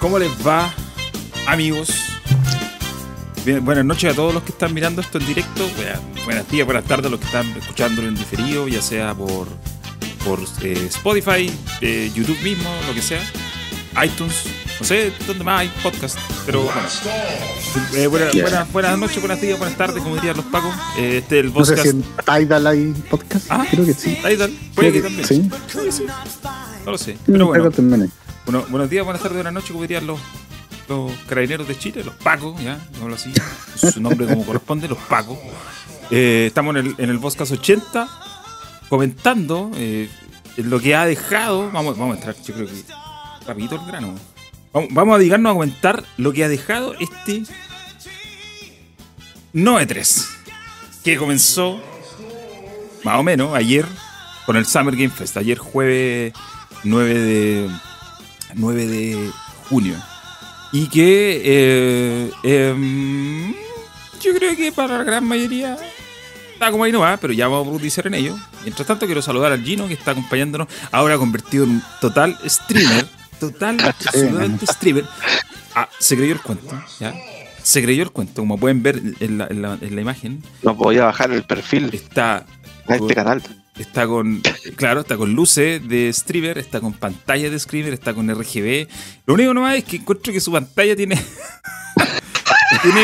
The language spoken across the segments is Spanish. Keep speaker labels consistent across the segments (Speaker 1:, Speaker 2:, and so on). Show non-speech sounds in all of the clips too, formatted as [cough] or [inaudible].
Speaker 1: ¿Cómo les va, amigos? Bien, buenas noches a todos los que están mirando esto en directo. Buenas, buenas días, buenas tardes a los que están escuchándolo en diferido, ya sea por, por eh, Spotify, eh, YouTube mismo, lo que sea, iTunes, no sé dónde más hay podcast, pero bueno. Eh, buena- buenas, buenas noches, buenas días, buenas tardes, como dirían los pacos. Eh, este es el
Speaker 2: No sé
Speaker 1: podcast.
Speaker 2: si en Tidal hay podcast.
Speaker 1: Ah,
Speaker 2: Creo que sí.
Speaker 1: Tidal, puede que
Speaker 2: Creo
Speaker 1: también.
Speaker 2: Sí.
Speaker 1: Sí, sí. No lo sé.
Speaker 2: Mm,
Speaker 1: Pero bueno. Bueno, buenos días, buenas tardes, buenas noches, como dirían los, los carabineros de Chile, los pacos, ya, digámoslo así, su nombre como corresponde, los pacos. Eh, estamos en el, en el Podcast 80 comentando eh, lo que ha dejado. Vamos, vamos a entrar, yo creo que rapidito el grano. Vamos, vamos a dedicarnos a comentar lo que ha dejado este Noe 3 que comenzó más o menos ayer con el Summer Game Fest. Ayer jueves 9 de 9 de junio. Y que eh, em, yo creo que para la gran mayoría está como ahí no va, pero ya vamos a profundizar en ello. Mientras tanto, quiero saludar al Gino que está acompañándonos, ahora convertido en un total streamer. Total, [laughs] absolutamente streamer. Ah, se creyó el cuento, ¿ya? Se creyó el cuento, como pueden ver en la, en la- en la imagen.
Speaker 3: No voy a bajar el perfil
Speaker 1: Está
Speaker 3: a este canal.
Speaker 1: Está con, claro, está con luces de streamer, está con pantalla de streamer, está con RGB. Lo único nomás es que encuentro que su pantalla tiene. [laughs] tiene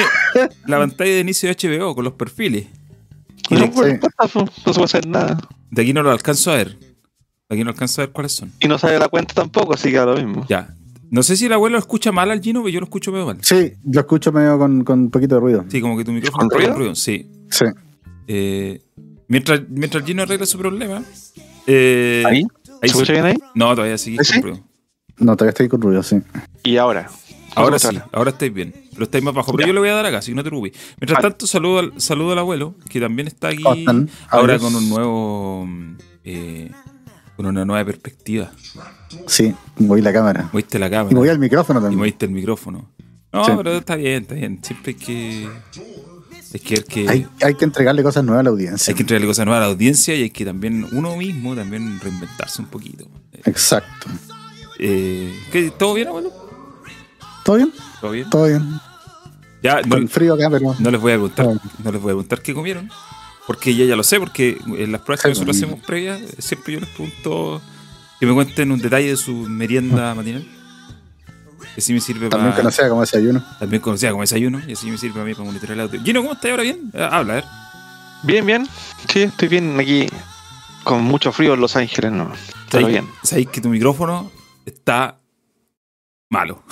Speaker 1: la pantalla de inicio de HBO con los perfiles. Y
Speaker 3: No, pues,
Speaker 2: sí.
Speaker 3: no se puede hacer nada.
Speaker 1: de aquí no lo alcanzo a ver. De aquí no alcanzo a ver cuáles son.
Speaker 3: Y no sale la cuenta tampoco, así que lo mismo.
Speaker 1: Ya. No sé si el abuelo escucha mal al Gino, pero yo lo escucho medio mal.
Speaker 2: Sí, lo escucho medio con, con un poquito de ruido.
Speaker 1: Sí, como que tu micrófono
Speaker 3: ¿Con
Speaker 1: está
Speaker 3: ruido?
Speaker 1: Sí.
Speaker 2: Sí.
Speaker 1: Eh, mientras, mientras Gino arregla su problema. eh,
Speaker 3: ¿Ahí?
Speaker 1: ahí
Speaker 3: ¿Se escucha bien ahí?
Speaker 1: No, todavía sigue con ruido.
Speaker 2: No, todavía estoy con ruido, sí.
Speaker 3: Y ahora.
Speaker 1: Ahora
Speaker 3: ¿Cómo
Speaker 1: sí, ahora estáis bien. Pero estáis más bajo. Pero
Speaker 3: Ya.
Speaker 1: yo le voy a dar acá, así que no te preocupes. Mientras
Speaker 3: Vale.
Speaker 1: tanto, saludo al, saludo al abuelo, que también está aquí ahora con un nuevo. eh, con una nueva perspectiva.
Speaker 2: Sí, moví la cámara.
Speaker 1: Moviste la
Speaker 2: Y
Speaker 1: cámara
Speaker 2: moví el micrófono
Speaker 1: y
Speaker 2: también.
Speaker 1: moviste el micrófono. No,
Speaker 2: Sí.
Speaker 1: pero está bien, está bien. Siempre hay que. Hay que ver que.
Speaker 2: Hay, hay que entregarle cosas nuevas a la audiencia.
Speaker 1: hay que entregarle cosas nuevas a la audiencia y hay que también uno mismo también reinventarse un poquito.
Speaker 2: Exacto.
Speaker 1: Eh, ¿qué, ¿Todo bien, abuelo?
Speaker 2: ¿Todo bien?
Speaker 1: ¿Todo bien?
Speaker 2: Todo bien.
Speaker 1: Ya, no,
Speaker 2: Con frío acá, pero.
Speaker 1: No les voy a preguntar, no les voy a preguntar qué comieron, porque ya ya lo sé, porque en las pruebas que nosotros hacemos previas, siempre yo les pregunto que me cuenten un detalle de su merienda matinal. Que sí me sirve
Speaker 2: También
Speaker 1: para.
Speaker 2: conocida como desayuno.
Speaker 1: También conocida como desayuno, y así me sirve a mí para monitorear el audio. Gino, ¿cómo estás ahora bien? Eh, Habla, a ver.
Speaker 3: Bien, bien. Sí, estoy bien aquí. Con mucho frío en Los Ángeles, no. Pero
Speaker 1: ¿Sabéis-
Speaker 3: bien.
Speaker 1: Sabéis que tu micrófono está malo.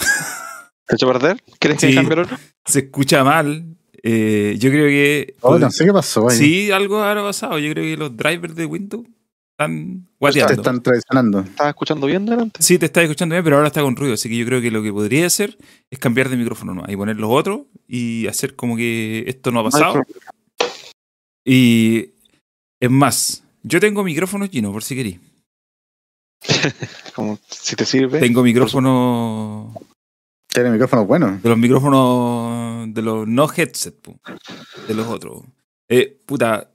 Speaker 3: ¿Te a perder? ¿Quieres que
Speaker 1: Sí.
Speaker 3: cambie el otro?
Speaker 1: Se escucha mal. eh, yo creo que.
Speaker 2: Oh, no sé qué pasó. ahí.
Speaker 1: Sí, algo habrá pasado. Yo creo que los drivers de Windows están
Speaker 2: Te
Speaker 1: guateando.
Speaker 2: están traicionando.
Speaker 3: ¿Estás escuchando bien delante?
Speaker 1: Sí, te estás escuchando bien, pero ahora está con ruido. Así que yo creo que lo que podría hacer es cambiar de micrófono ¿no? y poner los otros y hacer como que esto no ha pasado. Y es más, yo tengo micrófonos Gino, por si querís. [laughs]
Speaker 3: Como si te sirve.
Speaker 1: Tengo micrófonos
Speaker 2: Tiene micrófono bueno.
Speaker 1: de los micrófonos de los no headset, pu, de los otros. Eh, puta,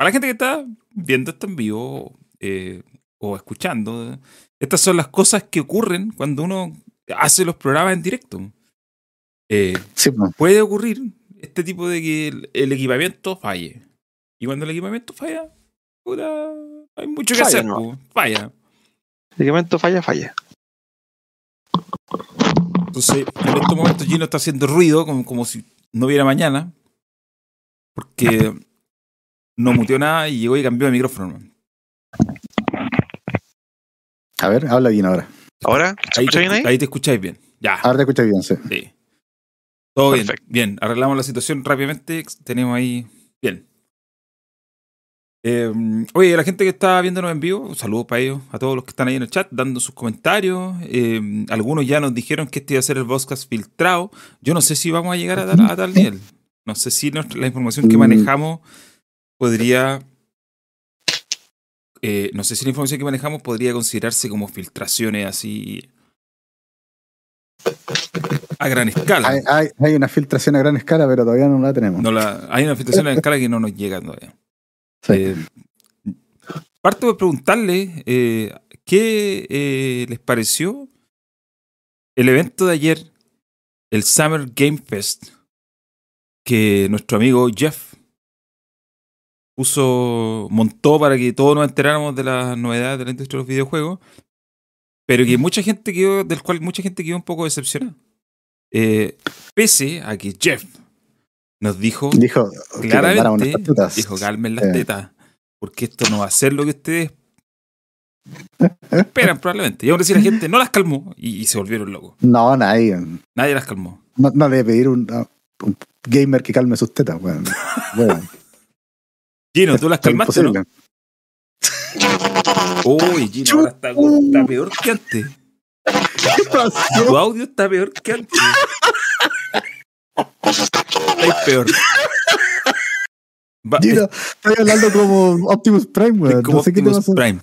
Speaker 1: para la gente que está viendo esto en vivo eh, o escuchando, estas son las cosas que ocurren cuando uno hace los programas en directo. Eh,
Speaker 2: Sí, pues.
Speaker 1: puede ocurrir este tipo de que el, el equipamiento falle. Y cuando el equipamiento falla, puta, hay mucho que
Speaker 3: Falla,
Speaker 1: hacer, falla.
Speaker 3: El momento falla, falla.
Speaker 1: Entonces, en estos momentos Gino está haciendo ruido como, como si no hubiera mañana. Porque no muteó nada y llegó y cambió de micrófono. man.
Speaker 2: A ver, habla bien ahora.
Speaker 3: ¿Ahora? ¿Se
Speaker 1: Ahí te,
Speaker 3: bien ahí?
Speaker 1: ahí te escucháis bien. Ya.
Speaker 2: Ahora te escuchas bien, sí.
Speaker 1: Sí. Todo bien.
Speaker 3: Perfecto.
Speaker 1: Bien, arreglamos la situación rápidamente. Tenemos ahí. Bien. Eh, oye, la gente que está viéndonos en vivo, saludos para ellos, a todos los que están ahí en el chat, dando sus comentarios. Eh, algunos ya nos dijeron que este iba a ser el podcast filtrado. Yo no sé si vamos a llegar a, tal- a tal nivel. No sé si nuestra- la información que
Speaker 2: Mm.
Speaker 1: Podría. eh, no sé si la información que manejamos podría considerarse como filtraciones así. a gran escala.
Speaker 2: Hay, hay, hay una filtración a gran escala, pero todavía no la tenemos.
Speaker 1: No la, hay una filtración en escala que no nos llega todavía.
Speaker 2: Sí.
Speaker 1: Eh, parto de preguntarle eh, qué eh, les pareció el evento de ayer, el Summer Game Fest, que nuestro amigo Jeff puso, montó para que todos nos enteráramos de las novedades de la industria de los videojuegos, pero que mucha gente quedó, del cual mucha gente quedó un poco decepcionada. Eh, pese a que Jeff nos dijo
Speaker 2: Dijo
Speaker 1: claramente, dijo calmen las
Speaker 2: Eh.
Speaker 1: tetas, porque esto no va a ser lo que ustedes esperan probablemente. Y aún así la gente no las calmó y, y se volvieron locos.
Speaker 2: No, nadie.
Speaker 1: Nadie las calmó.
Speaker 2: No, no le voy a pedir un, un gamer que calme sus tetas, weón. [laughs] Weón,
Speaker 1: Gino, tú las
Speaker 2: es
Speaker 1: calmaste, ¿no? Uy, Gino, ahora está, está peor que antes.
Speaker 2: ¿Qué pasó?
Speaker 1: Tu audio está peor que antes. Está peor. Va-
Speaker 2: Gino, estoy hablando como Optimus Prime,
Speaker 1: es
Speaker 2: weón.
Speaker 1: como
Speaker 2: No sé qué te
Speaker 1: Optimus. Prime.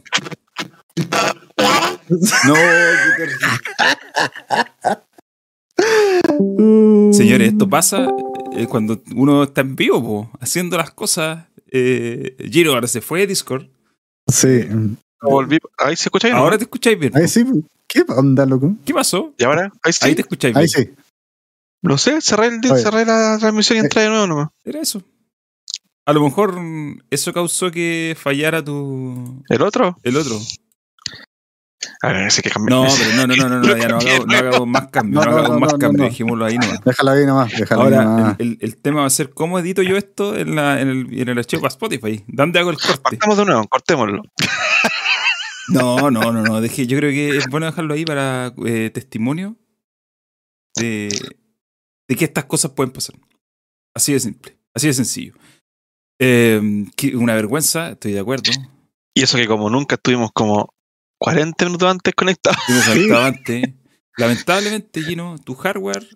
Speaker 1: No. [laughs] Señores, esto pasa eh, cuando uno está en vivo, po, haciendo las cosas. Eh, Giro ahora se fue de Discord.
Speaker 2: Sí.
Speaker 3: Volví. Ahí se escucha bien. ¿no?
Speaker 1: Ahora te escucháis bien.
Speaker 2: Ahí sí. ¿Qué onda, loco?
Speaker 1: ¿Qué pasó?
Speaker 3: ¿Y ahora? Ahí sí.
Speaker 1: Ahí te escucháis bien.
Speaker 2: Ahí sí.
Speaker 3: No sé, cerré, el, cerré la transmisión y entré de nuevo nomás.
Speaker 1: Era eso. A lo mejor eso causó que fallara tu.
Speaker 3: ¿El otro?
Speaker 1: el otro.
Speaker 3: A ver, ese que cambió.
Speaker 1: No, pero no, no, no, no, no, [laughs] ya no hagamos, no hagamos más cambios. No,
Speaker 2: No, no,
Speaker 1: hagamos
Speaker 2: no,
Speaker 1: más
Speaker 2: no,
Speaker 1: cambios,
Speaker 2: no.
Speaker 1: dejémoslo ahí nomás.
Speaker 2: Déjalo ahí nomás. Déjalo ahí
Speaker 1: Ahora,
Speaker 2: nomás.
Speaker 1: el, el- el tema va a ser cómo edito yo esto en, la, en, el, en el archivo para Spotify. ¿Dónde hago el corte?
Speaker 3: Partamos de nuevo, cortémoslo.
Speaker 1: No, no, no, no. Deje, yo creo que es bueno dejarlo ahí para eh, testimonio de, de que estas cosas pueden pasar. Así de simple, así de sencillo. Eh, que una vergüenza, estoy de acuerdo.
Speaker 3: Y eso que como nunca estuvimos como 40 minutos antes
Speaker 1: antes. Lamentablemente, Gino, tu hardware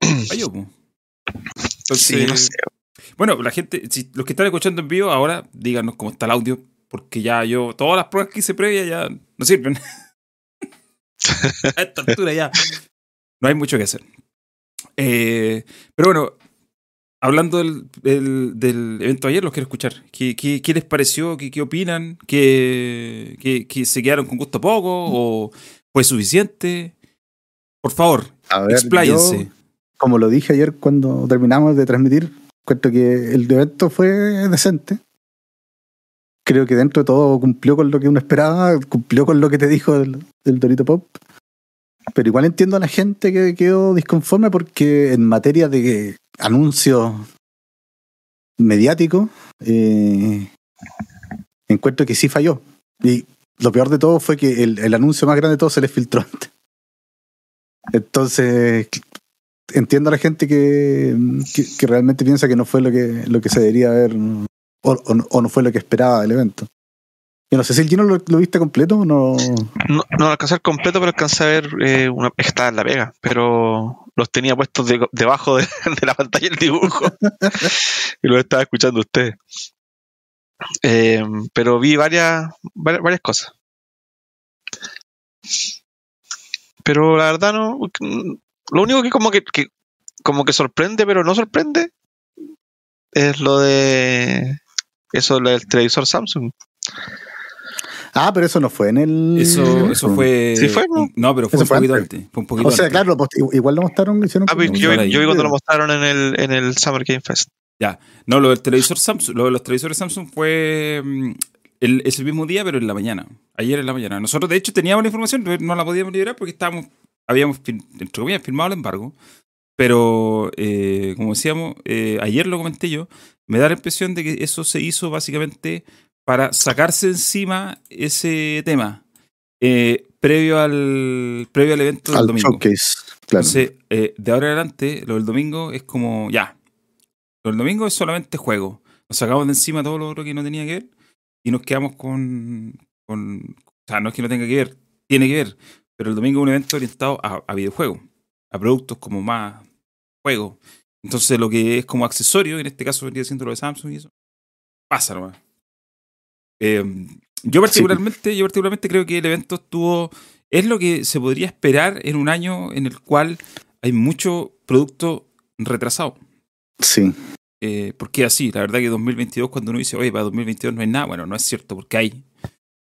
Speaker 1: [clears throat] falló. Entonces,
Speaker 3: Sí, no sé.
Speaker 1: Bueno, la gente, si los que están escuchando en vivo, ahora díganos cómo está el audio, porque ya yo, todas las pruebas que hice previa ya no sirven. [laughs] A esta altura ya no hay mucho que hacer. Eh, pero bueno, hablando del, del- del evento de ayer, los quiero escuchar. ¿Qué, qué- qué les pareció? ¿Qué, qué opinan? ¿Qué, qué- qué se quedaron con gusto poco? ¿O fue suficiente? Por favor,
Speaker 2: A ver,
Speaker 1: expláyense.
Speaker 2: yo, como lo dije ayer cuando terminamos de transmitir, cuento que el evento fue decente. Creo que dentro de todo cumplió con lo que uno esperaba, cumplió con lo que te dijo el, el Dorito Pop. Pero igual entiendo a la gente que quedó disconforme porque en materia de anuncios mediáticos, eh, encuentro que sí falló. Y lo peor de todo fue que el, anuncio más grande de todos se les filtró antes. Entonces, entiendo a la gente que, que, realmente piensa que no fue lo que, lo que se debería haber, o, o o no fue lo que esperaba del evento. No sé si el Gino lo, lo viste completo no.
Speaker 3: No, no alcancé al completo, pero alcancé a ver eh, una estaba en la pega, pero los tenía puestos de- debajo de, [laughs] la pantalla el dibujo [laughs] y los estaba escuchando ustedes. Eh, pero vi varias, varias, varias cosas. Pero la verdad no. Lo único que como que, que- como que sorprende, pero no sorprende, es lo de eso lo del televisor Samsung.
Speaker 2: Ah, pero eso no fue en el.
Speaker 1: Eso, eso fue.
Speaker 3: ¿Sí fue, no?
Speaker 1: No, pero fue un
Speaker 2: fue
Speaker 1: poquito
Speaker 2: antes.
Speaker 1: antes. Fue un poquito
Speaker 2: O sea,
Speaker 1: antes.
Speaker 2: claro, igual lo mostraron. Hicieron
Speaker 3: Ah, pero yo, vi- yo vi cuando lo mostraron en el, en el Summer Game Fest.
Speaker 1: No, lo del televisor Samsung, lo de los televisores Samsung fue mm, el, ese mismo día, pero en la mañana. Ayer en la mañana. Nosotros, de hecho, teníamos la información, pero no la podíamos liberar porque estábamos, habíamos, entre comillas, firmado el embargo. Pero, eh, como decíamos, eh, ayer lo comenté yo, me da la impresión de que eso se hizo básicamente para sacarse encima ese tema eh, previo, al, previo al evento del
Speaker 2: al
Speaker 1: domingo.
Speaker 2: showcase. Claro.
Speaker 1: Entonces, eh, de ahora en adelante, lo del domingo es como, ya. Lo del domingo es solamente juego. Nos sacamos de encima todo lo otro que no tenía que ver y nos quedamos con, con- O sea, no es que no tenga que ver, tiene que ver. Pero el domingo es un evento orientado a, a videojuegos, a productos como más juegos. Entonces, lo que es como accesorio, en este caso vendría siendo lo de Samsung y eso, pasa nomás. Eh, yo particularmente, yo particularmente creo que el evento estuvo es lo que se podría esperar en un año en el cual hay mucho producto retrasado.
Speaker 2: Sí.
Speaker 1: Eh, porque así, la verdad que 2022, cuando uno dice, oye, para 2022 no hay nada, bueno, no es cierto, porque hay.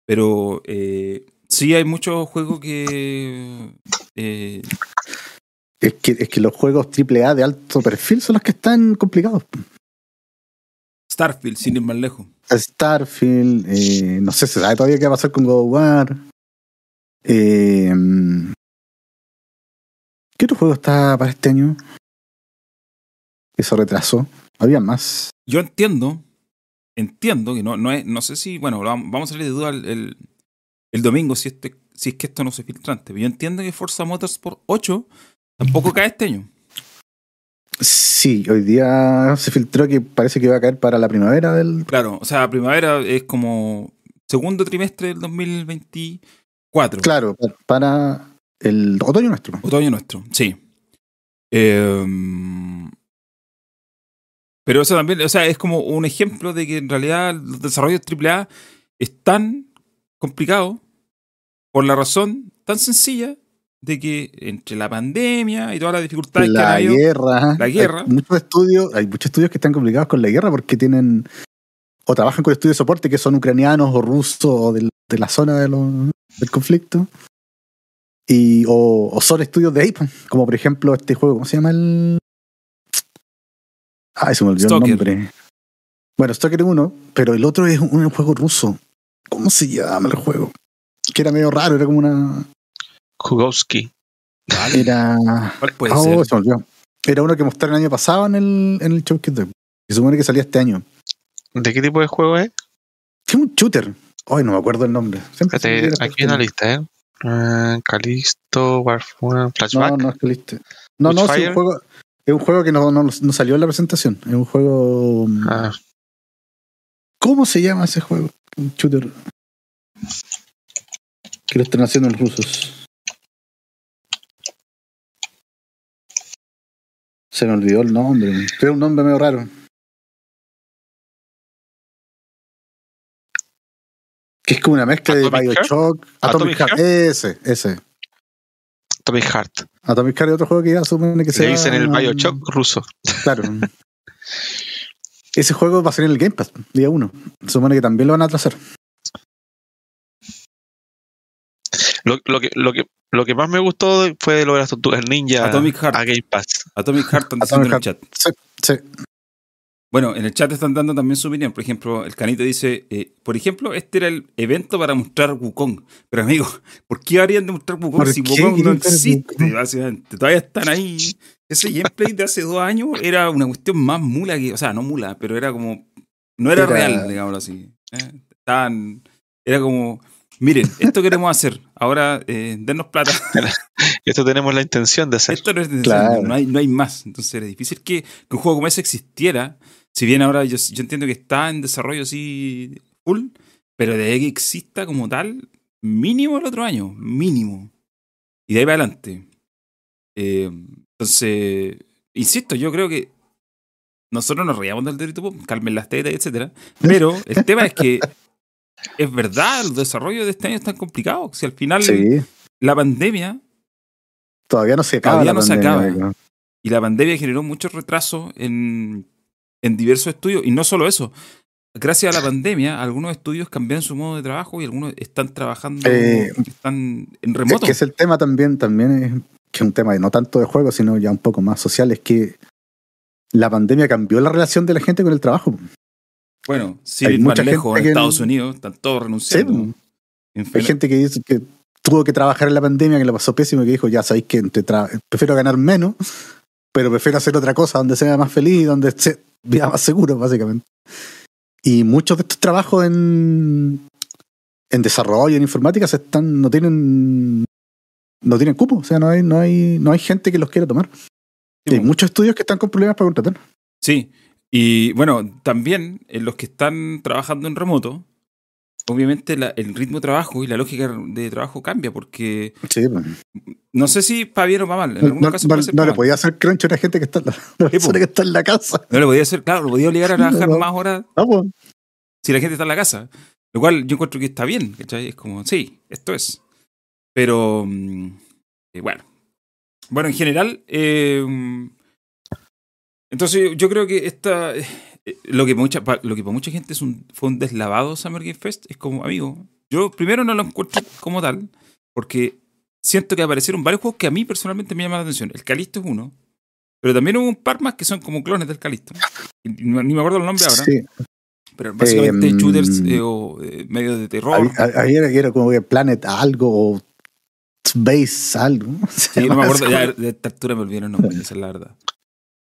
Speaker 1: Pero eh, Sí, hay muchos juegos que. eh,
Speaker 2: Es que, es que los juegos AAA de alto perfil son los que están complicados.
Speaker 1: Starfield, sin ir más lejos.
Speaker 2: Starfield, eh, no sé, se sabe todavía qué va a pasar con God of War. Eh, ¿Qué otro juego está para este año? Se retrasó. Había más.
Speaker 1: Yo entiendo, entiendo que no, no es, no sé si, bueno, vamos a salir de duda el, el, el domingo si este, si es que esto no se filtra antes. Pero yo entiendo que Forza Motorsport 8 tampoco cae este año.
Speaker 2: Sí, hoy día se filtró que parece que va a caer para la primavera del.
Speaker 1: Claro, o sea, primavera es como segundo trimestre del 2024.
Speaker 2: Claro, pa- para el otoño nuestro.
Speaker 1: Otoño nuestro, sí. Em, pero eso también, o sea, es como un ejemplo de que en realidad los desarrollos AAA están complicados por la razón tan sencilla de que entre la pandemia y todas las dificultades que
Speaker 2: La
Speaker 1: habido,
Speaker 2: guerra.
Speaker 1: La guerra.
Speaker 2: Hay muchos estudios, hay muchos estudios que están complicados con la guerra porque tienen o trabajan con estudios de soporte que son ucranianos o rusos o del- de la zona de lo- del conflicto. Y, o, o son estudios de ahí, pues, como por ejemplo este juego, ¿cómo se llama el? Ay, se me olvidó
Speaker 1: Stalker.
Speaker 2: el nombre. Bueno, Stalker uno, pero el otro es un, un juego ruso. ¿Cómo se llama el juego? Que era medio raro, era como una.
Speaker 3: Kugowski.
Speaker 1: Vale,
Speaker 2: Era.
Speaker 1: ¿cuál puede
Speaker 2: Oh,
Speaker 1: ser?
Speaker 2: se. Era uno que mostraron el año pasado en el, en el Showcase Dev. Se supone que salía este año.
Speaker 3: ¿De qué tipo de juego es?
Speaker 2: Es un shooter. Ay, no me acuerdo el nombre. Siempre
Speaker 3: aquí en la lista, ¿eh? Uh, Callisto, Warframe, Flashback.
Speaker 2: No, no es que listo. No, no, sí,
Speaker 3: Witchfire.
Speaker 2: un juego, es un juego que no, no, no salió en la presentación. Es un juego.
Speaker 3: Ah,
Speaker 2: ¿Cómo se llama ese juego? Un shooter. Que lo están haciendo los rusos. Se me olvidó el nombre. Es un nombre medio raro. Que es como una mezcla de
Speaker 3: Atomic Heart?
Speaker 2: Bioshock. Atomic,
Speaker 3: Atomic
Speaker 2: Heart. Ese, ese.
Speaker 3: Atomic Heart.
Speaker 2: Atomic Heart es otro juego que ya supone que se
Speaker 3: Le dicen el Bioshock ruso.
Speaker 2: Claro. [laughs] Ese juego va a salir en el Game Pass, día uno. Se supone que también lo van a atrasar.
Speaker 3: Lo, lo que, lo, que, lo que más me gustó fue lo de las tortugas ninja
Speaker 1: Atomic Heart.
Speaker 3: a Game Pass.
Speaker 1: Atomic Heart están diciendo en el chat.
Speaker 2: Sí, sí.
Speaker 1: Bueno, en el chat están dando también su opinión. Por ejemplo, el Canito dice, eh, por ejemplo, este era el evento para mostrar Wukong. Pero amigo, ¿por qué habrían de mostrar Wukong
Speaker 2: ¿Por
Speaker 1: si Wukong no existe?
Speaker 2: Wukong?
Speaker 1: Básicamente, todavía están ahí. Ese gameplay de hace dos años era una cuestión más mula que, o sea, no mula, pero era como, no era,
Speaker 2: Era-
Speaker 1: real, digámoslo así. ¿eh? Estaban, era como, miren, esto queremos hacer, ahora eh, dennos plata. [laughs]
Speaker 3: Esto tenemos la intención de hacer.
Speaker 1: Esto no es necesario,
Speaker 2: Claro.
Speaker 1: no, hay, no hay más. Entonces era difícil que, que un juego como ese existiera. Si bien ahora yo, yo entiendo que está en desarrollo así full, pero de ahí que exista como tal, mínimo el otro año, mínimo. Y de ahí para adelante. Eh, entonces, insisto, yo creo que nosotros nos reíamos del Pop, calmen las tetas, etcétera. Pero el tema es que [laughs] es verdad, los desarrollos de este año están complicados. Si al final
Speaker 2: Sí.
Speaker 1: la pandemia
Speaker 2: Todavía no se acaba.
Speaker 1: Todavía no se acaba. Y la pandemia generó muchos retrasos en, en diversos estudios. Y no solo eso. Gracias a la pandemia, algunos estudios cambiaron su modo de trabajo y algunos están trabajando,
Speaker 2: Eh,
Speaker 1: están en
Speaker 2: Es
Speaker 1: remoto.
Speaker 2: que es el tema también, también es que es un tema de no tanto de juego, sino ya un poco más social, es que la pandemia cambió la relación de la gente con el trabajo.
Speaker 1: Bueno, sin
Speaker 2: hay mucha
Speaker 1: lejos,
Speaker 2: gente
Speaker 1: en
Speaker 2: que-
Speaker 1: Estados Unidos están todos
Speaker 2: Sí,
Speaker 1: renunciando. En
Speaker 2: hay gente que dice que tuvo que trabajar en la pandemia, que le pasó pésimo, y que dijo, ya sabéis que prefiero ganar menos, pero prefiero hacer otra cosa donde sea más feliz, donde se viva más seguro, básicamente. Y muchos de estos trabajos en, en desarrollo, en informática, se están, no tienen no tienen cupo, o sea, no hay, no hay, no hay gente que los quiera tomar. Y hay muchos estudios que están con problemas para contratar.
Speaker 1: Sí, y bueno, también en los que están trabajando en remoto, obviamente la- el ritmo de trabajo y la lógica de trabajo cambia, porque
Speaker 2: Sí, pues.
Speaker 1: no sé si para bien o para mal. En
Speaker 2: no,
Speaker 1: casos
Speaker 2: no-
Speaker 1: puede ser
Speaker 2: no
Speaker 1: para
Speaker 2: le
Speaker 1: mal.
Speaker 2: podía hacer crunch a una gente que está, en la- [laughs] persona
Speaker 1: po.
Speaker 2: que está en la casa.
Speaker 1: No le podía hacer, claro, lo podía obligar a trabajar
Speaker 2: No.
Speaker 1: más horas
Speaker 2: No, pues.
Speaker 1: si la gente está en la casa. Lo cual yo encuentro que está bien, ¿cachai? Es como, sí, esto es. Pero, mm, eh, bueno. Bueno, en general, eh, entonces yo creo que esta, eh, lo que, mucha, lo que para mucha gente es un, fue un deslavado Summer Game Fest, es como, amigo, Yo primero no lo encuentro como tal, porque siento que aparecieron varios juegos que a mí personalmente me llaman la atención. El Calisto es uno, pero también hubo un par más que son como clones del Calisto. Ni, me acuerdo el nombre ahora,
Speaker 2: Sí.
Speaker 1: pero básicamente
Speaker 2: Em,
Speaker 1: shooters eh, o eh, medio de terror.
Speaker 2: Había- era como que Planet algo o Space algo.
Speaker 1: Sí, no me acuerdo, [laughs] ya de esta altura me olvidé el nombre, esa es la verdad.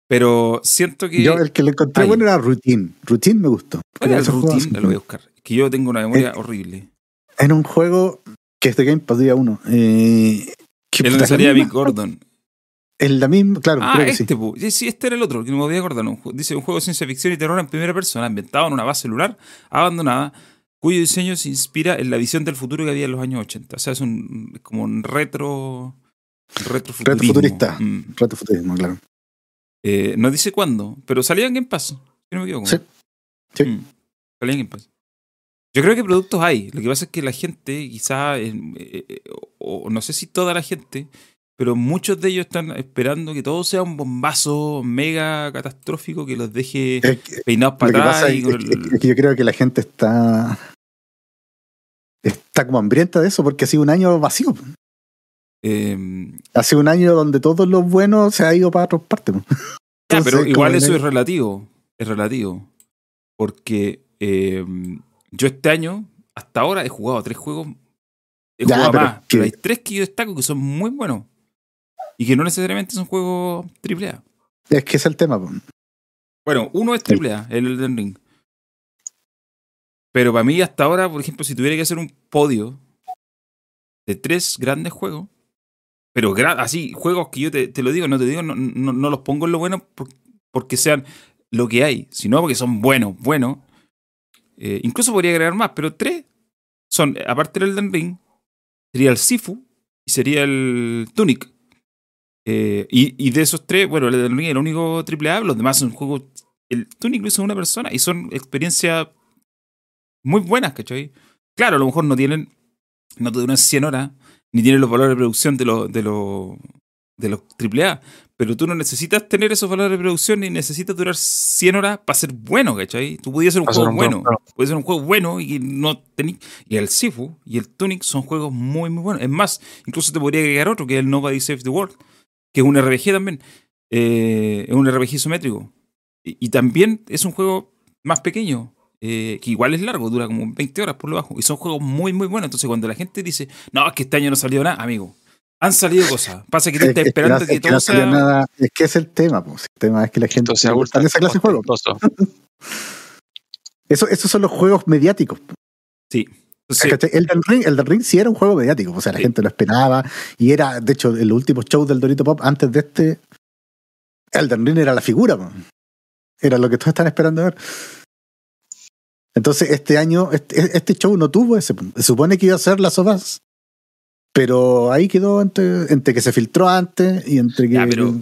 Speaker 1: Pero siento que.
Speaker 2: Yo el que le encontré bueno era Routine. Routine me gustó.
Speaker 1: ¿Cuál era el routine? Lo voy a buscar. Que yo tengo una memoria horrible.
Speaker 2: Era un juego que este game Pass día uno. Eh, que
Speaker 1: Es
Speaker 2: puta,
Speaker 1: salía Big Gordon.
Speaker 2: En la misma, claro,
Speaker 1: Ah,
Speaker 2: creo que
Speaker 1: este,
Speaker 2: sí.
Speaker 1: Sí, este era el otro, que no me voy a acordar. un dice un juego de ciencia ficción y terror en primera persona, ambientado en una base celular abandonada, cuyo diseño se inspira en la visión del futuro que había en los años 80. O sea, es un es como un retro. Retrofuturismo.
Speaker 2: Retrofuturista.
Speaker 1: Mm.
Speaker 2: Reto futurismo, claro.
Speaker 1: Eh, no dice cuándo, pero salía en Game Pass. Si no me equivoco.
Speaker 2: Sí. Sí.
Speaker 1: Mm. Salía en Game Pass. Yo creo que productos hay. Lo que pasa es que la gente, quizá, eh, eh, o, no sé si toda la gente, pero muchos de ellos están esperando que todo sea un bombazo mega catastrófico que los deje
Speaker 2: Es que-
Speaker 1: peinados para atrás.
Speaker 2: es que yo creo que la gente está está como hambrienta de eso porque ha sido un año vacío.
Speaker 1: Eh,
Speaker 2: Ha sido un año donde todo lo bueno se ha ido para otras partes. [laughs]
Speaker 1: Ya, pero igual eso es relativo. Es relativo. Porque eh, yo este año, hasta ahora, he jugado tres juegos. He
Speaker 2: Ya,
Speaker 1: jugado
Speaker 2: pero
Speaker 1: más. Pero hay tres que yo destaco que son muy buenos. Y que no necesariamente son juegos AAA.
Speaker 2: Es que es el tema.
Speaker 1: Bueno, uno es. AAA, el Elden Ring. Pero para mí, hasta ahora, por ejemplo, si tuviera que hacer un podio de tres grandes juegos, pero así, juegos que yo te, te lo digo, no te digo, no, no- no los pongo en lo bueno por- porque sean lo que hay, sino porque son buenos, buenos. Eh, incluso podría agregar más, pero tres son, aparte del Elden Ring, sería el Sifu y sería el Tunic. Eh, y, y de esos tres, bueno, el Elden Ring es el único AAA, los demás son juegos. El Tunic lo hizo una persona y son experiencias muy buenas, ¿cachai? Claro, a lo mejor no tienen, no te duran 100 horas, ni tienen los valores de producción de los, de los, de los AAA, pero tú no necesitas tener esos valores de producción ni necesitas durar 100 horas para ser bueno, ¿cachai? Tú podías ser un juego
Speaker 3: un
Speaker 1: bueno,
Speaker 3: juego.
Speaker 1: puede ser un juego bueno y no tení, y el Sifu y el Tunic son juegos muy, muy buenos. Es más, incluso te podría agregar otro, que es el Nobody Saves the World, que es un RPG también. Eh, es un RPG isométrico. Y, y también es un juego más pequeño, eh, que igual es largo, dura como 20 horas por lo bajo. Y son juegos muy, muy buenos. Entonces, cuando la gente dice, no, es que este año no salió nada, amigo, han salido cosas. [laughs] Pasa que tú
Speaker 2: Es
Speaker 1: estás esperando
Speaker 2: es
Speaker 1: que,
Speaker 2: que
Speaker 1: todo
Speaker 2: no salió
Speaker 1: sea.
Speaker 2: nada. Es que es el tema. Pues. El tema es que la gente
Speaker 3: Entonces,
Speaker 2: le gustan esa clase de juegos. [laughs] Eso, esos son los juegos mediáticos.
Speaker 1: Sí.
Speaker 2: ¿Cachai? Elden Ring, Elden Ring sí era un juego mediático, o sea, la
Speaker 1: Sí.
Speaker 2: gente lo esperaba y era, de hecho, el último show del Dorito Pop antes de este, Elden Ring era la figura, po. era lo que todos están esperando ver. Entonces, este año, este, este show no tuvo ese. Se supone que iba a ser las Us, pero ahí quedó entre, entre que se filtró antes y entre que
Speaker 1: Ya, pero-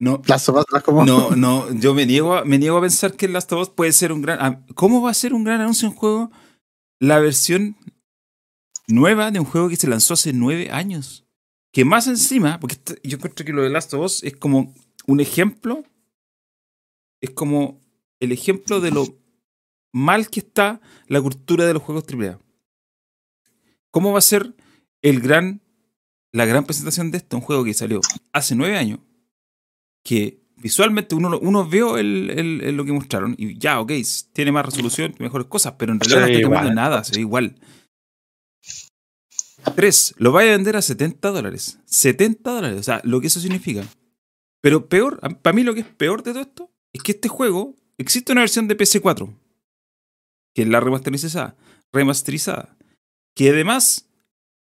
Speaker 1: no,
Speaker 2: Last of Us como.
Speaker 1: No, no, yo me niego, a, me niego a pensar que Last of Us puede ser un gran. ah, ¿Cómo va a ser un gran anuncio de un juego? La versión nueva de un juego que se lanzó hace nueve años. Que más encima, porque esto- yo encuentro que lo de Last of Us es como un ejemplo. Es como el ejemplo de lo mal que está la cultura de los juegos AAA. ¿Cómo va a ser el gran, la gran presentación de esto? Un juego que salió hace nueve años que visualmente uno, uno vio el, el- el lo que mostraron y ya, ok, tiene más resolución, mejores cosas, pero en realidad no está cambiando nada, se ve igual. Tres, lo vaya a vender a 70 dólares. 70 dólares, o sea, lo que eso significa. Pero peor, para mí lo que es peor de todo esto es que este juego existe una versión de PC4, que es la remasterizada, remasterizada, que además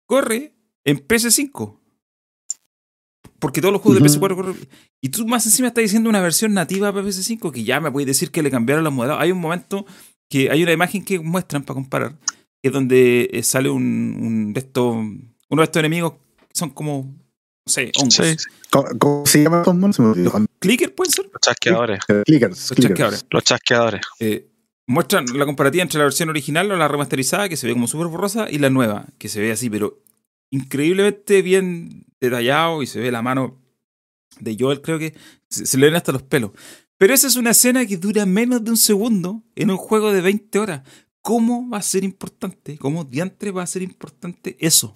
Speaker 1: corre en PC5. Porque todos los juegos de
Speaker 2: Ujú.
Speaker 1: PS4 corren. Y tú más encima estás diciendo una versión nativa para PS5 que ya me puedes decir que le cambiaron los modelos. Hay un momento que hay una imagen que muestran para comparar, que es donde eh, sale un, un de estos, uno de estos enemigos que son como, no sé, hongos.
Speaker 3: Sí,
Speaker 2: ¿Cómo, cómo se llama estos monos?
Speaker 1: ¿Clicker pueden ser?
Speaker 3: los chasqueadores.
Speaker 2: Clickers.
Speaker 1: Los
Speaker 2: clickers.
Speaker 1: chasqueadores.
Speaker 3: Los chasqueadores.
Speaker 1: Eh, muestran la comparativa entre la versión original o la remasterizada, que se ve como súper borrosa, y la nueva, que se ve así, pero increíblemente bien detallado y se ve la mano de Joel, creo que se, se le ven hasta los pelos. Pero esa es una escena que dura menos de un segundo en un juego de 20 horas. ¿cómo va a ser importante? ¿Cómo diantre va a ser importante eso?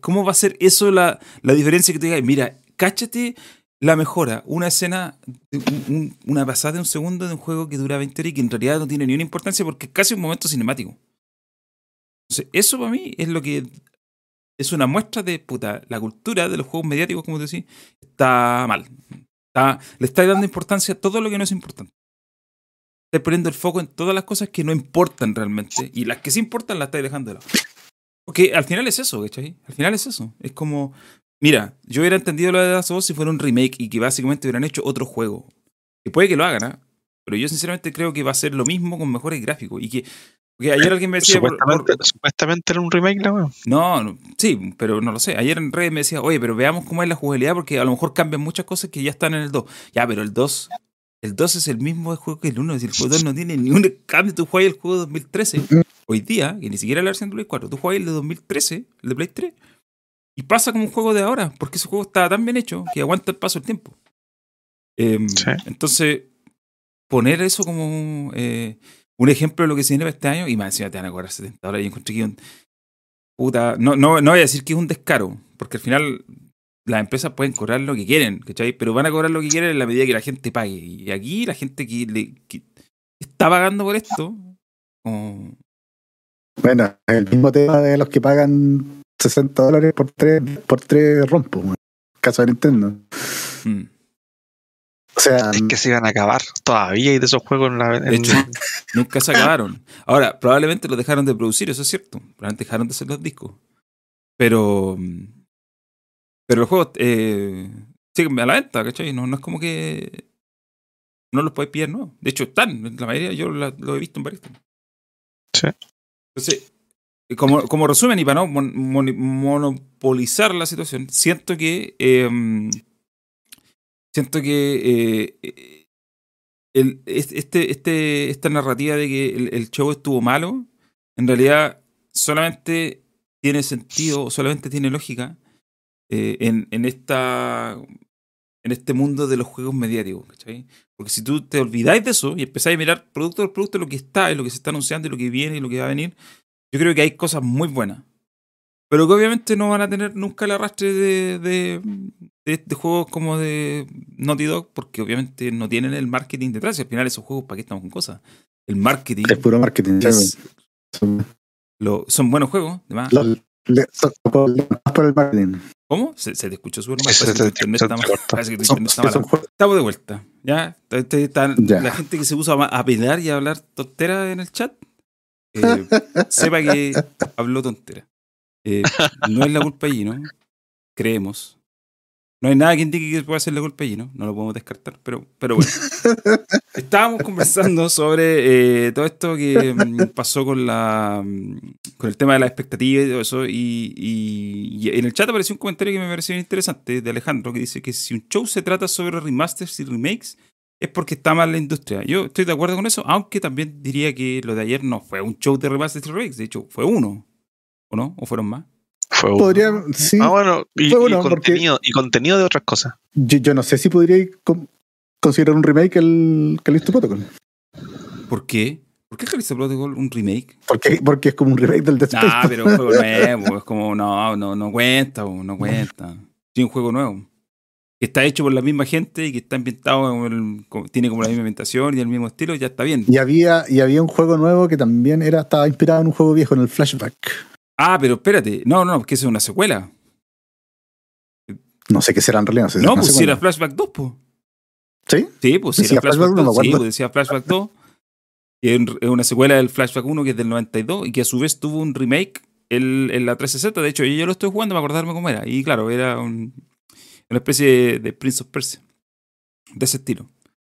Speaker 1: ¿Cómo va a ser eso la, la diferencia que te diga, mira, cáchate la mejora, una escena, un- un- una pasada de un segundo de un juego que dura 20 horas y que en realidad no tiene ni una importancia porque es casi un momento cinemático. Entonces, eso para mí es lo que es una muestra de puta, la cultura de los juegos mediáticos, como te decía, está mal. Le está dando importancia a todo lo que no es importante. Está poniendo el foco en todas las cosas que no importan realmente y las que sí importan las está dejando de lado. Porque al final es eso, ¿cachai? Al final es eso. Es como, mira, yo hubiera entendido lo de Last of Us si fuera un remake y que básicamente hubieran hecho otro juego. Que puede que lo hagan, ¿ah? Pero yo sinceramente creo que va a ser lo mismo con mejores gráficos. Y que, porque ayer alguien me decía... por- por-
Speaker 3: Supuestamente, era un remake, la weón.
Speaker 1: no, no, sí, pero no lo sé. Ayer en redes me decía, oye, pero veamos cómo es la jugabilidad porque a lo mejor cambian muchas cosas que ya están en el 2. Ya, pero el 2, el 2 es el mismo juego que el 1. Es decir, el juego 2 no tiene ni un cambio. Tú juegas el juego de 2013, hoy día, que ni siquiera la versión de Play 4, tú juegas el de 2013, el de Play 3, y pasa como un juego de ahora, porque ese juego está tan bien hecho que aguanta el paso del tiempo. Em,
Speaker 3: Sí.
Speaker 1: Entonces, poner eso como eh, un ejemplo de lo que se viene para este año, y más encima te van a cobrar 70 dólares. Y encontré que un, puta, no, no, no voy a decir que es un descaro, porque al final las empresas pueden cobrar lo que quieren, ¿cachai? Pero van a cobrar lo que quieren en la medida que la gente pague. Y aquí la gente que, le, que está pagando por esto, como-
Speaker 2: Bueno, el mismo tema de los que pagan 60 dólares por tres, por tres rompos, weón. Caso de Nintendo.
Speaker 1: mm.
Speaker 2: O sea,
Speaker 3: Es que se iban a acabar todavía y de esos juegos en la. en-
Speaker 1: De hecho, [laughs] nunca se acabaron. Ahora, probablemente los dejaron de producir, eso es cierto. Probablemente dejaron de hacer los discos. Pero. mm, Pero los juegos eh, siguen a la venta, ¿cachai? No, no es como que. No los puedes pillar, no. De hecho, están. La mayoría yo la- lo he visto en varios.
Speaker 3: Sí.
Speaker 1: Entonces, como, como resumen y para no mon- mon- monopolizar la situación, siento que. eh, siento que. eh, este, este, esta narrativa de que el, el show estuvo malo, en realidad solamente tiene sentido, solamente tiene lógica eh, en, esta en este mundo de los juegos mediáticos. Porque si tú te olvidáis de eso y empezáis a mirar producto por producto lo que está y lo que se está anunciando y lo que viene y lo que va a venir, yo creo que hay cosas muy buenas. Pero que obviamente no van a tener nunca el arrastre de, de, de- de juegos como de Naughty Dog, porque obviamente no tienen el marketing detrás. Y al final esos juegos, ¿para qué estamos con cosas? El marketing
Speaker 2: es puro marketing.
Speaker 1: es-
Speaker 2: Son,
Speaker 1: lo- son buenos juegos, además.
Speaker 2: lo- le- son por, más por el marketing.
Speaker 1: ¿Cómo? Se, se te escuchó súper mal. Parece que tu
Speaker 3: te-
Speaker 1: internet está mal. Parece que tu
Speaker 2: Son,
Speaker 1: internet está mal. Estamos de vuelta. ¿Ya? Este- está-
Speaker 2: Ya.
Speaker 1: La gente que se usa a, a pelear y a hablar tontera en el chat, eh, [laughs] sepa que habló tontera. Eh, no es la culpa ¿no? Creemos. No hay nada que indique que pueda ser la culpa allí, ¿no? No lo podemos descartar, pero, pero bueno. Estábamos conversando sobre eh, todo esto que mm, pasó con la mm, con el tema de la expectativa y todo eso. Y, y- y en el chat apareció un comentario que me pareció interesante de Alejandro que dice que si un show se trata sobre remasters y remakes es porque está mal la industria. Yo estoy de acuerdo con eso, aunque también diría que lo de ayer no fue un show de remasters y remakes. De hecho, fue uno. ¿O no? ¿O fueron más?
Speaker 3: Fue uno.
Speaker 2: Podría, sí.
Speaker 3: Ah, bueno, y,
Speaker 2: Fue
Speaker 3: y
Speaker 2: uno, porque-
Speaker 3: contenido, y contenido de otras cosas.
Speaker 2: Yo, yo no sé si podría con- considerar un remake el Callisto Protocol.
Speaker 1: ¿Por qué? ¿Por qué Callisto Protocol un remake?
Speaker 2: Porque, porque es como un remake del Space.
Speaker 1: Ah, pero un juego [laughs] nuevo, es como, no, no, no cuenta, no cuenta. Sí, un juego nuevo. Que está hecho por la misma gente y que está ambientado, el- tiene como la misma ambientación y el mismo estilo, ya está bien.
Speaker 2: Y había, y había un juego nuevo que también era, estaba inspirado en un juego viejo, en el flashback.
Speaker 1: Ah, pero espérate, no, no, porque eso es una secuela.
Speaker 2: No sé qué será en realidad. No, sé si
Speaker 1: No, pues si era Flashback 2, pues.
Speaker 2: ¿Sí?
Speaker 1: Sí, pues si era Flashback
Speaker 2: Flashback
Speaker 1: 2,
Speaker 2: uno, me
Speaker 1: sí, pues decía Flashback 2. que es una secuela del Flashback 1 que es del 92 y que a su vez tuvo un remake el- en la 360. De hecho, yo lo estoy jugando para acordarme cómo era. Y claro, era un- una especie de, de Prince of Persia. De ese estilo.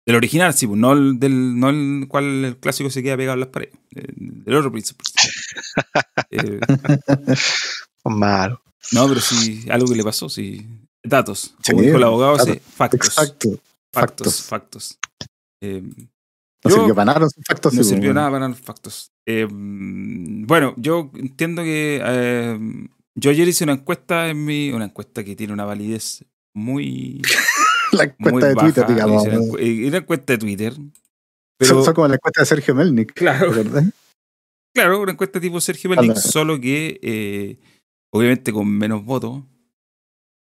Speaker 1: Del original, sí, pues, no el del no el cual el clásico se queda pegado en las paredes. Del otro Prince of Persia. [laughs] Eh,
Speaker 3: Malo.
Speaker 1: no, pero sí, algo que le pasó, sí. Datos.
Speaker 2: Sí,
Speaker 1: Como dijo el abogado, sí, factos.
Speaker 2: Exacto.
Speaker 1: Factos,
Speaker 2: Factos.
Speaker 1: factos. Eh,
Speaker 2: No
Speaker 1: Yo-
Speaker 2: sirvió para nada los factos.
Speaker 1: no sirvió
Speaker 2: bueno.
Speaker 1: nada para los factos. Eh, bueno, yo entiendo que eh, yo ayer hice una encuesta en mi. Una encuesta que tiene una validez muy. [laughs]
Speaker 2: La
Speaker 1: muy
Speaker 2: encuesta de
Speaker 1: baja.
Speaker 2: Twitter, digamos.
Speaker 1: Una encuesta de Twitter. Pero.
Speaker 2: son, son como la encuesta de Sergio Melnik.
Speaker 1: claro.
Speaker 2: ¿verdad? [laughs]
Speaker 1: Claro, una encuesta tipo Sergio Berlín, solo que eh, obviamente con menos votos,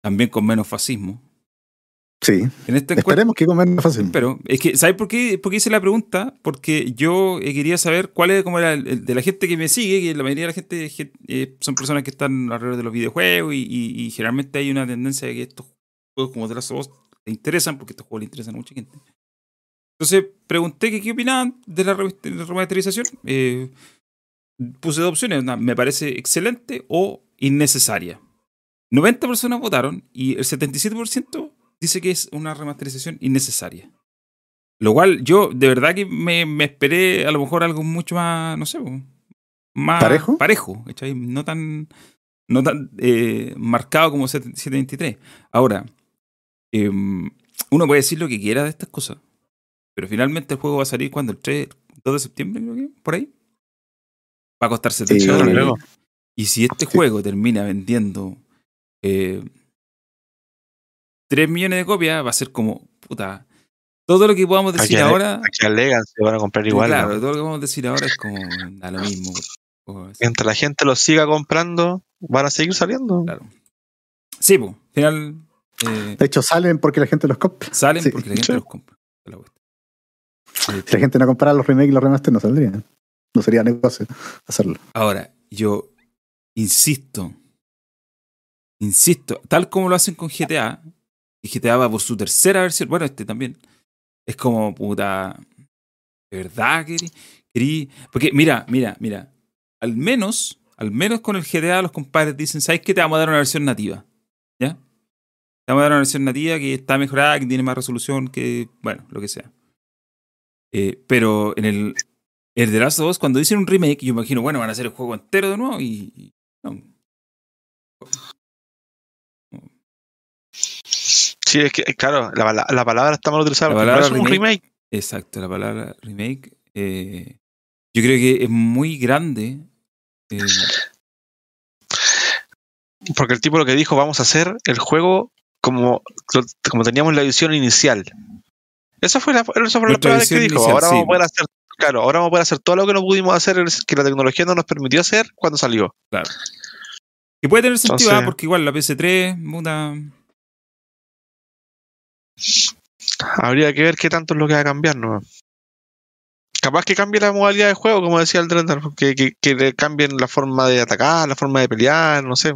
Speaker 1: también con menos fascismo.
Speaker 2: Sí. En esta Esperemos que con menos fascismo.
Speaker 1: Pero es que, ¿sabes por qué, por qué hice la pregunta? Porque yo eh, quería saber cuál es como era el, de la gente que me sigue, que la mayoría de la gente eh, son personas que están alrededor de los videojuegos y, generalmente hay una tendencia de que estos juegos como The Last of Us te interesan, porque estos juegos le interesan a mucha gente. Entonces pregunté que qué opinaban de la, remasterización. Eh, puse dos opciones. me parece excelente o innecesaria. 90 personas votaron y el 77% dice que es una remasterización innecesaria. Lo cual yo de verdad que me, esperé a lo mejor algo mucho más, no sé, más
Speaker 2: parejo,
Speaker 1: parejo no tan, no tan eh, marcado como 723. Ahora, em, uno puede decir lo que quiera de estas cosas, pero finalmente el juego va a salir cuando el 3, 2 de septiembre, creo que, por ahí. Va a costar 70 dólares. Y si este juego termina vendiendo eh, 3 millones de copias, va a ser como, puta. Todo lo que podamos decir ahora.
Speaker 3: Aquí alegan, se van a comprar igual.
Speaker 1: Claro, todo lo que podemos decir ahora es como a lo mismo.
Speaker 3: Mientras la gente lo siga comprando, van a seguir saliendo.
Speaker 1: Claro. Sí, pues, final. Eh,
Speaker 2: de hecho, salen porque la gente los compra.
Speaker 1: Salen porque la gente los compra.
Speaker 2: si la gente no comprara los remakes y los remasters, no saldrían. No sería negocio hacerlo.
Speaker 1: Ahora, yo insisto, insisto, tal como lo hacen con GTA, y GTA va por su tercera versión, bueno, este también, es como puta, ¿de verdad querí? Porque mira, mira, mira, al menos, al menos con el GTA los compadres dicen, ¿sabes qué? Te vamos a dar una versión nativa, ¿ya? Vamos a dar una versión nativa que está mejorada, que tiene más resolución, que, bueno, lo que sea. Eh, pero en el, el de Last of Us, cuando dicen un remake, yo imagino, bueno, van a hacer el juego entero de nuevo y. no.
Speaker 3: Sí, es que, claro, la, la palabra está mal utilizada. La palabra es un remake,
Speaker 1: Exacto, la palabra remake. Eh, yo creo que es muy grande. Eh,
Speaker 3: porque el tipo lo que dijo, vamos a hacer el juego como, como teníamos la visión inicial. Esa fue la, esa fue la palabra que dijo. ahora vamos a poder hacer Claro, ahora vamos a poder hacer todo lo que no pudimos hacer, que la tecnología no nos permitió hacer cuando salió.
Speaker 1: Claro. Que puede tener sentido, ¿ah? porque igual la PS3, muda.
Speaker 3: Habría que ver qué tanto es lo que va a cambiar, ¿no? Capaz que cambie la modalidad de juego, como decía el Drender, que, que, que cambien la forma de atacar, la forma de pelear, no sé.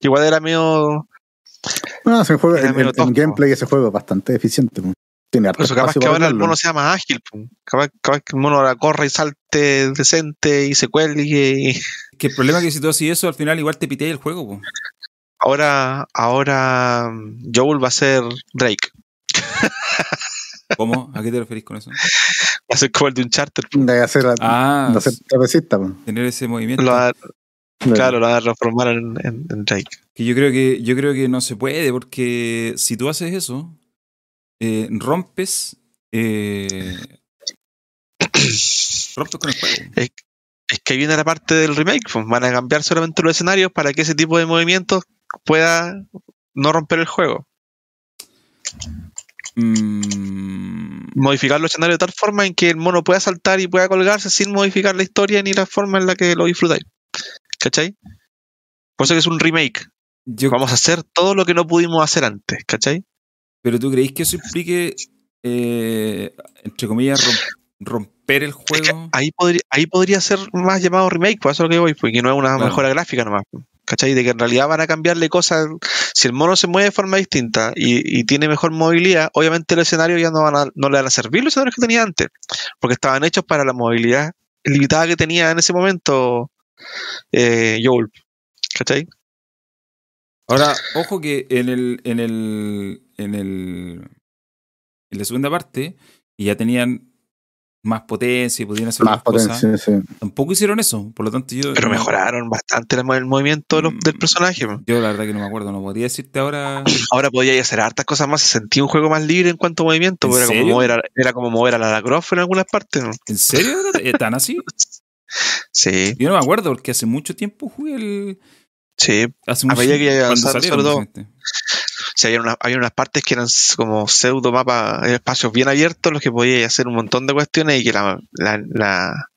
Speaker 3: Igual era medio.
Speaker 2: No, ese juego, el, gameplay ese juego es bastante eficiente.
Speaker 3: Tiene eso, capaz que ahora el mono sea más ágil. Capaz, que el mono ahora corra y salte decente y se cuelgue.
Speaker 1: Que el problema es que si tú haces eso, al final igual te piteas el juego.
Speaker 3: Ahora, ahora Joel va a ser Drake.
Speaker 1: ¿Cómo? ¿A qué te referís con eso? [laughs] Va
Speaker 3: a ser como el de un charter.
Speaker 2: De hacer, ah, de hacer
Speaker 1: Tener ese movimiento.
Speaker 3: Claro, lo va a transformar en, en, Drake.
Speaker 1: Que yo creo que, yo creo que no se puede, porque si tú haces eso, eh, rompes. Eh, rompes con el juego.
Speaker 3: Es, que ahí viene la parte del remake. Pues van a cambiar solamente los escenarios para que ese tipo de movimientos pueda no romper el juego.
Speaker 1: Mm.
Speaker 3: Modificar los escenarios de tal forma en que el mono pueda saltar y pueda colgarse sin modificar la historia ni la forma en la que lo disfrutáis. ¿Cachai? Por eso que es un remake. Vamos a hacer todo lo que no pudimos hacer antes, ¿cachai?
Speaker 1: Pero tú creéis que eso implique, eh, entre comillas, romper el juego.
Speaker 3: ahí, podría, ahí podría ser más llamado remake, por eso es lo que voy, porque no es una mejora gráfica nomás. ¿Cachai? De que en realidad van a cambiarle cosas. Si el mono se mueve de forma distinta y, tiene mejor movilidad, obviamente el escenario ya no, van a, no le van a servir los escenarios que tenía antes, porque estaban hechos para la movilidad limitada que tenía en ese momento eh, Joel. ¿Cachai?
Speaker 1: Ahora, ojo que en el, en el, en el, en la segunda parte, y ya tenían más potencia y podían hacer más, cosas. Tampoco hicieron eso, por lo tanto yo...
Speaker 3: Pero mejoraron bastante el, movimiento del mm, personaje.
Speaker 1: Yo la verdad que no me acuerdo, no podría decirte ahora... [coughs]
Speaker 3: Ahora podía hacer hartas cosas más, se sentía un juego más libre en cuanto a movimiento, era como, mover era como mover a la Croft en algunas partes.
Speaker 1: ¿En serio? [laughs] ¿Tan así?
Speaker 3: Sí.
Speaker 1: Yo no me acuerdo porque hace mucho tiempo jugué el...
Speaker 3: Sí,
Speaker 1: hace mucho tiempo. que sobre todo.
Speaker 3: Sí, había, unas partes que eran como pseudo mapas, espacios bien abiertos, los que podías hacer un montón de cuestiones y que la, la,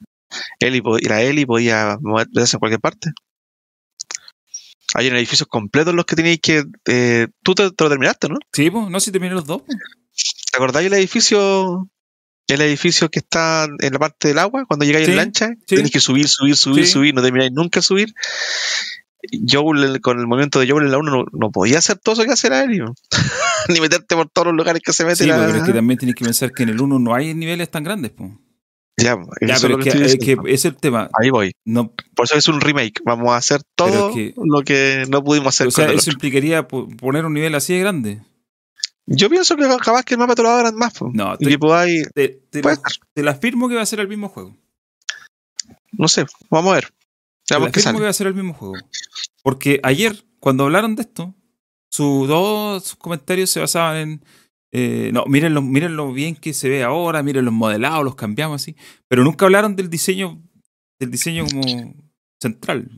Speaker 3: Eli, po- la Eli podía moverse en cualquier parte. Hay edificios completos en los que teníais que. eh, tú te, te lo terminaste, ¿no?
Speaker 1: Sí, pues, no si terminé los dos.
Speaker 3: ¿Te acordáis el edificio? El edificio que está en la parte del agua, cuando llegáis
Speaker 1: Sí,
Speaker 3: en lancha,
Speaker 1: sí.
Speaker 3: tenéis que subir, subir, subir,
Speaker 1: Sí.
Speaker 3: subir, no termináis nunca de subir. Joel, con el movimiento de Joel en la 1 no, no podía hacer todo eso que hace ¿no? [laughs] ni meterte por todos los lugares que se mete
Speaker 1: Sí,
Speaker 3: la-
Speaker 1: po, pero es que también tienes que pensar que en el 1 no hay niveles tan grandes. Po.
Speaker 3: Ya,
Speaker 1: Ya, pero
Speaker 3: es
Speaker 1: que, es que el tema.
Speaker 3: Ahí voy.
Speaker 1: No,
Speaker 3: Por eso es un remake. Vamos a hacer todo
Speaker 1: es que-
Speaker 3: lo que no pudimos hacer
Speaker 1: o sea,
Speaker 3: con el
Speaker 1: eso
Speaker 3: otro.
Speaker 1: implicaría po- poner un nivel así de grande.
Speaker 3: Yo pienso que capaz que el mapa te lo abran más. po.
Speaker 1: No,
Speaker 3: y
Speaker 1: te-
Speaker 3: que podáis.
Speaker 1: Te, te, la,
Speaker 3: ser.
Speaker 1: te la afirmo que va a ser el mismo juego.
Speaker 3: No sé, vamos a ver.
Speaker 1: Te la afirmo
Speaker 3: sale.
Speaker 1: que va a ser el mismo juego. Porque ayer, cuando hablaron de esto, sus comentarios se basaban en. eh, no, mírenlo, mírenlo bien que se ve ahora, miren los modelados, los cambiamos así. Pero nunca hablaron del diseño, del diseño como central.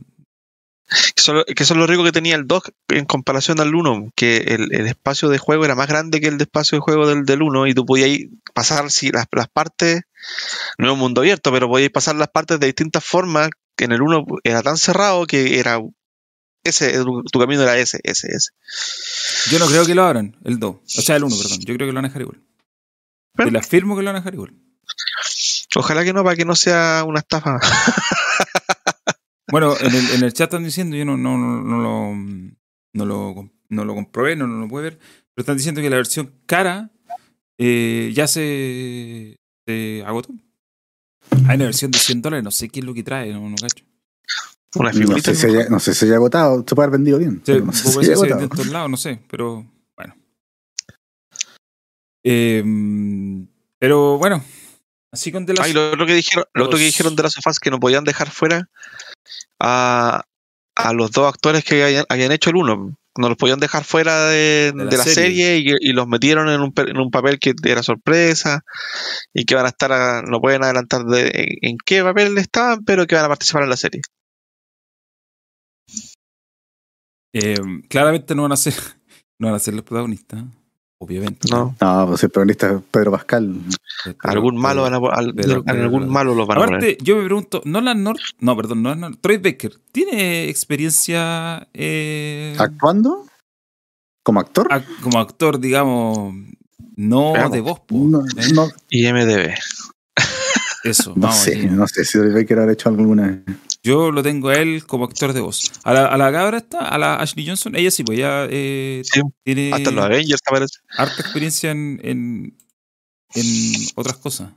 Speaker 3: Que eso, que eso es lo rico que tenía el 2 en comparación al 1, que el, el espacio de juego era más grande que el de espacio de juego del, del 1 y tú podías pasar si las, las partes, no es un mundo abierto, pero podías pasar las partes de distintas formas, que en el 1 era tan cerrado que era ese, tu, camino era ese, ese, ese.
Speaker 1: Yo no creo que lo abran, el 2. O sea, el 1, perdón. Yo creo que lo van a dejar igual. Te la afirmo que lo van a dejar igual.
Speaker 3: Ojalá que no, para que no sea una estafa. [laughs]
Speaker 1: Bueno, en el, en el chat están diciendo, yo no, no, no, no lo, no, lo, no lo comprobé, no, no lo pude ver, pero están diciendo que la versión cara eh, ya se, se agotó. Hay una versión de 100 dólares, no sé qué es lo que trae, no, no cacho.
Speaker 3: Una
Speaker 2: No sé, si haya, no sé si haya agotado, se puede haber vendido bien.
Speaker 1: Sí,
Speaker 2: pero no sé
Speaker 1: puede
Speaker 2: si haya agotado.
Speaker 1: en todos lados, no sé, pero bueno. Eh, pero bueno, así con de las...
Speaker 3: Ah, y lo otro que dijeron, lo otro que
Speaker 1: los-
Speaker 3: dijeron de las sofás que no podían dejar fuera a, a los dos actores que habían, habían hecho el uno. No los podían dejar fuera de,
Speaker 1: De la
Speaker 3: de la
Speaker 1: serie.
Speaker 3: serie, y, y los metieron en un, en un papel que era sorpresa y que van a estar, a- no pueden adelantar de, en, en qué papel estaban, pero que van a participar en la serie.
Speaker 1: eh, claramente no van a ser, [laughs] no van a ser los protagonistas, obviamente.
Speaker 3: No,
Speaker 2: No, pues el protagonista es Pedro Pascal.
Speaker 3: Algún malo van a, al-
Speaker 1: pero- pero-
Speaker 3: algún malo los van a poner.
Speaker 1: Yo me pregunto, Nolan North, no, perdón, no, no, Troy Baker, ¿tiene experiencia eh,
Speaker 2: ¿Actuando? ¿Como actor?
Speaker 1: ac- como actor, digamos, no
Speaker 3: Veamos.
Speaker 1: de voz?
Speaker 2: No,
Speaker 1: ¿eh?
Speaker 2: no,
Speaker 3: IMDB.
Speaker 1: Eso,
Speaker 2: no
Speaker 1: vamos
Speaker 2: sé, no sé si Troy Baker habrá hecho alguna.
Speaker 1: Yo lo tengo a él como actor de voz. A la, a la cabra esta, a la Ashley Johnson, ella sí, pues ya eh,
Speaker 3: Sí,
Speaker 1: tiene
Speaker 3: Hasta los Avengers
Speaker 1: harta experiencia en, en, en otras cosas.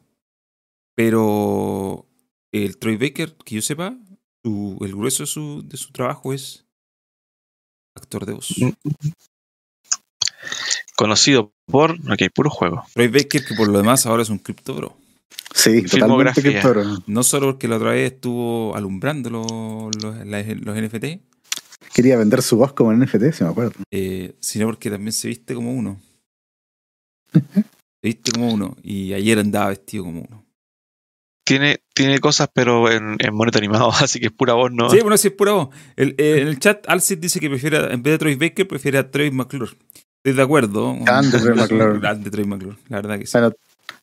Speaker 1: Pero el Troy Baker, que yo sepa, su- el grueso de su, de su trabajo es actor de voz.
Speaker 3: Mm. Conocido por. Ok, puro juego.
Speaker 1: Troy Baker, que por lo demás ahora es un cripto bro.
Speaker 2: Sí, totalmente
Speaker 3: Filmografía.
Speaker 2: criptoro.
Speaker 1: No solo porque la otra vez estuvo alumbrando los, los, NFT,
Speaker 2: Quería vender su voz como en NFT, si me acuerdo.
Speaker 1: eh, sino porque también se viste como uno. Se viste como uno. Y ayer andaba vestido como uno.
Speaker 3: Tiene, tiene cosas, pero en, en monito animado, [laughs] así que es pura voz, ¿no?
Speaker 1: Sí, bueno, sí es pura voz. El- eh, en el chat, Alcid dice que prefiere, en vez de Troy Baker, prefiere a Troy McClure. Estoy de acuerdo.
Speaker 2: Grande Troy [laughs] McClure.
Speaker 1: Grande Troy McClure, la verdad que sí.
Speaker 2: Bueno,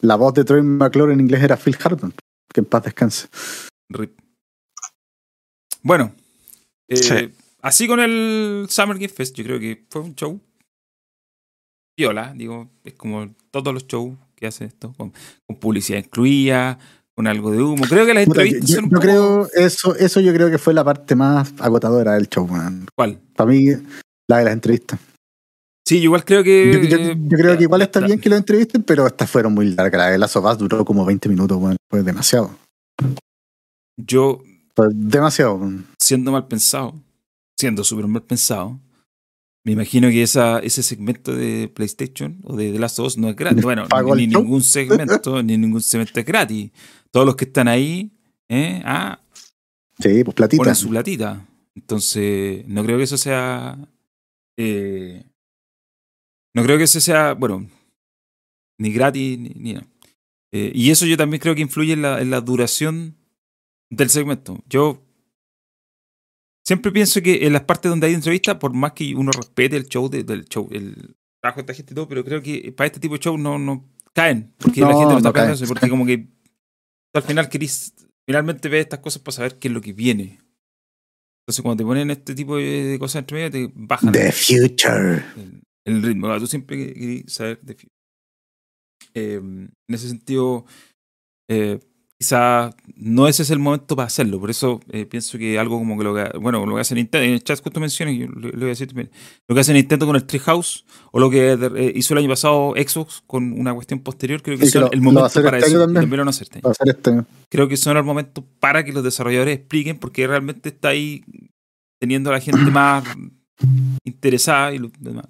Speaker 2: la voz de Troy McClure en inglés era Phil Hartman. Que en paz descanse.
Speaker 1: Rip. Bueno, eh,
Speaker 3: Sí.
Speaker 1: así con el Summer Game Fest, yo creo que fue un show viola, digo, es como todos los shows que hace esto, con, con publicidad incluida, con algo de humo. Creo que las entrevistas
Speaker 2: yo-
Speaker 1: son un
Speaker 2: yo
Speaker 1: poco-
Speaker 2: creo, eso, eso yo creo que fue la parte más agotadora del show, man.
Speaker 1: ¿Cuál?
Speaker 2: Para mí, la de las entrevistas.
Speaker 1: Sí, igual creo que...
Speaker 2: Yo, yo- yo creo que igual está
Speaker 1: la-
Speaker 2: bien que lo entrevisten, pero estas fueron muy largas. La de Last of Us duró como 20 minutos, weón. Fue demasiado.
Speaker 1: Yo,
Speaker 2: Fue demasiado.
Speaker 1: siendo mal pensado, siendo súper mal pensado, me imagino que esa, ese segmento de PlayStation o de The Last of Us no es gratis. [laughs] Bueno,
Speaker 2: ¿Pago
Speaker 1: ni ningún segmento, ni ningún segmento es gratis. Todos los que están ahí, ¿eh? ah,
Speaker 2: Sí, pues platita.
Speaker 1: ponen su platita. Entonces, no creo que eso sea. eh, no creo que eso sea, bueno, ni gratis, ni, ni nada. Eh, y eso yo también creo que influye en la, en la duración del segmento. Yo siempre pienso que en las partes donde hay entrevista, por más que uno respete el show de- del show, el trabajo de esta gente y todo, pero creo que para este tipo de show no, no caen. Porque la
Speaker 2: No,
Speaker 1: gente no está
Speaker 2: no
Speaker 1: porque como que [laughs] al final querís finalmente ves estas cosas para saber qué es lo que viene. Entonces, cuando te ponen este tipo de, de cosas entre medio, te bajan
Speaker 2: The Future.
Speaker 1: el, el ritmo. Tú siempre querías saber de. Eh, en ese sentido, eh, quizá no ese es el momento para hacerlo. Por eso eh, pienso que algo como que lo que, bueno, lo que hace Nintendo, en el chat justo mencioné, yo le, le voy a decir también, lo que hace Nintendo con el Treehouse, o lo que eh, hizo el año pasado Xbox con una cuestión posterior, creo que
Speaker 2: Sí, que
Speaker 1: son
Speaker 2: lo-
Speaker 1: el momento
Speaker 2: hacer
Speaker 1: para
Speaker 2: este
Speaker 1: eso.
Speaker 2: también.
Speaker 1: lo hacer este año.
Speaker 2: Este.
Speaker 1: Creo que son el momento para que los desarrolladores expliquen porque realmente está ahí teniendo a la gente más interesada y lo demás.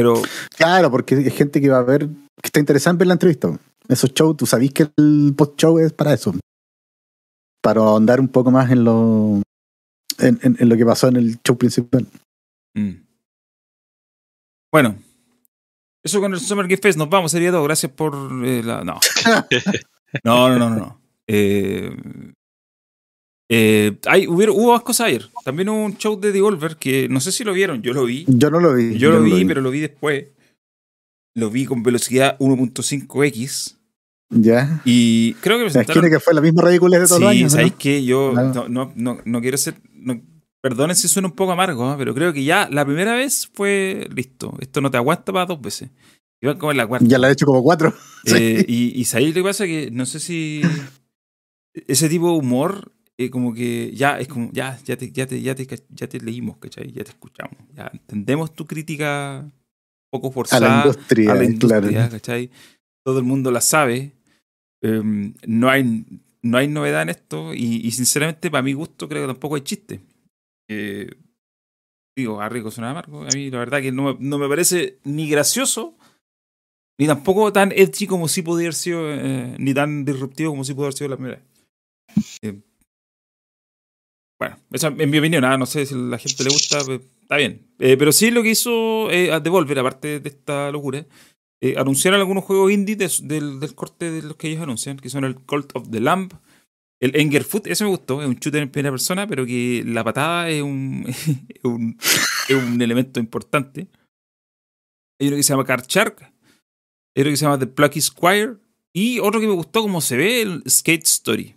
Speaker 1: Pero
Speaker 2: Claro, porque hay gente que va a ver, que está interesada en ver la entrevista. Esos shows, tú sabís que el post-show es para eso. Para ahondar un poco más en lo, en, en- en lo que pasó en el show principal.
Speaker 1: Mm. Bueno, eso con el Summer Game Fest. Nos vamos, sería todo. Gracias por eh, la. No. [laughs] No, no, no, no. no. Eh, eh, hay, hubieron- hubo más cosas ayer. También hubo un show de Devolver que no sé si lo vieron. Yo lo vi.
Speaker 2: Yo no lo vi.
Speaker 1: Yo lo
Speaker 2: no
Speaker 1: vi, pero lo vi después. Lo vi con velocidad 1.5x.
Speaker 2: Ya.
Speaker 1: Y creo que presentaron.
Speaker 2: Que fue la misma ridiculez de todos
Speaker 1: sí,
Speaker 2: los años. ¿no?
Speaker 1: ¿sabéis qué? Yo
Speaker 2: Claro.
Speaker 1: no, no, no, no quiero ser. No, perdonen si suena un poco amargo, ¿ah? pero creo que ya la primera vez fue listo. Esto no te aguanta para dos veces. Iban como en la cuarta.
Speaker 2: Ya la he hecho como cuatro. [laughs]
Speaker 1: Eh, y, y ¿sabéis lo que pasa? Que no sé si. Ese tipo de humor, eh, como que ya es como. Ya, ya, te, ya, te, ya, te, ya te leímos, ¿cachai? Ya te escuchamos. Ya entendemos tu crítica poco
Speaker 2: A
Speaker 1: forzada
Speaker 2: la industria,
Speaker 1: a la industria,
Speaker 2: claro.
Speaker 1: ¿cachai? Todo el mundo la sabe. Em, no, hay, no hay novedad en esto y, y sinceramente, para mi gusto, creo que tampoco hay chiste. Eh, digo, a rico suena amargo. A mí la verdad que no, me- no me parece ni gracioso, ni tampoco tan edgy como si pudo haber sido, eh, ni tan disruptivo como si pudo haber sido la primera. Eh, bueno, esa es mi opinión. ah, No sé si la gente le gusta, pues, está bien. Eh, pero sí lo que hizo eh, a Devolver, aparte de esta locura, eh, anunciaron algunos juegos indie de- del, del corte de los que ellos anuncian, que son el Cult of the Lamb, el Enger Foot, ese me gustó, es un shooter en primera persona, pero que la patada es un, [laughs] es un, es un elemento importante. Hay uno que se llama Card Shark, hay otro que se llama The Plucky Squire, y otro que me gustó como se ve, el Skate Story,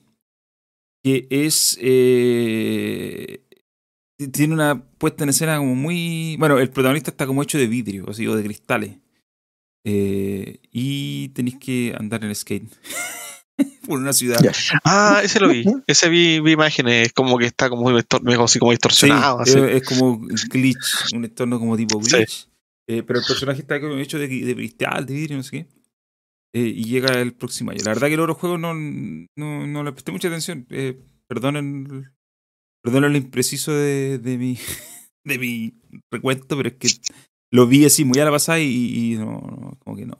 Speaker 1: que es... eh, tiene una puesta en escena como muy... Bueno, el protagonista está como hecho de vidrio, así, o de cristales. Eh, y tenéis que andar en skate [laughs] por una ciudad.
Speaker 3: Ah, ese lo vi. Ese vi, vi imágenes, como que está como, así como
Speaker 1: Sí,
Speaker 3: distorsionado. así.
Speaker 1: es, es como un glitch, un entorno como tipo glitch. Eh, pero el personaje está como hecho de, de cristal, de vidrio, no sé qué. Eh, y llega el próximo año. La verdad que el otro juego no, no, no le presté mucha atención. Eh, perdonen, perdonen lo impreciso de, de, mi, [laughs] de mi recuento, pero es que lo vi así muy a la pasada y, y no, no, como que no.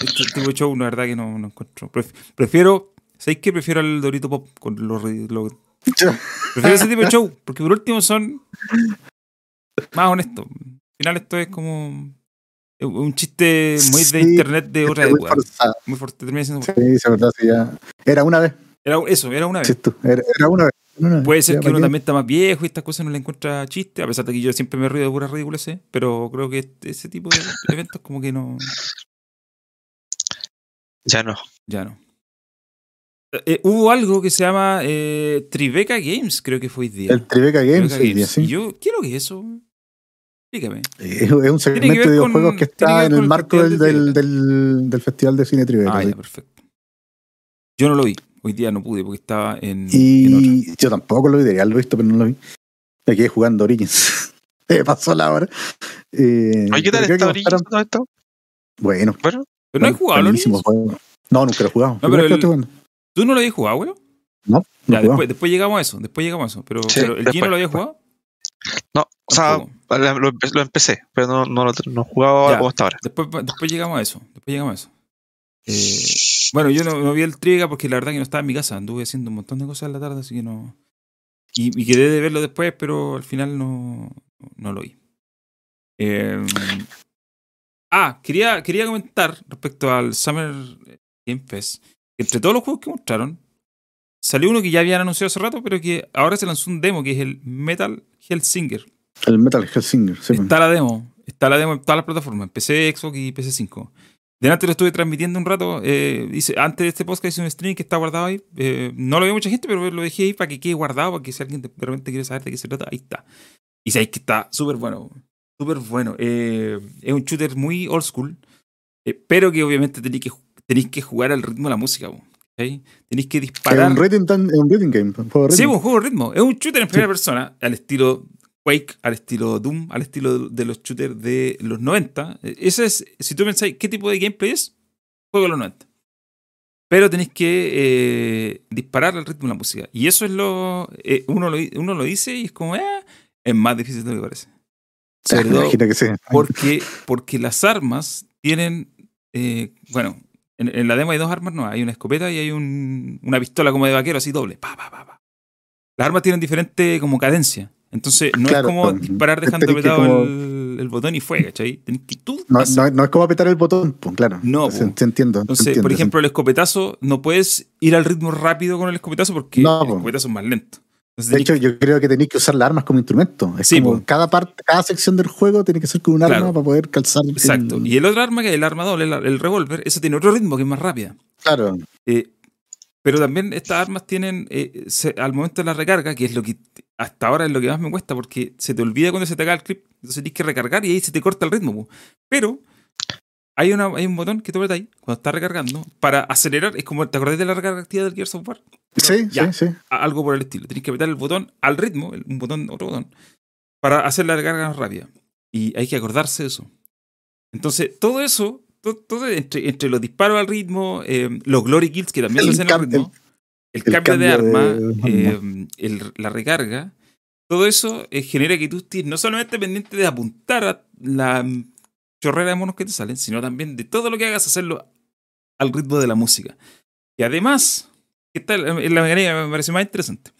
Speaker 1: Este tipo de show, la verdad que no, no encuentro. Pref- Prefiero, ¿sabéis qué? Prefiero al Dorito Pop con los, los [laughs] Prefiero ese tipo de show, porque por último son más honestos. Al final esto es como un chiste muy de
Speaker 2: Sí,
Speaker 1: internet de otra
Speaker 2: Muy
Speaker 1: época.
Speaker 2: forzado.
Speaker 1: Muy fuerte. Termina siendo-
Speaker 2: Sí, es verdad, sí, ya. Era una vez.
Speaker 1: Era eso, era una vez.
Speaker 2: sí, tú, Era, era una vez. una vez.
Speaker 1: Puede ser
Speaker 2: Ya,
Speaker 1: que
Speaker 2: ¿para
Speaker 1: uno también está más viejo y estas cosas no le encuentra chiste, a pesar de que yo siempre me río de puras ridículas, pero creo que este- ese tipo de eventos como que no,
Speaker 3: Ya no.
Speaker 1: ya no. Eh, hubo algo que se llama eh, Tribeca Games, creo que fue hoy día.
Speaker 2: El Tribeca Games,
Speaker 1: Tribeca
Speaker 2: hoy día,
Speaker 1: Games.
Speaker 2: sí.
Speaker 1: Y yo, ¿qué es lo que es eso? Explícame.
Speaker 2: Es un segmento de videojuegos que está en el
Speaker 1: el
Speaker 2: marco del,
Speaker 1: Festival de
Speaker 2: del, del, del Festival de Cine Tribeca.
Speaker 1: Ah,
Speaker 2: sí.
Speaker 1: ya, perfecto. Yo no lo vi. Hoy día no pude porque estaba en, en otra.
Speaker 2: Y yo tampoco lo vi, debería haberlo visto, pero no lo vi. Me quedé jugando Origins. [laughs] Me pasó la hora. Eh,
Speaker 3: ¿qué tal está Origins?
Speaker 2: mostraron-
Speaker 3: ¿Todo esto?
Speaker 2: Bueno,
Speaker 3: Bueno,
Speaker 1: Pero no he jugado, ¿lo
Speaker 2: buenísimo juego. No, nunca lo he jugado.
Speaker 1: No, pero el-
Speaker 2: jugando.
Speaker 1: ¿Tú no lo habías jugado, güey?
Speaker 2: No, no
Speaker 1: Ya, después, después llegamos a eso. Después llegamos a eso. Pero,
Speaker 3: Sí,
Speaker 1: pero ¿el Gino lo había
Speaker 3: después.
Speaker 1: jugado?
Speaker 3: No, o sea, lo, lo empecé, pero no, no, lo- no jugaba
Speaker 1: Ya.
Speaker 3: como hasta ahora.
Speaker 1: Después, después llegamos a eso. Después llegamos a eso. Eh, bueno, yo no, no vi el Triga porque la verdad que no estaba en mi casa. Anduve haciendo un montón de cosas en la tarde, así que no. Y, y quedé de verlo después, pero al final no, no lo vi. Eh, ah, quería, quería comentar respecto al Summer Game Fest. Entre todos los juegos que mostraron, salió uno que ya habían anunciado hace rato, pero que ahora se lanzó un demo, que es el Metal Hellsinger.
Speaker 2: El Metal Hellsinger. Sí,
Speaker 1: Está la demo. Está la demo en todas las plataformas. PC, Xbox y PC5. Delante lo estuve transmitiendo un rato. eh, antes de este podcast hice un stream que está guardado ahí. Eh, no lo veo mucha gente, pero lo dejé ahí para que quede guardado, para que si alguien de repente quiere saber de qué se trata, ahí está. Y sabéis que está súper bueno. Súper bueno. Eh, es un shooter muy old school, pero que obviamente tenéis que, tenéis que jugar al ritmo de la música. ¿Cachai? Tenéis que
Speaker 2: Es
Speaker 1: disparar.
Speaker 2: un rating, tan- es un rating game. un juego de
Speaker 1: Sí,
Speaker 2: ritmo.
Speaker 1: un juego de ritmo. Es un shooter en primera persona, al estilo Quake, al estilo Doom, al estilo de los shooters de los 90. Eh, Ese es, si tú pensáis qué tipo de gameplay es, juego de los 90. Pero tenéis que eh, disparar al ritmo de la música. Y eso es lo. eh, uno, lo uno lo dice y es como, eh, es más difícil de lo que parece. [laughs]
Speaker 2: Sí,
Speaker 1: Sobre todo
Speaker 2: que sí.
Speaker 1: porque, porque las armas tienen. eh, bueno, en, en la demo hay dos armas, no, hay una escopeta y hay un- una pistola como de vaquero, así doble. Pa, pa, pa. Las armas tienen diferente como cadencia. Entonces, no
Speaker 2: Claro,
Speaker 1: es como
Speaker 2: pues,
Speaker 1: disparar dejando apretado
Speaker 2: como-
Speaker 1: el, el botón y fue, ¿cachai? Tenés que tú.
Speaker 2: No, no, no es como apretar el botón, pues, claro.
Speaker 1: No, po.
Speaker 2: sí, entiendo.
Speaker 1: Entonces,
Speaker 2: entiendo,
Speaker 1: por ejemplo, el escopetazo, no puedes ir al ritmo rápido con el escopetazo porque
Speaker 2: No,
Speaker 1: el escopetazo es más lento. Entonces,
Speaker 2: De hecho, yo creo que tenéis que usar las armas como instrumento. Es
Speaker 1: Sí,
Speaker 2: como cada parte, cada sección del juego tiene que ser con un arma para poder calzar. el-
Speaker 1: Exacto. Y el otro arma, que es el arma doble, el, el revólver, eso tiene otro ritmo que es más rápida.
Speaker 2: Claro,
Speaker 1: Eh, pero también estas armas tienen, eh, se- al momento de la recarga, que es lo que hasta ahora es lo que más me cuesta, porque se te olvida cuando se te acaba el clip, entonces tienes que recargar y ahí se te corta el ritmo. Pero hay, una, hay un botón que tú apretas ahí, cuando estás recargando, para acelerar, es como, ¿te acordás de la recarga activa del Gears of War?
Speaker 2: Sí,
Speaker 1: Ya.
Speaker 2: sí,
Speaker 1: Algo por el estilo. Tienes que apretar el botón al ritmo, un botón, otro botón, para hacer la recarga más rápida. Y hay que acordarse de eso. Entonces, todo eso, to- todo, entre, entre los disparos al ritmo, eh, los glory kills que también
Speaker 2: El
Speaker 1: se hacen al ritmo, el,
Speaker 2: el
Speaker 1: cambio, de arma,
Speaker 2: de
Speaker 1: eh, el- la recarga, todo eso eh, genera que tú estés no solamente pendiente de apuntar a la chorrera de monos que te salen, sino también de todo lo que hagas hacerlo al ritmo de la música. Y además, esta es la es la mecánica que me parece más interesante.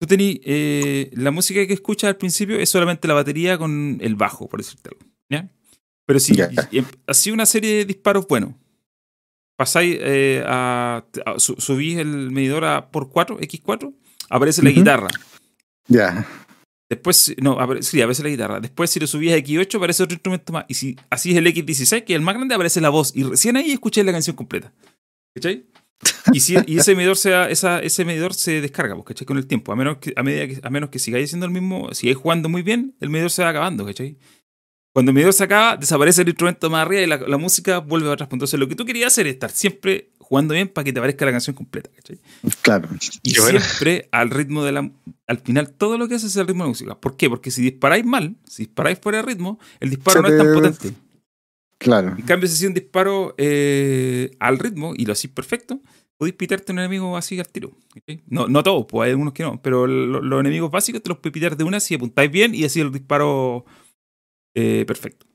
Speaker 1: Tú tenés eh, la música que escuchas al principio es solamente la batería con el bajo, por decirte algo. ¿ya? Pero si así una serie de disparos buenos, pasáis eh, a, a- su- subís el medidor a por 4, X4, aparece la guitarra.
Speaker 2: Ya.
Speaker 1: Después, no, aparece, sí, aparece la guitarra. Después, si lo subías a X8, aparece otro instrumento más. Y si así es el X16, que es el más grande, aparece la voz. Y recién ahí escuché la canción completa. ¿Cachai? Y, si, y ese medidor se, esa, ese medidor se descarga, pues, ¿cachai? Con el tiempo. A menos que, a medida que, a menos que sigáis haciendo el mismo, sigáis jugando muy bien, el medidor se va acabando, ¿cachai? Cuando el medidor se acaba, desaparece el instrumento más arriba y la, la música vuelve a atrás. Entonces, lo que tú querías hacer es estar siempre jugando bien para que te aparezca la canción completa, ¿cachai?
Speaker 2: Claro.
Speaker 1: Y
Speaker 3: Qué bueno.
Speaker 1: siempre al ritmo de la. Al final, todo lo que haces es al ritmo de la música. ¿Por qué? Porque si disparáis mal, si disparáis fuera de ritmo, el disparo
Speaker 2: Se
Speaker 1: no es tan
Speaker 2: te-
Speaker 1: potente.
Speaker 2: Claro.
Speaker 1: En cambio, si haces un disparo eh, al ritmo y lo hacís perfecto, podéis pitarte a un enemigo así al tiro. No, no todos, pues hay algunos que no. Pero lo- los enemigos básicos te los podéis pitar de una si apuntáis bien y así el disparo eh, perfecto.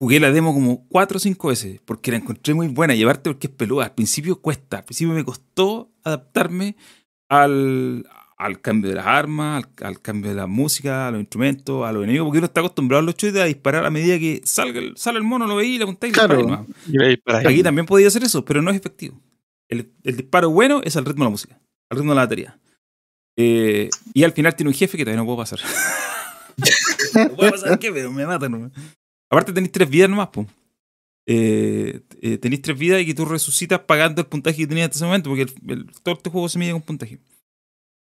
Speaker 1: Jugué la demo como 4 o 5 veces porque la encontré muy buena. Llevarte porque es peluda. Al principio cuesta. Al principio me costó adaptarme al, al cambio de las armas, al, al cambio de la música, a los instrumentos, a los enemigos. Porque uno está acostumbrado a los shooters a disparar a medida que salga el, sale el mono, lo y le apuntáis
Speaker 2: Claro.
Speaker 3: Y.
Speaker 1: Aquí también podía hacer eso, pero no es efectivo. El, el disparo bueno es al ritmo de la música, al ritmo de la batería. Eh, y al final tiene un jefe que todavía no puedo pasar. [laughs] no puedo pasar, ¿qué? Pero me matan. ¿no? Aparte tenéis tres vidas nomás, po. Eh, eh, tenéis tres vidas y que tú resucitas pagando el puntaje que tenías hasta ese momento, porque el- el- todo este juego se mide con puntaje.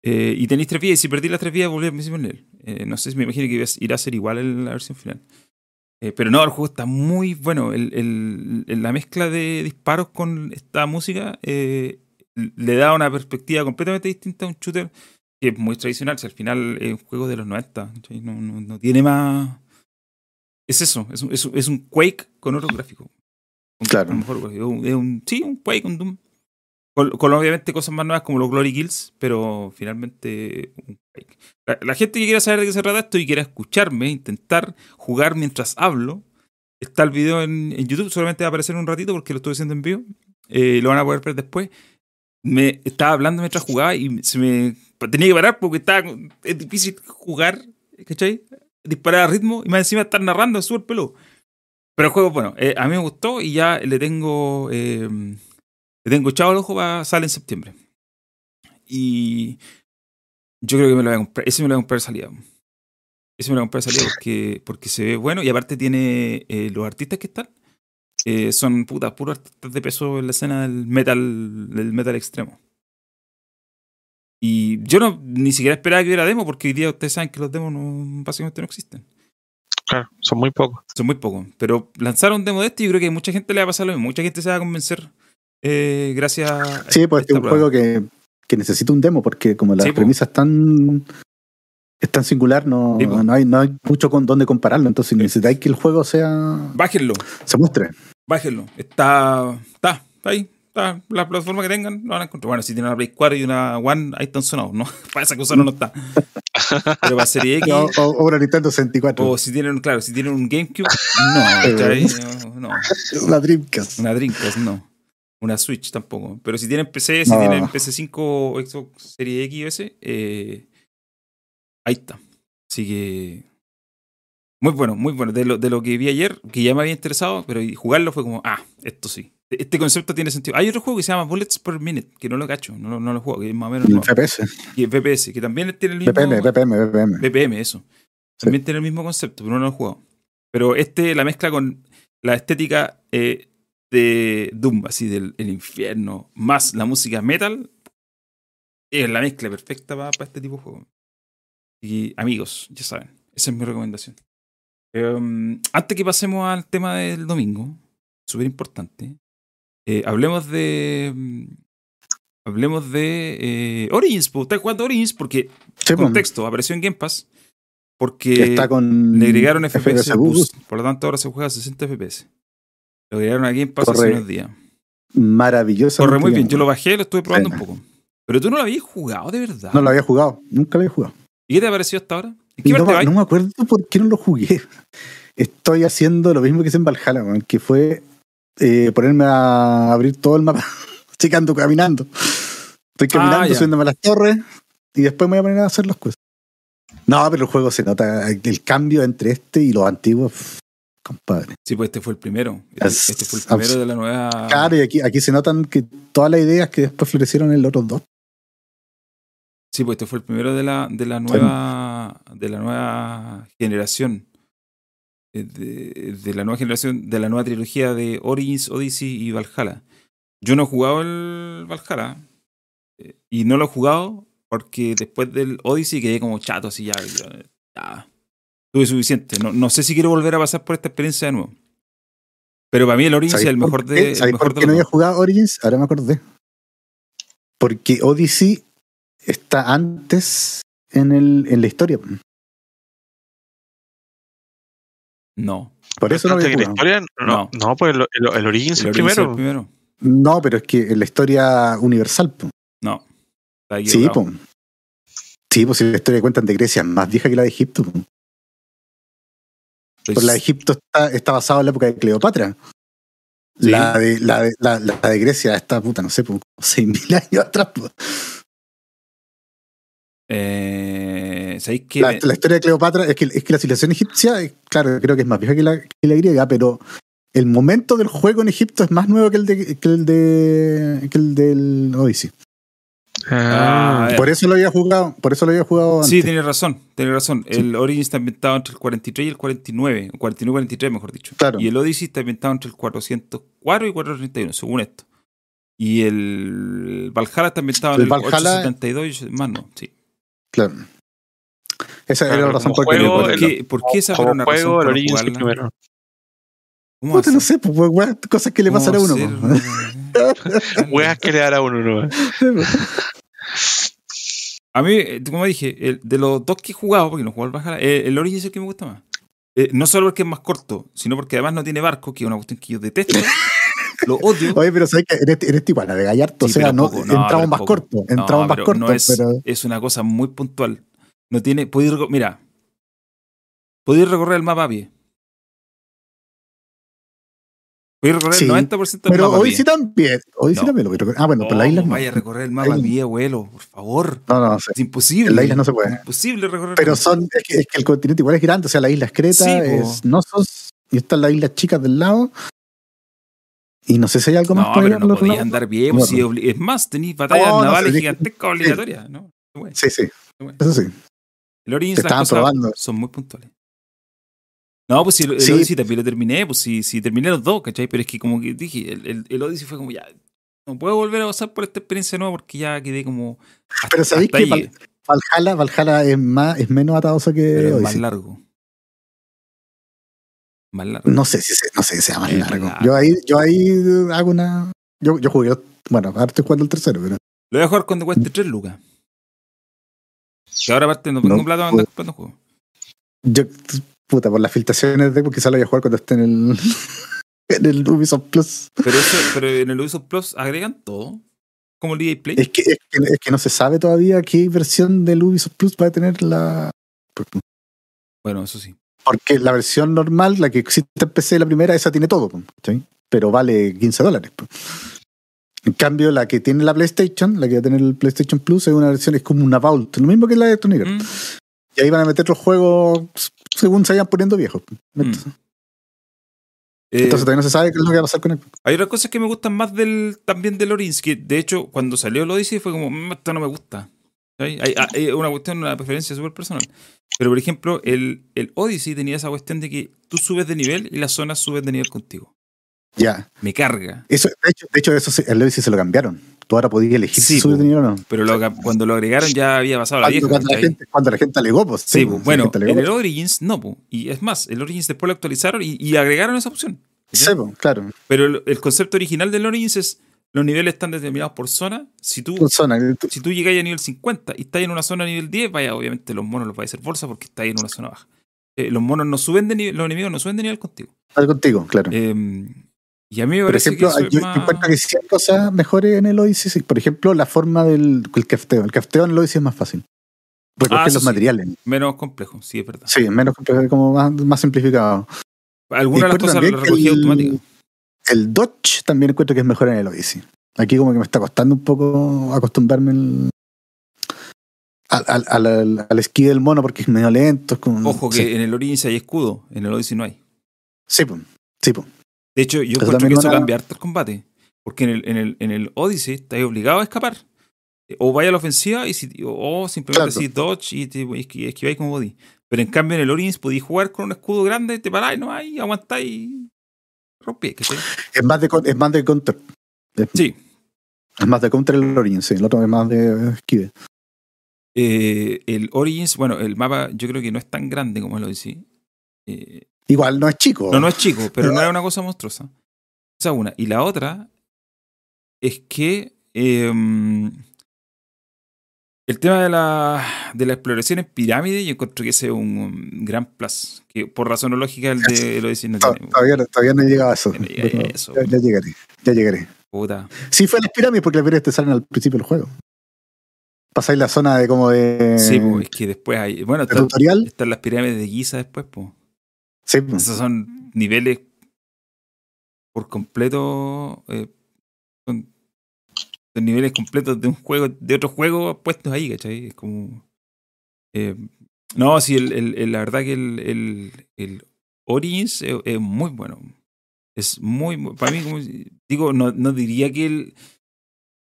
Speaker 1: Eh, y tenéis tres vidas, y si perdí las tres vidas, volví al principio del nivel. Eh, no sé si me imagino que a- irá a ser igual en la versión final. Eh, pero no, el juego está muy bueno. El, el- la mezcla de disparos con esta música eh, le da una perspectiva completamente distinta a un shooter que es muy tradicional. Si al final es un juego de los 90, ¿cachai? no, no- no tiene más. Es eso, es un, es un- Quake con otro gráfico.
Speaker 2: Claro.
Speaker 1: con mejor gráfico. Es un, sí, un Quake, un Doom. Con, con obviamente cosas más nuevas como los Glory Kills, pero finalmente. La, la gente que quiera saber de qué se trata esto y quiera escucharme, intentar jugar mientras hablo, está el video en, en YouTube, solamente va a aparecer un ratito porque lo estoy haciendo en vivo. Eh, lo van a poder ver después. Me estaba hablando mientras jugaba y se me tenía que parar porque estaba, es difícil jugar, ¿cachai? Disparar a ritmo y más encima estar narrando es súper peludo. Pero el juego, bueno, eh, a mí me gustó y ya le tengo eh, le tengo echado el ojo para sale en septiembre. Y yo creo que me lo voy a comprar. Ese me lo voy a comprar salida. Ese me lo voy a comprar salida porque, porque se ve bueno y aparte tiene eh, los artistas que están. eh, son putas, puros artistas de peso en la escena del metal, del metal extremo. Y yo no ni siquiera esperaba que hubiera demo, porque hoy día ustedes saben que los demos no, básicamente no existen.
Speaker 3: Claro, son muy pocos.
Speaker 1: Son muy pocos. Pero lanzaron demo de este y yo creo que mucha gente le va a pasar lo mismo. Mucha gente se va a convencer eh, gracias a.
Speaker 2: Sí, pues es un
Speaker 1: prueba.
Speaker 2: juego que, que necesita un demo, porque como la
Speaker 1: Sí, po.
Speaker 2: premisa es tan, es tan singular, no,
Speaker 1: Sí, po.
Speaker 2: no, hay, no hay mucho con dónde compararlo. Entonces necesitáis que el juego sea
Speaker 1: Bájenlo,
Speaker 2: se muestre.
Speaker 1: bájenlo. Está, está, está ahí. Está. La plataforma que tengan lo van a encontrar. Bueno, si tienen una Play 4 y una One, ahí están sonados, ¿no? [laughs] Para esa cosa no, no está. [laughs] Pero para Serie X.
Speaker 2: O, o- o una Nintendo 64.
Speaker 1: O si tienen, claro, si tienen un GameCube, no, [laughs] no.
Speaker 2: Una Dreamcast.
Speaker 1: Una Dreamcast, no. Una Switch tampoco. Pero si tienen PC, si
Speaker 2: No.
Speaker 1: tienen PC5 o Xbox Series X o S, eh, ahí está. Así que. Muy bueno, muy bueno. De lo, de lo que vi ayer, que ya me había interesado, pero jugarlo fue como, ah, esto sí. Este concepto tiene sentido. Hay otro juego que se llama Bullets per Minute, que no lo cacho, no, no lo juego, que es más o menos nuevo.
Speaker 2: FPS.
Speaker 1: Y es VPS, que también tiene el mismo.
Speaker 2: BPM, BPM, BPM.
Speaker 1: BPM, eso. También tiene el mismo concepto, pero no lo he jugado. Pero este, la mezcla con la estética eh, de Doom, así del el infierno, más la música metal, es la mezcla perfecta para este tipo de juego. Y amigos, ya saben, esa es mi recomendación. Em, antes que pasemos al tema del domingo, súper importante, eh, hablemos de. mm, Hablemos de eh, Origins. ¿estás jugando Origins? Porque
Speaker 2: Sí,
Speaker 1: contexto, apareció en Game Pass porque
Speaker 2: Que está con
Speaker 1: le agregaron FPS,
Speaker 2: Boost.
Speaker 1: Boost. Por lo tanto, ahora se juega a 60 FPS. Lo agregaron a Game Pass hace unos días.
Speaker 2: Maravilloso.
Speaker 1: Corre muy bien. Yo lo bajé, lo estuve probando
Speaker 2: Sí.
Speaker 1: un poco. Pero tú no lo habías jugado de verdad.
Speaker 2: No lo había jugado. Nunca lo había jugado.
Speaker 1: ¿Y qué te ha parecido hasta ahora? ¿En qué
Speaker 2: No, no me acuerdo por qué no lo jugué. [laughs] Estoy haciendo lo mismo que hice en Valhalla, que fue eh, ponerme a abrir todo el mapa, [laughs] ando caminando. Estoy caminando,
Speaker 1: Ah,
Speaker 2: subiéndome a las torres y después me voy a poner a hacer las cosas. No, pero el juego se nota el cambio entre este y los antiguos, compadre.
Speaker 1: Sí, pues este fue el primero. Este,
Speaker 2: Es
Speaker 1: este fue el primero de la nueva.
Speaker 2: Claro, y aquí, aquí se notan que todas las ideas que después florecieron en los otros dos.
Speaker 1: Sí, pues este fue el primero de la, de la nueva. De la nueva generación. Eh, De, de la nueva generación, de la nueva trilogía de Origins, Odyssey y Valhalla. Yo no he jugado el Valhalla. eh, Y no lo he jugado porque después del Odyssey quedé como chato, así ya. Tuve suficiente. No, no sé si quiero volver a pasar por esta experiencia de nuevo. Pero para mí el Origins es
Speaker 2: ¿Sabéis
Speaker 1: el mejor de. El
Speaker 2: ¿Sabéis
Speaker 1: mejor
Speaker 2: por qué no había jugado Origins? Ahora me acordé. Porque Odyssey está antes en, el, en la historia.
Speaker 1: No.
Speaker 2: Por eso no había jugado.
Speaker 3: historia, no,
Speaker 1: No.
Speaker 3: no, pues el, el, el Origins
Speaker 1: El Origins es el
Speaker 3: primero.
Speaker 2: No, pero es que en la historia universal. po.
Speaker 1: No.
Speaker 2: Sí, po. Sí, pues si la historia que cuentan de Grecia es más vieja que la de Egipto. po.
Speaker 1: Estoy
Speaker 2: Pues la de Egipto está, está basada en la época de Cleopatra.
Speaker 1: Sí.
Speaker 2: La, de, la, de, la, la de Grecia está, puta, no sé, como [laughs] 6.000 años atrás.
Speaker 1: Eh, ¿Sabéis que
Speaker 2: La, la historia de Cleopatra es que, es que la civilización egipcia, eh, claro, creo que es más vieja que la, que la griega, pero el momento del juego en Egipto es más nuevo que el de que el de que el del Odyssey.
Speaker 3: Ah,
Speaker 1: Ah,
Speaker 2: Por eso lo había jugado, por eso lo había jugado antes.
Speaker 1: Sí, tienes razón, tienes razón. El Origins está inventado entre el 43 y el 49, o 49 y 43 mejor dicho.
Speaker 2: Claro.
Speaker 1: Y el Odyssey está inventado entre el 404 y 431, según esto. Y el Valhalla está inventado en
Speaker 2: El
Speaker 1: el,
Speaker 2: Valhalla-
Speaker 1: 872 y más no, sí.
Speaker 2: Claro. Esa
Speaker 3: Claro,
Speaker 2: era la razón por la que
Speaker 3: juego,
Speaker 1: ¿Por
Speaker 3: el-
Speaker 1: qué, ¿Por qué esa
Speaker 3: como
Speaker 1: una razón
Speaker 3: juego,
Speaker 1: para jugarla?
Speaker 3: primero.
Speaker 1: ¿Cómo
Speaker 2: Puta, no sé, pues, weón, weón, cosas que le
Speaker 1: ¿Cómo
Speaker 2: pasan a uno. [laughs]
Speaker 3: Weas que le dará a uno, ¿no? [laughs]
Speaker 1: A mí, eh, como dije, el- de los dos que he jugado, porque no jugado el Valhalla, eh, el Origins es el que me gusta más. Eh, no solo porque es más corto, sino porque además no tiene barco, que es una cuestión que yo detesto. [laughs] lo odio.
Speaker 2: Oye, pero sabes que en este, en este igual navegáis harto,
Speaker 1: Sí,
Speaker 2: o sea, no,
Speaker 1: poco, no,
Speaker 2: entramos más
Speaker 1: poco.
Speaker 2: corto,
Speaker 1: No,
Speaker 2: más
Speaker 1: pero
Speaker 2: corto,
Speaker 1: no es,
Speaker 2: pero
Speaker 1: es una cosa muy puntual. No tiene. Podéis, mira. Podéis recorrer el mapa a pie. Podéis recorrer
Speaker 2: Sí,
Speaker 1: el 90% del
Speaker 2: pero
Speaker 1: mapa a
Speaker 2: hoy
Speaker 1: pie.
Speaker 2: sí también, hoy sí
Speaker 1: No.
Speaker 2: también lo quiero. Ah, bueno, por la
Speaker 1: No,
Speaker 2: isla no.
Speaker 1: Vaya a recorrer el mapa a pie, abuelo, por favor.
Speaker 2: No, no, sé.
Speaker 1: Es imposible.
Speaker 2: En la isla no se puede.
Speaker 1: Imposible recorrer.
Speaker 2: Pero son, es que, es que el continente igual es grande, o sea, la isla es Creta,
Speaker 1: Sí,
Speaker 2: es Nosos, y están las islas chicas del lado. Y no sé si hay algo más
Speaker 1: No, pero no podías andar bien.
Speaker 2: No,
Speaker 1: pues, si
Speaker 2: no.
Speaker 1: es más, tenéis batallas
Speaker 2: No, no,
Speaker 1: navales gigantescas obligatorias. ¿no?
Speaker 2: Sí, sí, eso sí.
Speaker 1: El Origins las cosas
Speaker 2: probando.
Speaker 1: son muy puntuales. No, pues si el, el
Speaker 2: Sí.
Speaker 1: Odyssey también lo terminé, pues si, si terminé los dos, ¿cachai? Pero es que como que dije, el, el, el Odyssey fue como ya, no puedo volver a pasar por esta experiencia nueva porque ya quedé como... hasta-
Speaker 2: Pero sabéis que Val- Valhalla, Valhalla es más, es menos atadoso que
Speaker 1: pero es más
Speaker 2: Odyssey.
Speaker 1: largo. Más largo.
Speaker 2: No sé si no sé si sea más largo. Yo ahí, yo ahí hago una. Yo, yo jugué, bueno, ahora estoy jugando el tercero, pero
Speaker 1: Lo voy a jugar cuando cueste 3 lucas. Que ahora aparte no tengo
Speaker 2: No,
Speaker 1: plata para andar comprando juegos.
Speaker 2: yo, puta, por las filtraciones de quizá lo voy a jugar cuando esté en el, [laughs] en el Ubisoft Plus.
Speaker 1: Pero eso, pero en el Ubisoft Plus agregan todo. Como el EA Play.
Speaker 2: Es que, es, que, es que no se sabe todavía qué versión del Ubisoft Plus va a tener la.
Speaker 1: Bueno, eso sí.
Speaker 2: Porque la versión normal, la que existe en PC, la primera, esa tiene todo, ¿sí? pero vale 15 dólares. En cambio, la que tiene la PlayStation, la que va a tener el PlayStation Plus, es una versión, es como una Vault, lo mismo que la de Tony
Speaker 1: Mm.
Speaker 2: Y ahí van a meter los juegos según se vayan poniendo viejos. Entonces,
Speaker 1: Eh,
Speaker 2: entonces todavía no se sabe qué es lo que va a pasar con él.
Speaker 1: Hay otras cosas que me gustan más del también del Origins, que de hecho cuando salió el Odyssey fue como, "Mm, esto no me gusta. ¿Cachai? Hay, hay una cuestión, una preferencia súper personal. Pero por ejemplo, el, el Odyssey tenía esa cuestión de que tú subes de nivel y las zonas suben de nivel contigo.
Speaker 2: Ya.
Speaker 1: Me carga.
Speaker 2: Eso, de hecho, de hecho eso se- el Odyssey se lo cambiaron. Tú ahora podías elegir
Speaker 1: Sí,
Speaker 2: si subir nivel o no.
Speaker 1: Pero lo cuando lo agregaron ya había pasado la
Speaker 2: Cuando,
Speaker 1: vieja.
Speaker 2: cuando la gente, cuando la gente alegó, pues.
Speaker 1: Sí,
Speaker 2: pues,
Speaker 1: bueno, en el
Speaker 2: pues.
Speaker 1: Origins no, po. y es más, el Origins después lo actualizaron y, y agregaron esa opción.
Speaker 2: Sí, pues, claro.
Speaker 1: Pero el, el concepto original del Origins es los niveles están determinados por zona. Si tú,
Speaker 2: Zona, tú-
Speaker 1: si tú llegáis a nivel 50 y estás en una zona a nivel 10, vaya, obviamente los monos los vais a hacer bolsa porque estáis en una zona baja. Eh, los monos no suben de nivel, los enemigos no suben de nivel contigo.
Speaker 2: Algo contigo, claro.
Speaker 1: Eh, y a mí me
Speaker 2: Por
Speaker 1: parece
Speaker 2: ejemplo,
Speaker 1: que
Speaker 2: yo
Speaker 1: más-
Speaker 2: encuentro que sí hay cosas mejores en el Odyssey. Por ejemplo, la forma del el cafteo. El cafteo en el Odyssey es más fácil. Recoger
Speaker 1: Ah,
Speaker 2: los
Speaker 1: sí.
Speaker 2: materiales.
Speaker 1: menos complejo, sí, es verdad.
Speaker 2: Sí, menos complejo, como más, más simplificado.
Speaker 1: Algunas de las cosas las recogí
Speaker 2: el- Dodge también encuentro que es mejor en el Odyssey. Aquí como que me está costando un poco acostumbrarme al, al, al, al, esquí del mono porque es medio lento. Es como,
Speaker 1: Ojo que
Speaker 2: sí,
Speaker 1: en el Origins hay escudo, en el Odyssey no hay.
Speaker 2: sí, po, sí, po.
Speaker 1: De hecho, yo encuentro que eso
Speaker 2: una-
Speaker 1: cambia harto el combate. Porque en el, en el, en el Odyssey estás obligado a escapar. Eh, O vaya a la ofensiva y si, o simplemente
Speaker 2: Claro.
Speaker 1: si dodge y te esqui- esquiváis como body. Pero en cambio en el Origins podéis jugar con un escudo grande, te paráis nomás y aguantáis y rompí.
Speaker 2: Es más de, es más de counter.
Speaker 1: Sí.
Speaker 2: es más de counter el Origin, sí. El otro es más de esquive.
Speaker 1: Eh, el Origins, bueno, el mapa yo creo que no es tan grande como el Odyssey. Eh,
Speaker 2: Igual no es chico.
Speaker 1: No, no es chico, pero no era una cosa monstruosa. Esa es una. Y la otra es que em, el tema de la, de la exploración en pirámide, yo encuentro que ese es un, gran plus. Que por razón lógica el de lo decir no tiene.
Speaker 2: Todavía, no- todavía no he llegado a eso.
Speaker 1: No a
Speaker 2: Pero
Speaker 1: eso.
Speaker 2: Ya, ya llegaré. Ya llegaré.
Speaker 1: Puta.
Speaker 2: Sí, fue las pirámides porque las pirámides te salen al principio del juego. Pasáis la zona de como de,
Speaker 1: Sí, pues, es que después hay. Bueno,
Speaker 2: de
Speaker 1: están,
Speaker 2: tutorial.
Speaker 1: están las pirámides de Giza después, pues.
Speaker 2: Sí, pues.
Speaker 1: Esos son niveles por completo. eh, son, son niveles completos de un juego, de otro juego puestos ahí, ¿cachai? Es como. eh, no, sí, el, el- el- la verdad que el, el, Origins es, es muy bueno. Es muy. Para mí, como digo, no, no diría que el.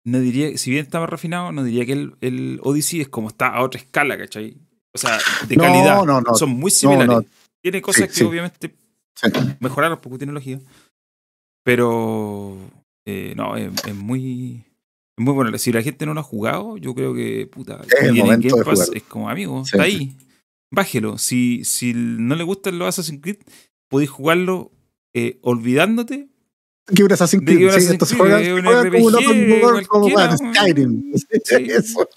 Speaker 1: No diría, si bien está más refinado, no diría que el, el Odyssey es como está a otra escala, ¿cachai? O sea, de
Speaker 2: No,
Speaker 1: calidad.
Speaker 2: no, no.
Speaker 1: Son muy similares. Tiene cosas
Speaker 2: Sí,
Speaker 1: que
Speaker 2: sí.
Speaker 1: obviamente
Speaker 2: Sí.
Speaker 1: mejoraron porque tiene lógica. Pero eh, no, es, es muy es muy bueno. Si la gente no lo ha jugado, yo creo que puta,
Speaker 2: Es el momento de
Speaker 1: Pass
Speaker 2: jugarlo.
Speaker 1: es como amigo, está ahí. Bájelo. Si, si no le gustan los Assassin's Creed, podéis jugarlo eh, olvidándote.
Speaker 2: Que un Assassin's
Speaker 1: De
Speaker 2: Creed. Sí,
Speaker 1: Assassin's
Speaker 2: estos juegan, juegan como un open world, como Skyrim. [laughs]
Speaker 1: Sí. [laughs]
Speaker 2: Eso.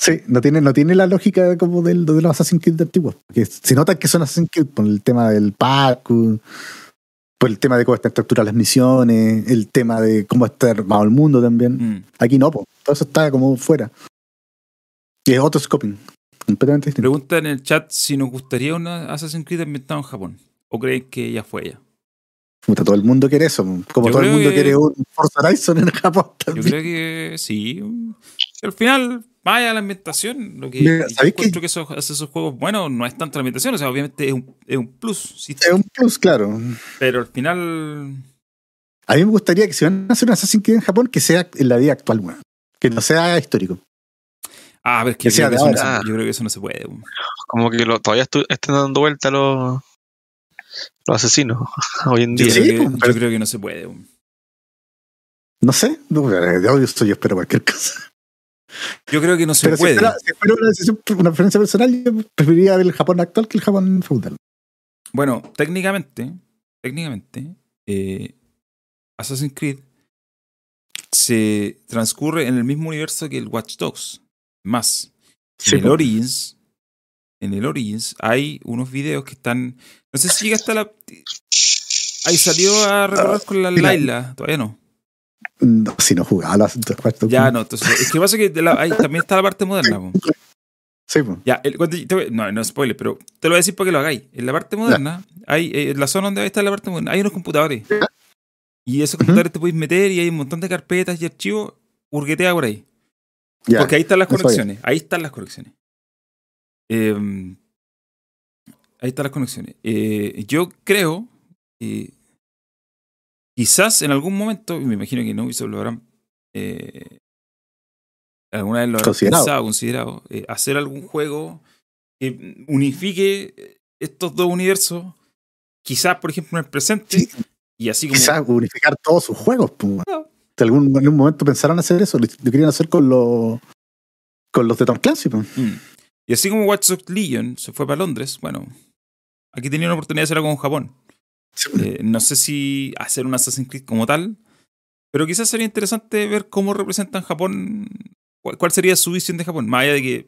Speaker 2: Sí, no tiene, no tiene la lógica como del, de los Assassin's Creed antiguos. Que se nota que son Assassin's Creed por el tema del parkour, por el tema de cómo están estructuradas las misiones, el tema de cómo está armado el mundo también.
Speaker 1: Mm.
Speaker 2: Aquí no, po. todo eso está como fuera. Y es otro scoping, completamente distinto.
Speaker 1: Pregunta en el chat si nos gustaría una Assassin's Creed ambientado en Japón. ¿O creen que ya fue ya?
Speaker 2: Puta, todo el mundo quiere eso, como
Speaker 1: Yo
Speaker 2: todo el mundo
Speaker 1: que-
Speaker 2: quiere un Forza Horizon en Japón
Speaker 1: Yo creo que sí. Al final, vaya la ambientación. Lo que
Speaker 2: Mira,
Speaker 1: yo
Speaker 2: ¿sabéis
Speaker 1: encuentro que, eso hace esos juegos buenos no es tanto la ambientación, o sea, obviamente es un, es un plus, sí,
Speaker 2: Es un plus, claro.
Speaker 1: pero al final.
Speaker 2: A mí me gustaría que si van a hacer un Assassin's Creed en Japón, que sea en la vida actual, weón. Que no sea histórico.
Speaker 1: Ah, pero es que,
Speaker 2: Que sea
Speaker 1: yo, creo que
Speaker 2: de
Speaker 1: eso no
Speaker 3: ahora.
Speaker 1: se- yo creo que eso no se puede. weón.
Speaker 3: Como que lo- todavía están dando vuelta los, los asesinos [laughs] hoy en
Speaker 1: Yo,
Speaker 3: día.
Speaker 2: Sí,
Speaker 1: creo, que,
Speaker 2: pues,
Speaker 1: yo creo que no se puede. weón.
Speaker 2: No sé, no, pero yo, yo, yo espero cualquier [laughs] cosa.
Speaker 1: Yo creo que no se
Speaker 2: Pero si
Speaker 1: puede.
Speaker 2: fuera, si fuera una decisión, una preferencia personal, yo preferiría ver el Japón actual que el Japón feudal.
Speaker 1: Bueno, técnicamente, técnicamente, eh, Assassin's Creed se transcurre en el mismo universo que el Watch Dogs. Más,
Speaker 2: Sí,
Speaker 1: en el. Origins, en el Origins hay unos videos que están. No sé si llegaste a la. Ahí salió a recorrer con la. Laila, todavía no.
Speaker 2: No, si no jugaba las Dogs.
Speaker 1: Ya no, entonces. Es que pasa que de la- ahí también está la parte moderna. po.
Speaker 2: Sí, po.
Speaker 1: Ya, el- te no, no spoiler, pero te lo voy a decir para que lo hagáis. En la parte moderna, hay, eh, en la zona donde está la parte moderna, hay unos computadores. Y esos computadores te podéis meter y hay un montón de carpetas y archivos, hurguetea por ahí.
Speaker 2: Ya.
Speaker 1: Porque ahí están las conexiones. Ahí están las conexiones. Eh, ahí están las conexiones. Eh, yo creo que quizás en algún momento, y me imagino que no, lo habrán eh, alguna vez lo habrán
Speaker 2: Considerado.
Speaker 1: pensado, considerado, eh, hacer algún juego que unifique estos dos universos, quizás, por ejemplo, en el presente,
Speaker 2: Sí.
Speaker 1: y así como...
Speaker 2: Quizás unificar todos sus juegos. algún, en algún momento pensaron hacer eso. Lo, lo querían hacer con los con los de Tom Clancy. po.
Speaker 1: Mm. Y así como Watch Dogs Legion se fue para Londres, bueno, aquí tenía una oportunidad de hacer algo con Japón.
Speaker 2: Sí.
Speaker 1: Eh, no sé si hacer un Assassin's Creed como tal, pero quizás sería interesante ver cómo representan Japón, cuál, sería su visión de Japón, más allá de que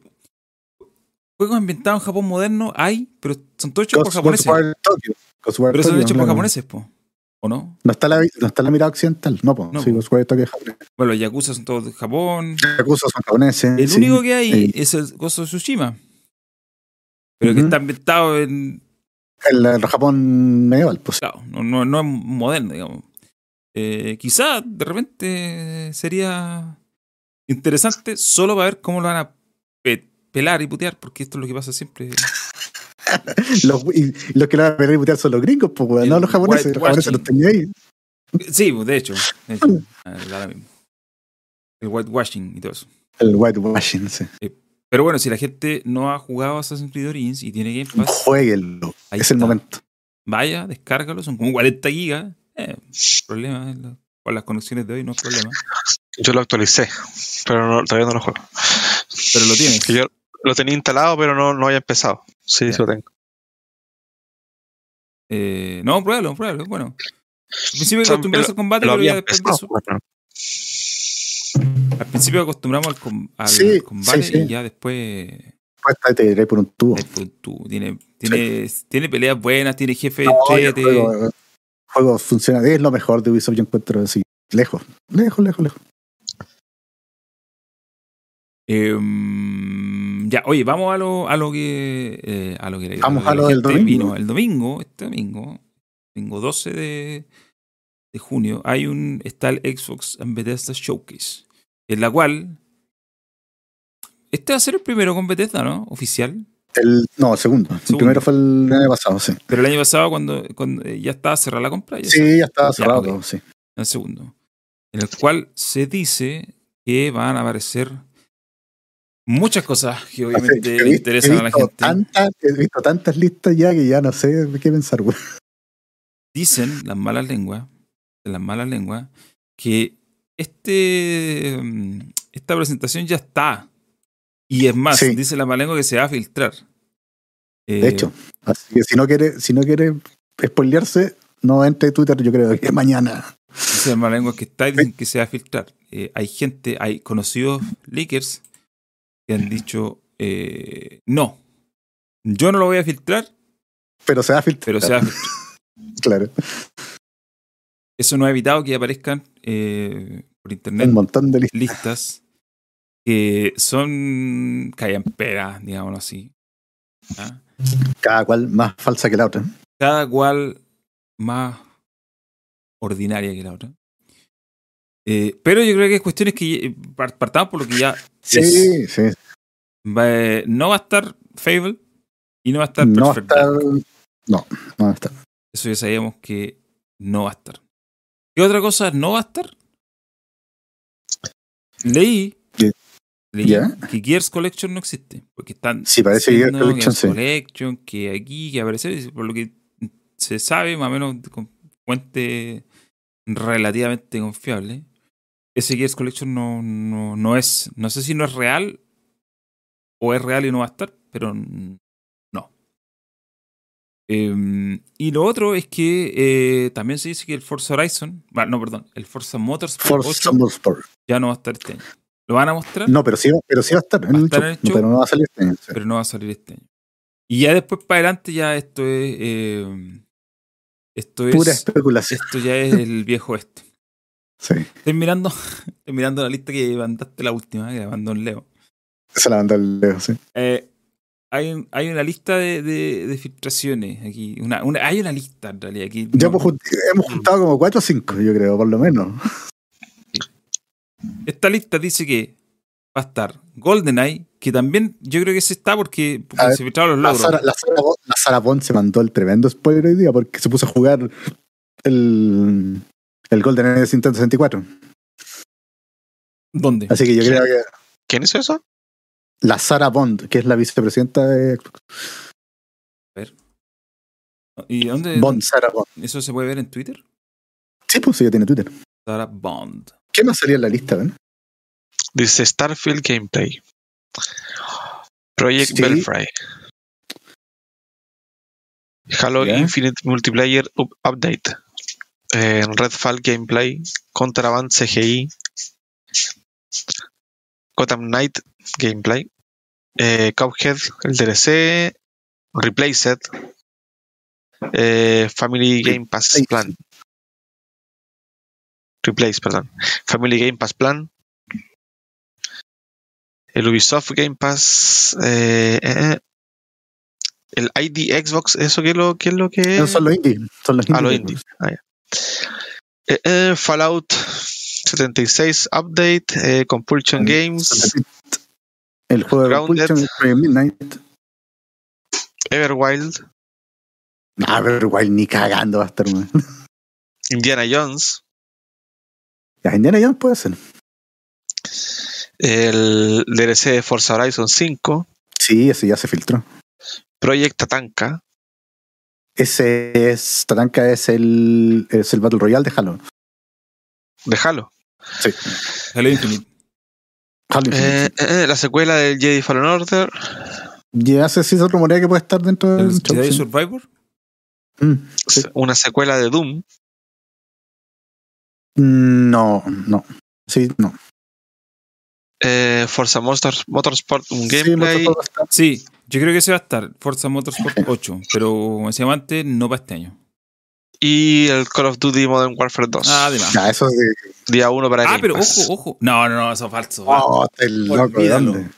Speaker 1: juegos ambientados en Japón moderno hay, pero son todos hechos por japoneses.
Speaker 2: Tokyo.
Speaker 1: Pero son hechos por japoneses, po. ¿o no?
Speaker 2: No está, la, no está la mirada occidental. No, po.
Speaker 1: No,
Speaker 2: sí,
Speaker 1: po.
Speaker 2: Ghostwire Tokyo es japonés.
Speaker 1: Bueno, los Yakuza son todos de Japón.
Speaker 2: Yakuza son japoneses.
Speaker 1: El
Speaker 2: sí.
Speaker 1: único que hay
Speaker 2: Sí.
Speaker 1: es el Ghost of Tsushima, pero que
Speaker 2: Ujú.
Speaker 1: está ambientado en
Speaker 2: El, el Japón medieval, pues.
Speaker 1: Claro, no, no, no es moderno, digamos. Eh, quizá de repente sería interesante solo para ver cómo lo van a pe- pelar y putear, porque esto es lo que pasa siempre. [laughs]
Speaker 2: Los, y los que la van a pelear y putear son los gringos, pues, no los japoneses. Los japoneses los tenían ahí.
Speaker 1: Sí, pues, de hecho. de hecho, [laughs] ah, ahora mismo. El whitewashing y todo eso.
Speaker 2: El whitewashing, sí.
Speaker 1: Pero bueno, si la gente no ha jugado Assassin's Creed Origins y tiene Game Pass,
Speaker 2: Jueguenlo. es el momento.
Speaker 1: vaya, descárgalo, son como 40 gigas. Eh, problema, eh, la- con las conexiones de hoy no es problema.
Speaker 3: Yo lo actualicé, pero no- todavía no lo juego.
Speaker 1: Pero lo tienes.
Speaker 3: Que yo lo tenía instalado, pero no, no había empezado. Sí, sí lo tengo.
Speaker 1: Eh, no, pruébalo, pruébalo. Bueno. Al principio que
Speaker 3: O sea,
Speaker 1: acostumbrarse
Speaker 3: lo-
Speaker 1: al combate,
Speaker 3: Lo
Speaker 1: pero ya después de eso.
Speaker 3: bueno.
Speaker 1: Al principio acostumbramos al, com- al
Speaker 2: Sí,
Speaker 1: combate
Speaker 2: sí, sí.
Speaker 1: y ya después.
Speaker 2: Pues te por un tubo.
Speaker 1: tiene, tiene, tiene peleas buenas, tiene jefe
Speaker 2: No, el
Speaker 1: entrete.
Speaker 2: juego, el juego funciona. Es lo mejor de Ubisoft, yo encuentro así. Lejos, lejos, lejos, lejos.
Speaker 1: Em, ya, oye, vamos a lo, a lo que. eh, a lo que
Speaker 2: Vamos a lo del
Speaker 1: gente
Speaker 2: domingo.
Speaker 1: vino. El domingo, este domingo, domingo 12 de, de junio, hay un. Está el Xbox and Bethesda Showcase. En la cual. Este va a ser el primero con Bethesda, ¿no? Oficial.
Speaker 2: El, no, el segundo. El primero fue el año pasado, sí.
Speaker 1: Pero el año pasado, cuando, cuando eh, ya estaba cerrada la compra, ya se-
Speaker 2: Sí, ya estaba
Speaker 1: Ya,
Speaker 2: cerrado
Speaker 1: ok.
Speaker 2: todo, sí.
Speaker 1: el segundo. En el cual se dice que van a aparecer muchas cosas que obviamente le interesan a la gente.
Speaker 2: tantas- he visto tantas listas ya que ya no sé qué pensar, güey.
Speaker 1: Dicen las malas lenguas, las malas lenguas, que este mm, esta presentación ya está. Y es más,
Speaker 2: Sí.
Speaker 1: dice la mala lengua que se va a filtrar. Eh,
Speaker 2: De hecho, así que si no quiere, si no quiere spoilearse, no entre a Twitter, yo creo que [laughs] mañana.
Speaker 1: Dice la mala lengua que está y dicen que se va a filtrar. Eh, hay gente, hay conocidos leakers que han dicho eh, no. Yo no lo voy a filtrar,
Speaker 2: Pero se va a filtrar.
Speaker 1: pero se va a filtrar. [laughs]
Speaker 2: Claro.
Speaker 1: Eso no ha evitado que aparezcan eh, por internet
Speaker 2: Un montón de listas.
Speaker 1: listas que son callamperas, digámoslo así. ¿ah?
Speaker 2: Cada cual más falsa que la otra.
Speaker 1: Cada cual más ordinaria que la otra. Eh, pero yo creo que es cuestiones que par- partamos por lo que ya
Speaker 2: Sí, sí.
Speaker 1: va- eh, no va a estar Fable y no va a estar
Speaker 2: No
Speaker 1: Perfect
Speaker 2: está.
Speaker 1: Dark.
Speaker 2: No, no está.
Speaker 1: Eso ya sabíamos que no va a estar. ¿Qué otra cosa no va a estar? Leí que Gears Collection no existe. Porque están.
Speaker 2: Sí, parece Gears
Speaker 1: diciendo
Speaker 2: Collection, sí.
Speaker 1: Collection, que aquí, que aparece, por lo que se sabe, más o menos con fuente relativamente confiable. Ese Gears Collection no, no, no es. No sé si no es real o es real y no va a estar, pero Em, y lo otro es que eh, también se dice que el Forza Horizon, no, perdón, el Forza Motorsport 8
Speaker 2: Forza Motorsport.
Speaker 1: ya no va a estar este año. Lo van a mostrar,
Speaker 2: No, pero sí, pero sí va a estar en
Speaker 1: Va
Speaker 2: el
Speaker 1: estar
Speaker 2: show,
Speaker 1: en el show.
Speaker 2: pero no va a salir este año. sí.
Speaker 1: pero no va a salir este año. Y ya después para adelante ya esto es eh, esto es
Speaker 2: Pura especulación.
Speaker 1: esto ya es el [laughs] viejo este.
Speaker 2: Sí.
Speaker 1: Estoy mirando, [laughs] estoy mirando la lista que mandaste la última, que la mandó en Leo.
Speaker 2: Se la mandó el Leo, sí.
Speaker 1: Eh, hay, un- hay una lista de, de- de filtraciones aquí. Una, una- hay una lista en realidad aquí.
Speaker 2: Ya
Speaker 1: No-
Speaker 2: hemos, hemos juntado como 4 o 5, yo creo, por lo menos.
Speaker 1: Esta lista dice que va a estar GoldenEye, que también yo creo que se está porque, porque
Speaker 2: A ver,
Speaker 1: se filtraron los
Speaker 2: La
Speaker 1: logros.
Speaker 2: Sara, la, Sara, la Sara Bond se mandó el tremendo spoiler hoy día porque se puso a jugar el, el Golden Age de Nintendo 64.
Speaker 1: ¿Dónde?
Speaker 2: Así que yo creo que
Speaker 3: ¿Quién hizo eso?
Speaker 2: La Sara Bond, que es la vicepresidenta de
Speaker 1: ¿Y dónde?
Speaker 2: Bond, Sara Bond.
Speaker 1: ¿Eso se puede ver en Twitter?
Speaker 2: Sí, pues ella tiene Twitter.
Speaker 1: Sarah Bond.
Speaker 2: ¿Qué más salía en la lista, ven?
Speaker 3: Dice Starfield Gameplay. Project
Speaker 2: Sí.
Speaker 3: Belfry. Halo. Infinite Multiplayer up- Update. Eh, Redfall Gameplay. Contraband CGI. Gotham Knight Gameplay. Eh, Cuphead, el DLC. Replaced. Eh, Family Game Pass. Plan. Replace, perdón. Family Game Pass Plan. El Ubisoft Game Pass. eh, eh, eh. el ID Xbox, ¿eso qué es lo, qué es lo que es?
Speaker 2: Son los indies. Son los.
Speaker 3: Ah, los indies. Ah, Fallout 76 Update, eh, Compulsion Games,
Speaker 2: El juego de
Speaker 3: Grounded.
Speaker 2: Project Midnight.
Speaker 3: Everwild,
Speaker 2: Ah, pero igual ni cagando va a estar, man.
Speaker 3: Indiana Jones,
Speaker 2: Ya, Indiana Jones puede ser.
Speaker 3: el DLC de Forza Horizon 5,
Speaker 2: Sí, ese ya se filtró.
Speaker 3: Project Tatanka,
Speaker 2: Ese es. Tatanka es el, es el Battle Royale de Halo.
Speaker 3: de Halo.
Speaker 2: Sí.
Speaker 1: Halo Infinite.
Speaker 3: Eh, eh, eh, la secuela del Jedi Fallen Order,
Speaker 2: Ya sé si se rumorea que puede estar dentro
Speaker 1: ¿El
Speaker 2: del.
Speaker 1: Jedi
Speaker 2: sí.
Speaker 1: Survivor?
Speaker 2: Mm, sí.
Speaker 3: una secuela de Doom,
Speaker 2: No, no. Sí, no.
Speaker 3: eh, Forza Motors- Motorsport, un
Speaker 2: Sí,
Speaker 3: gameplay,
Speaker 2: Motorsport estar.
Speaker 1: Sí, yo creo que ese va a estar. Forza Motorsport 8. Pero como decía antes, no para este año.
Speaker 3: Y el Call of Duty Modern Warfare 2.
Speaker 1: Ah, además.
Speaker 2: Ya, eso de.
Speaker 3: Día 1 para
Speaker 1: Ah,
Speaker 3: Game
Speaker 1: pero
Speaker 3: Pass.
Speaker 1: ojo, ojo. No, no, no, eso es falso.
Speaker 2: Oh, el loco, ¿de
Speaker 1: Olvídalo.
Speaker 2: dónde?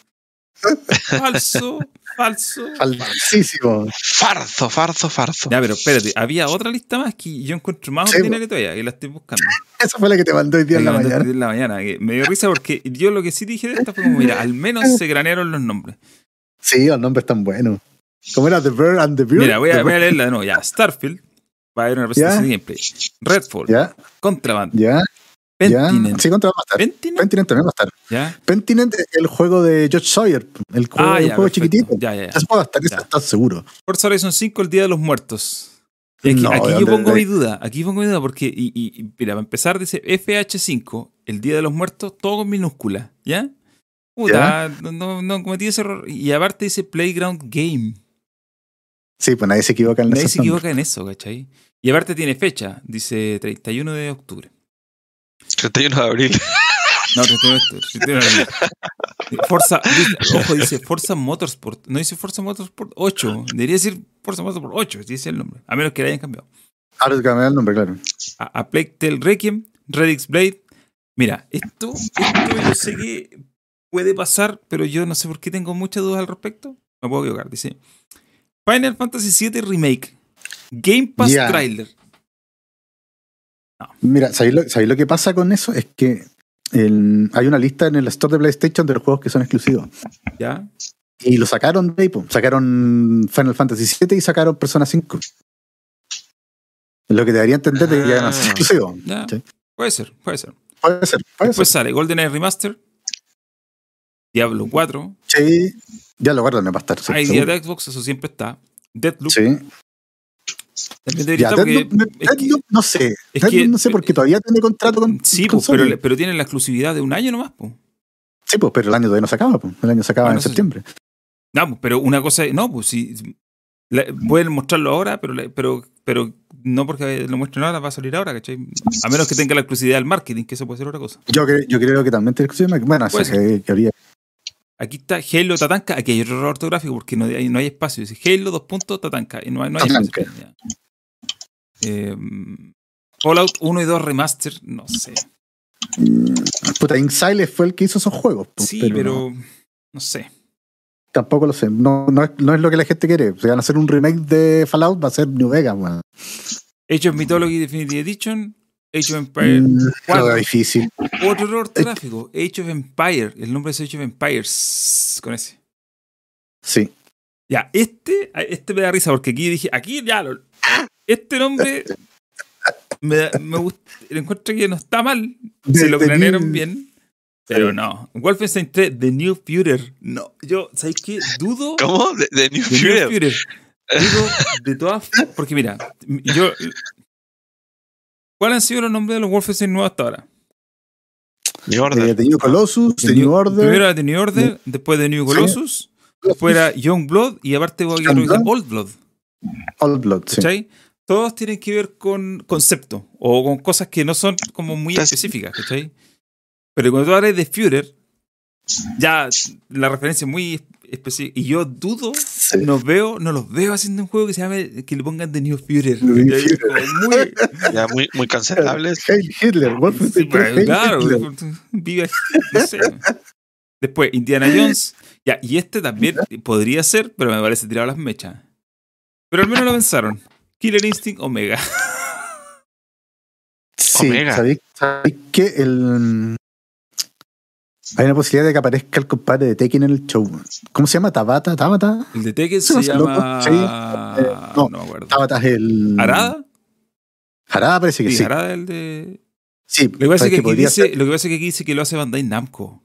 Speaker 1: Falso, falso. [laughs]
Speaker 2: Falsísimo.
Speaker 3: Farzo, farzo, farzo.
Speaker 1: Ya, pero espérate, había otra lista más que yo encuentro más
Speaker 2: Sí,
Speaker 1: ordinaria todavía, que la estoy buscando. [laughs]
Speaker 2: Esa fue la que te mandó hoy día en la
Speaker 1: Me mandaste
Speaker 2: mañana.
Speaker 1: en la mañana, que me dio risa porque yo lo que sí dije de esta fue como, mira, al menos se cranearon los nombres.
Speaker 2: Sí, los nombres están buenos. ¿Cómo era The Bird and the Beard?
Speaker 1: Mira, voy a, voy a leerla de nuevo. Ya, Starfield, va a haber una presentación de gameplay. Redfall,
Speaker 2: Ya,
Speaker 1: Contraband,
Speaker 2: ya.
Speaker 1: Pentiment.
Speaker 2: Sí, contra va a estar.
Speaker 1: Pentiment,
Speaker 2: Pentiment también va a estar.
Speaker 1: ya.
Speaker 2: Pentiment es el juego de George Sawyer. El juego,
Speaker 1: Ah,
Speaker 2: el juego chiquitito.
Speaker 1: Ya, ya, ya.
Speaker 2: Juego va a estar, ese
Speaker 1: Ya.
Speaker 2: estás seguro.
Speaker 1: Forza Horizon 5, el Día de los Muertos. Aquí,
Speaker 2: No,
Speaker 1: aquí
Speaker 2: ¿de
Speaker 1: yo pongo
Speaker 2: de-
Speaker 1: mi duda, aquí pongo mi duda porque, y, y- mira, para empezar dice FH5, el Día de los Muertos, todo con minúscula, ¿ya? Puta, no, no, no cometí ese error. Y aparte dice Playground Game.
Speaker 2: Sí, pues nadie se equivoca en
Speaker 1: Nadie
Speaker 2: esos
Speaker 1: se equivoca en eso, ¿cachai? Y aparte tiene fecha, dice 31 de octubre.
Speaker 3: 31 de abril.
Speaker 1: No, 31 de octubre. 31 de abril. [laughs] Forza, dice- ojo, dice Forza Motorsport. No dice Forza Motorsport 8. Debería decir Forza Motorsport 8, dice el nombre. A menos que le hayan cambiado.
Speaker 2: Ahora te cambié el nombre, claro.
Speaker 1: a, a Plague Tale Requiem, Redix Blade. Mira, esto, esto yo sé que puede pasar, pero yo no sé por qué tengo muchas dudas al respecto. Me puedo equivocar. Dice Final Fantasy VII Remake. Game Pass. Trailer.
Speaker 2: Mira, ¿sabéis lo, sabéis lo que pasa con eso? Es que el- hay una lista en el store de PlayStation de los juegos que son exclusivos.
Speaker 1: ¿Ya?
Speaker 2: Y lo sacaron de. Sacaron Final Fantasy VII y sacaron Persona 5. Lo que te daría a entender de que ya no es
Speaker 3: Ah.
Speaker 2: exclusivo. Sí.
Speaker 1: Puede ser, puede ser.
Speaker 2: Puede ser, puede
Speaker 1: Después
Speaker 2: ser.
Speaker 1: sale GoldenEye Remaster. Diablo 4,
Speaker 2: Sí, ya lo guardo, me va a estar.
Speaker 1: ID
Speaker 2: seguro.
Speaker 1: de Xbox, eso siempre está. Deadloop,
Speaker 2: Sí.
Speaker 1: también debería
Speaker 2: Ya,
Speaker 1: estar porque
Speaker 2: Deadloop,
Speaker 1: es que-
Speaker 2: Deadloop no sé.
Speaker 1: es que-
Speaker 2: no sé porque todavía tiene contrato con.
Speaker 1: sí,
Speaker 2: con
Speaker 1: pues, pero, pero tienen la exclusividad de un año nomás, pues.
Speaker 2: Sí, pues, pero el año todavía no se acaba. Pues. El año se acaba
Speaker 1: Bueno,
Speaker 2: en
Speaker 1: eso
Speaker 2: septiembre.
Speaker 1: No, pues, pero una cosa, no, pues si la- pueden mostrarlo ahora, pero, pero, pero no porque lo muestren ahora va a salir ahora, ¿cachai? A menos que tenga la exclusividad del marketing, que eso puede ser otra cosa.
Speaker 2: Yo, yo creo que también tiene exclusividad. Bueno, esa que, que habría.
Speaker 1: Aquí está Halo Tatanka, aquí hay otro error ortográfico porque no hay, no hay espacio. Dice Halo dos puntos Tatanka y no hay, no hay
Speaker 2: Tatanka.
Speaker 1: espacio. Eh, Fallout 1 y 2 Remaster, no sé.
Speaker 2: Puta, Inxile fue el que hizo esos juegos. pues,
Speaker 1: Sí, pero,
Speaker 2: no,
Speaker 1: no sé.
Speaker 2: tampoco lo sé. No, no, es, no es lo que la gente quiere. Si van a hacer un remake de Fallout, va a ser New Vegas. weón.
Speaker 1: Of Mythology Definitive Edition, Age of Empire,
Speaker 2: Mm, difícil.
Speaker 1: otro error ortográfico, Age of Empire, el nombre es Age of Empires, con ese.
Speaker 2: Sí.
Speaker 1: Ya, este, este me da risa porque aquí dije, aquí ya, lo- este nombre me, da- me gusta, encuentro que no está mal, se lo planearon bien, pero no. Wolfenstein 3, The New Future, no, yo, ¿sabéis qué? Dudo
Speaker 3: ¿Cómo? De New
Speaker 1: de New
Speaker 3: Future.
Speaker 1: Future. Dudo de todas, porque mira, yo, ¿cuáles han sido los nombres de los Wolfenstein nuevos hasta ahora?
Speaker 3: New Order.
Speaker 2: Eh, The New Colossus, The,
Speaker 1: The
Speaker 2: New Order.
Speaker 1: Primero era The New Order, después The New
Speaker 2: Sí.
Speaker 1: Colossus, después era Young Blood y aparte voy a
Speaker 2: Blood.
Speaker 1: Old Blood.
Speaker 2: Old Blood, sí.
Speaker 1: ¿Cachai? Todos tienen que ver con concepto o con cosas que no son como muy específicas, ¿cachai? Pero cuando tú hablas de Führer, ya la referencia es muy Y yo dudo,
Speaker 2: Sí.
Speaker 1: no veo, no los veo haciendo un juego que se llame, que le pongan The New Führer. Muy-
Speaker 3: Ya muy, muy cancelables. [laughs]
Speaker 2: Heil Hitler, Wolfenstein
Speaker 1: Sí,
Speaker 2: 3, Heil
Speaker 1: claro,
Speaker 2: Hitler. [laughs]
Speaker 1: vive, no sé. Después, Indiana Jones. Ya, y este también podría ser, pero me parece tirado las mechas. Pero al menos lo pensaron. Killer Instinct Omega.
Speaker 2: Sí,
Speaker 3: Omega.
Speaker 2: ¿sabéis, sabéis que el... Hay una posibilidad de que aparezca el compadre de Tekken en el show. ¿Cómo se llama? ¿Tabata? ¿Tabata?
Speaker 1: El de Tekken [laughs] se
Speaker 2: sé,
Speaker 1: llama.
Speaker 2: loco. Sí, eh,
Speaker 1: no,
Speaker 2: no,
Speaker 1: me acuerdo.
Speaker 2: Tabata es el...
Speaker 1: ¿Arada?
Speaker 2: Harada parece que
Speaker 1: Sí,
Speaker 2: sí.
Speaker 1: Arada es el de.
Speaker 2: Sí,
Speaker 1: Lo que, pasa es que aquí dice,
Speaker 2: ser-
Speaker 1: lo que pasa es que aquí dice que lo hace Bandai Namco.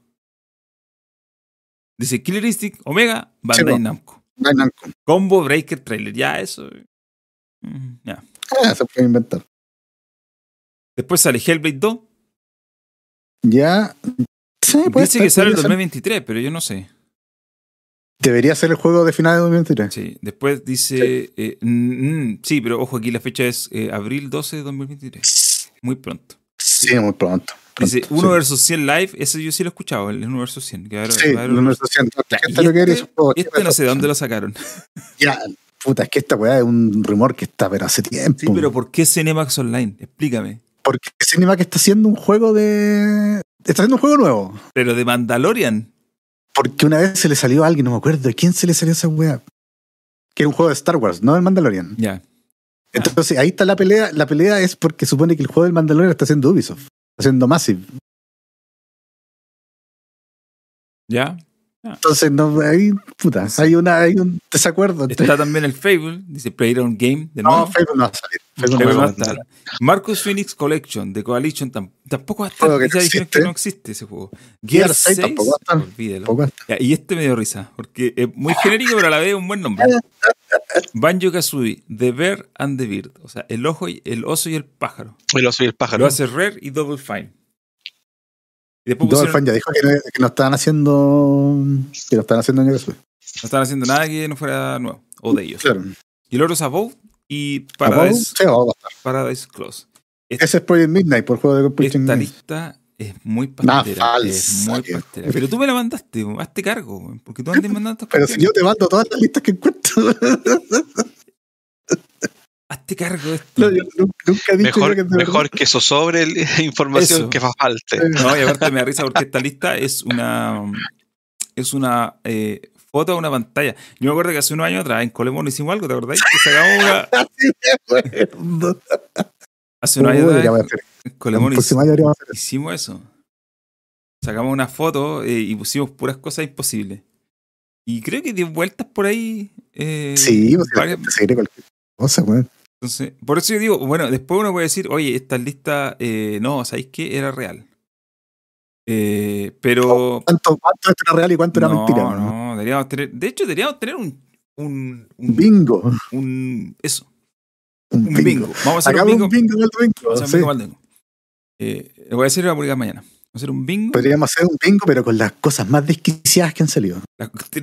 Speaker 1: Dice Killer Instinct Omega, Bandai. Namco.
Speaker 2: Ay, Namco.
Speaker 1: Combo Breaker Trailer. Ya, eso. mm, Ya.
Speaker 2: Ah, se puede inventar.
Speaker 1: Después sale Hellblade 2.
Speaker 2: Ya. Sí, puede
Speaker 1: Dice que sale en
Speaker 2: podría ser.
Speaker 1: 2023, pero yo no sé.
Speaker 2: Debería ser el juego de final de 2023.
Speaker 1: Sí. Después dice. eh, mm, sí, pero ojo, aquí la fecha es eh, abril 12 de 2023. Muy pronto.
Speaker 2: Sí, muy pronto.
Speaker 1: Dice
Speaker 2: pronto,
Speaker 1: 1
Speaker 2: sí.
Speaker 1: versus 100 live. Ese yo sí lo he escuchado, el 1 versus 100. que va a haber-
Speaker 2: Sí, el
Speaker 1: un-
Speaker 2: número 200. La gente lo quiere
Speaker 1: este-. Este no sé de dónde lo sacaron. [laughs]
Speaker 2: Ya, puta, es que esta weá es un rumor que está, pero hace tiempo.
Speaker 1: Sí, pero ¿por qué Cinemax Online? Explícame.
Speaker 2: Porque Cinemax está haciendo un juego de. Está haciendo un juego nuevo.
Speaker 1: Pero de Mandalorian.
Speaker 2: Porque una vez se le salió a alguien, no me acuerdo de quién se le salió esa weá. Que era un juego de Star Wars, no del Mandalorian.
Speaker 1: Ya.
Speaker 2: Entonces ahí está la pelea. La pelea es porque supone que el juego del Mandalorian está haciendo Ubisoft, está haciendo Massive.
Speaker 1: Ya.
Speaker 2: Entonces, no, ahí, puta, hay, una, hay un desacuerdo. entre-
Speaker 1: Está también el Fable. Dice Playground Game. De
Speaker 2: No. Facebook no va a salir.
Speaker 1: Fable no va a
Speaker 2: salir.
Speaker 1: estar. Marcus Phoenix Collection de Coalition tam- tampoco va a estar.
Speaker 2: Que no existe.
Speaker 1: que no existe ese juego.
Speaker 2: Gear
Speaker 1: Gear
Speaker 2: 6
Speaker 1: 6,
Speaker 2: tampoco va a estar.
Speaker 1: y este me dio risa, porque es muy genérico, pero a la vez es un buen nombre. Banjo Kazooie, The Bear and the Bird. O sea, el ojo y el oso y el pájaro.
Speaker 3: El oso y el pájaro.
Speaker 1: Lo hace Rare y Double Fine. Y después pusieron-
Speaker 2: Fine ya dijo que no, que no estaban haciendo. Que no estaban haciendo en Yosui.
Speaker 1: no estaban haciendo nada que no fuera nuevo. O de ellos.
Speaker 2: Claro.
Speaker 1: Y el otro es Above y Paradise,
Speaker 2: sí, Above estar.
Speaker 1: Paradise Close.
Speaker 2: Ese es Project Midnight por juego de Project
Speaker 1: Esta lista es muy
Speaker 2: Nah,
Speaker 1: pastera.
Speaker 2: falsa,
Speaker 1: es muy pastera. Pero tú me la mandaste, hazte cargo, porque tú andas [laughs] mandando estas
Speaker 2: Pero si yo te mando todas las listas que encuentro. [laughs]
Speaker 1: Hazte cargo de esto.
Speaker 2: No, yo nunca, nunca he dicho
Speaker 3: Mejor,
Speaker 2: que
Speaker 3: mejor que eso sobre [laughs] información
Speaker 1: Eso.
Speaker 3: que fa- falte.
Speaker 1: No, y aparte me da risa porque esta lista es una es una eh, foto de una pantalla. Yo me acuerdo que hace unos años atrás en Colemón hicimos algo, ¿te acordáis? Que sacamos una, [laughs]
Speaker 2: Sí, me acuerdo.
Speaker 1: hace unos años atrás
Speaker 2: a
Speaker 1: en- Colemón hicimos eso. Sacamos una foto eh, y pusimos puras cosas imposibles. Y creo que dio vueltas por ahí. eh,
Speaker 2: Sí, pues,
Speaker 1: varias-
Speaker 2: se cualquier cosa, weón.
Speaker 1: Entonces, por eso yo digo, bueno, después uno puede decir, oye, esta lista, eh, no, ¿sabéis qué? Era real. Eh, pero.
Speaker 2: ¿Cuánto, cuánto era real y cuánto era
Speaker 1: no,
Speaker 2: mentira?
Speaker 1: No, deberíamos tener. De hecho, deberíamos tener un. Un,
Speaker 2: Un bingo.
Speaker 1: un- eso.
Speaker 2: Un
Speaker 1: Un
Speaker 2: bingo.
Speaker 1: bingo. Vamos a hacer un bingo.
Speaker 2: un bingo.
Speaker 1: Vamos a hacer
Speaker 2: sí.
Speaker 1: bingo. Eh, voy a decir la publicar mañana. Vamos a hacer un bingo.
Speaker 2: Podríamos hacer un bingo, pero con las cosas más desquiciadas que han salido.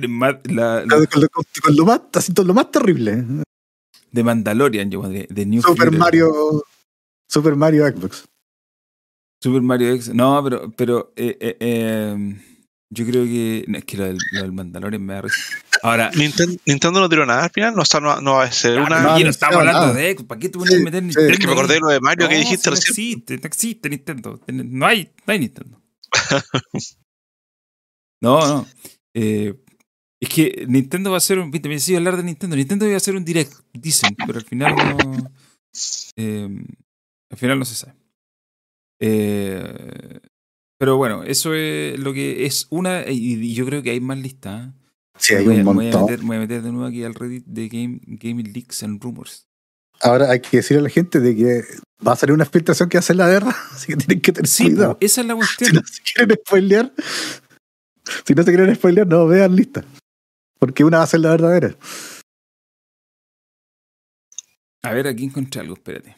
Speaker 1: Más- la- la-
Speaker 2: Con, con lo, con- lo más, así, lo más terrible.
Speaker 1: De Mandalorian, yo pondría, de New
Speaker 2: Super
Speaker 1: Fury.
Speaker 2: Mario. Super Mario Xbox.
Speaker 1: Super Mario X. No, pero, pero eh, eh, eh, yo creo que. no, es que lo del, lo del Mandalorian me da risa. Ahora, [laughs]
Speaker 3: Ninten- Nintendo no tiró nada al final, no, sea, no, no va a ser una.
Speaker 1: no
Speaker 2: no
Speaker 1: estamos hablando
Speaker 2: nada.
Speaker 1: de X. ¿Para qué tú
Speaker 2: Sí,
Speaker 1: meter
Speaker 2: sí.
Speaker 1: Nintendo?
Speaker 3: Es que me acordé de lo de Mario que
Speaker 1: No,
Speaker 3: dijiste
Speaker 1: si no
Speaker 3: recién.
Speaker 1: existe, no existe Nintendo. No hay, no hay Nintendo. [laughs] no, no. Es que Nintendo va a hacer un. Viste, me decía hablar de Nintendo. Nintendo iba a hacer un direct, dicen, pero al final no. eh, al final no se sabe. Eh, pero bueno, eso es lo que es una. Y, y yo creo que hay más listas. ¿eh?
Speaker 2: Sí, hay
Speaker 1: voy,
Speaker 2: un
Speaker 1: voy a
Speaker 2: montón.
Speaker 1: meter, voy a meter de nuevo aquí al Reddit de Game, Gaming Leaks and Rumors.
Speaker 2: Ahora hay que decirle a la gente de que va a salir una filtración que va a hacer la guerra, [laughs] así que tienen que tener
Speaker 1: Sí,
Speaker 2: cuidado.
Speaker 1: esa es la [laughs]
Speaker 2: Si
Speaker 1: cuestión.
Speaker 2: no se quieren spoilear, si no se quieren spoilear, no vean lista. Porque una va a ser la verdadera.
Speaker 1: A ver, aquí encontré algo, espérate.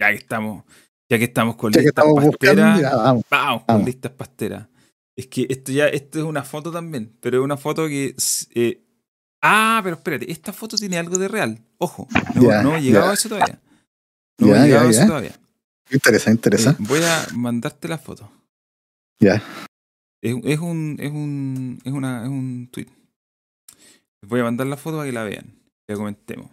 Speaker 1: Ya que estamos, ya que estamos con
Speaker 2: Ya
Speaker 1: listas
Speaker 2: estamos buscando,
Speaker 1: pasteras,
Speaker 2: ya vamos.
Speaker 1: vamos con
Speaker 2: vamos.
Speaker 1: listas pasteras. Es que esto ya, esto es una foto también, pero es una foto que. eh, ah, pero espérate, esta foto tiene algo de real. Ojo, no, no he llegado a eso todavía. No
Speaker 2: Ya,
Speaker 1: he llegado a eso todavía.
Speaker 2: Interesa, interesa.
Speaker 1: Eh, voy a mandarte la foto.
Speaker 2: Ya.
Speaker 1: Es, es un, es un, es una, es un tweet. Les voy a mandar la foto para que la vean, que la comentemos.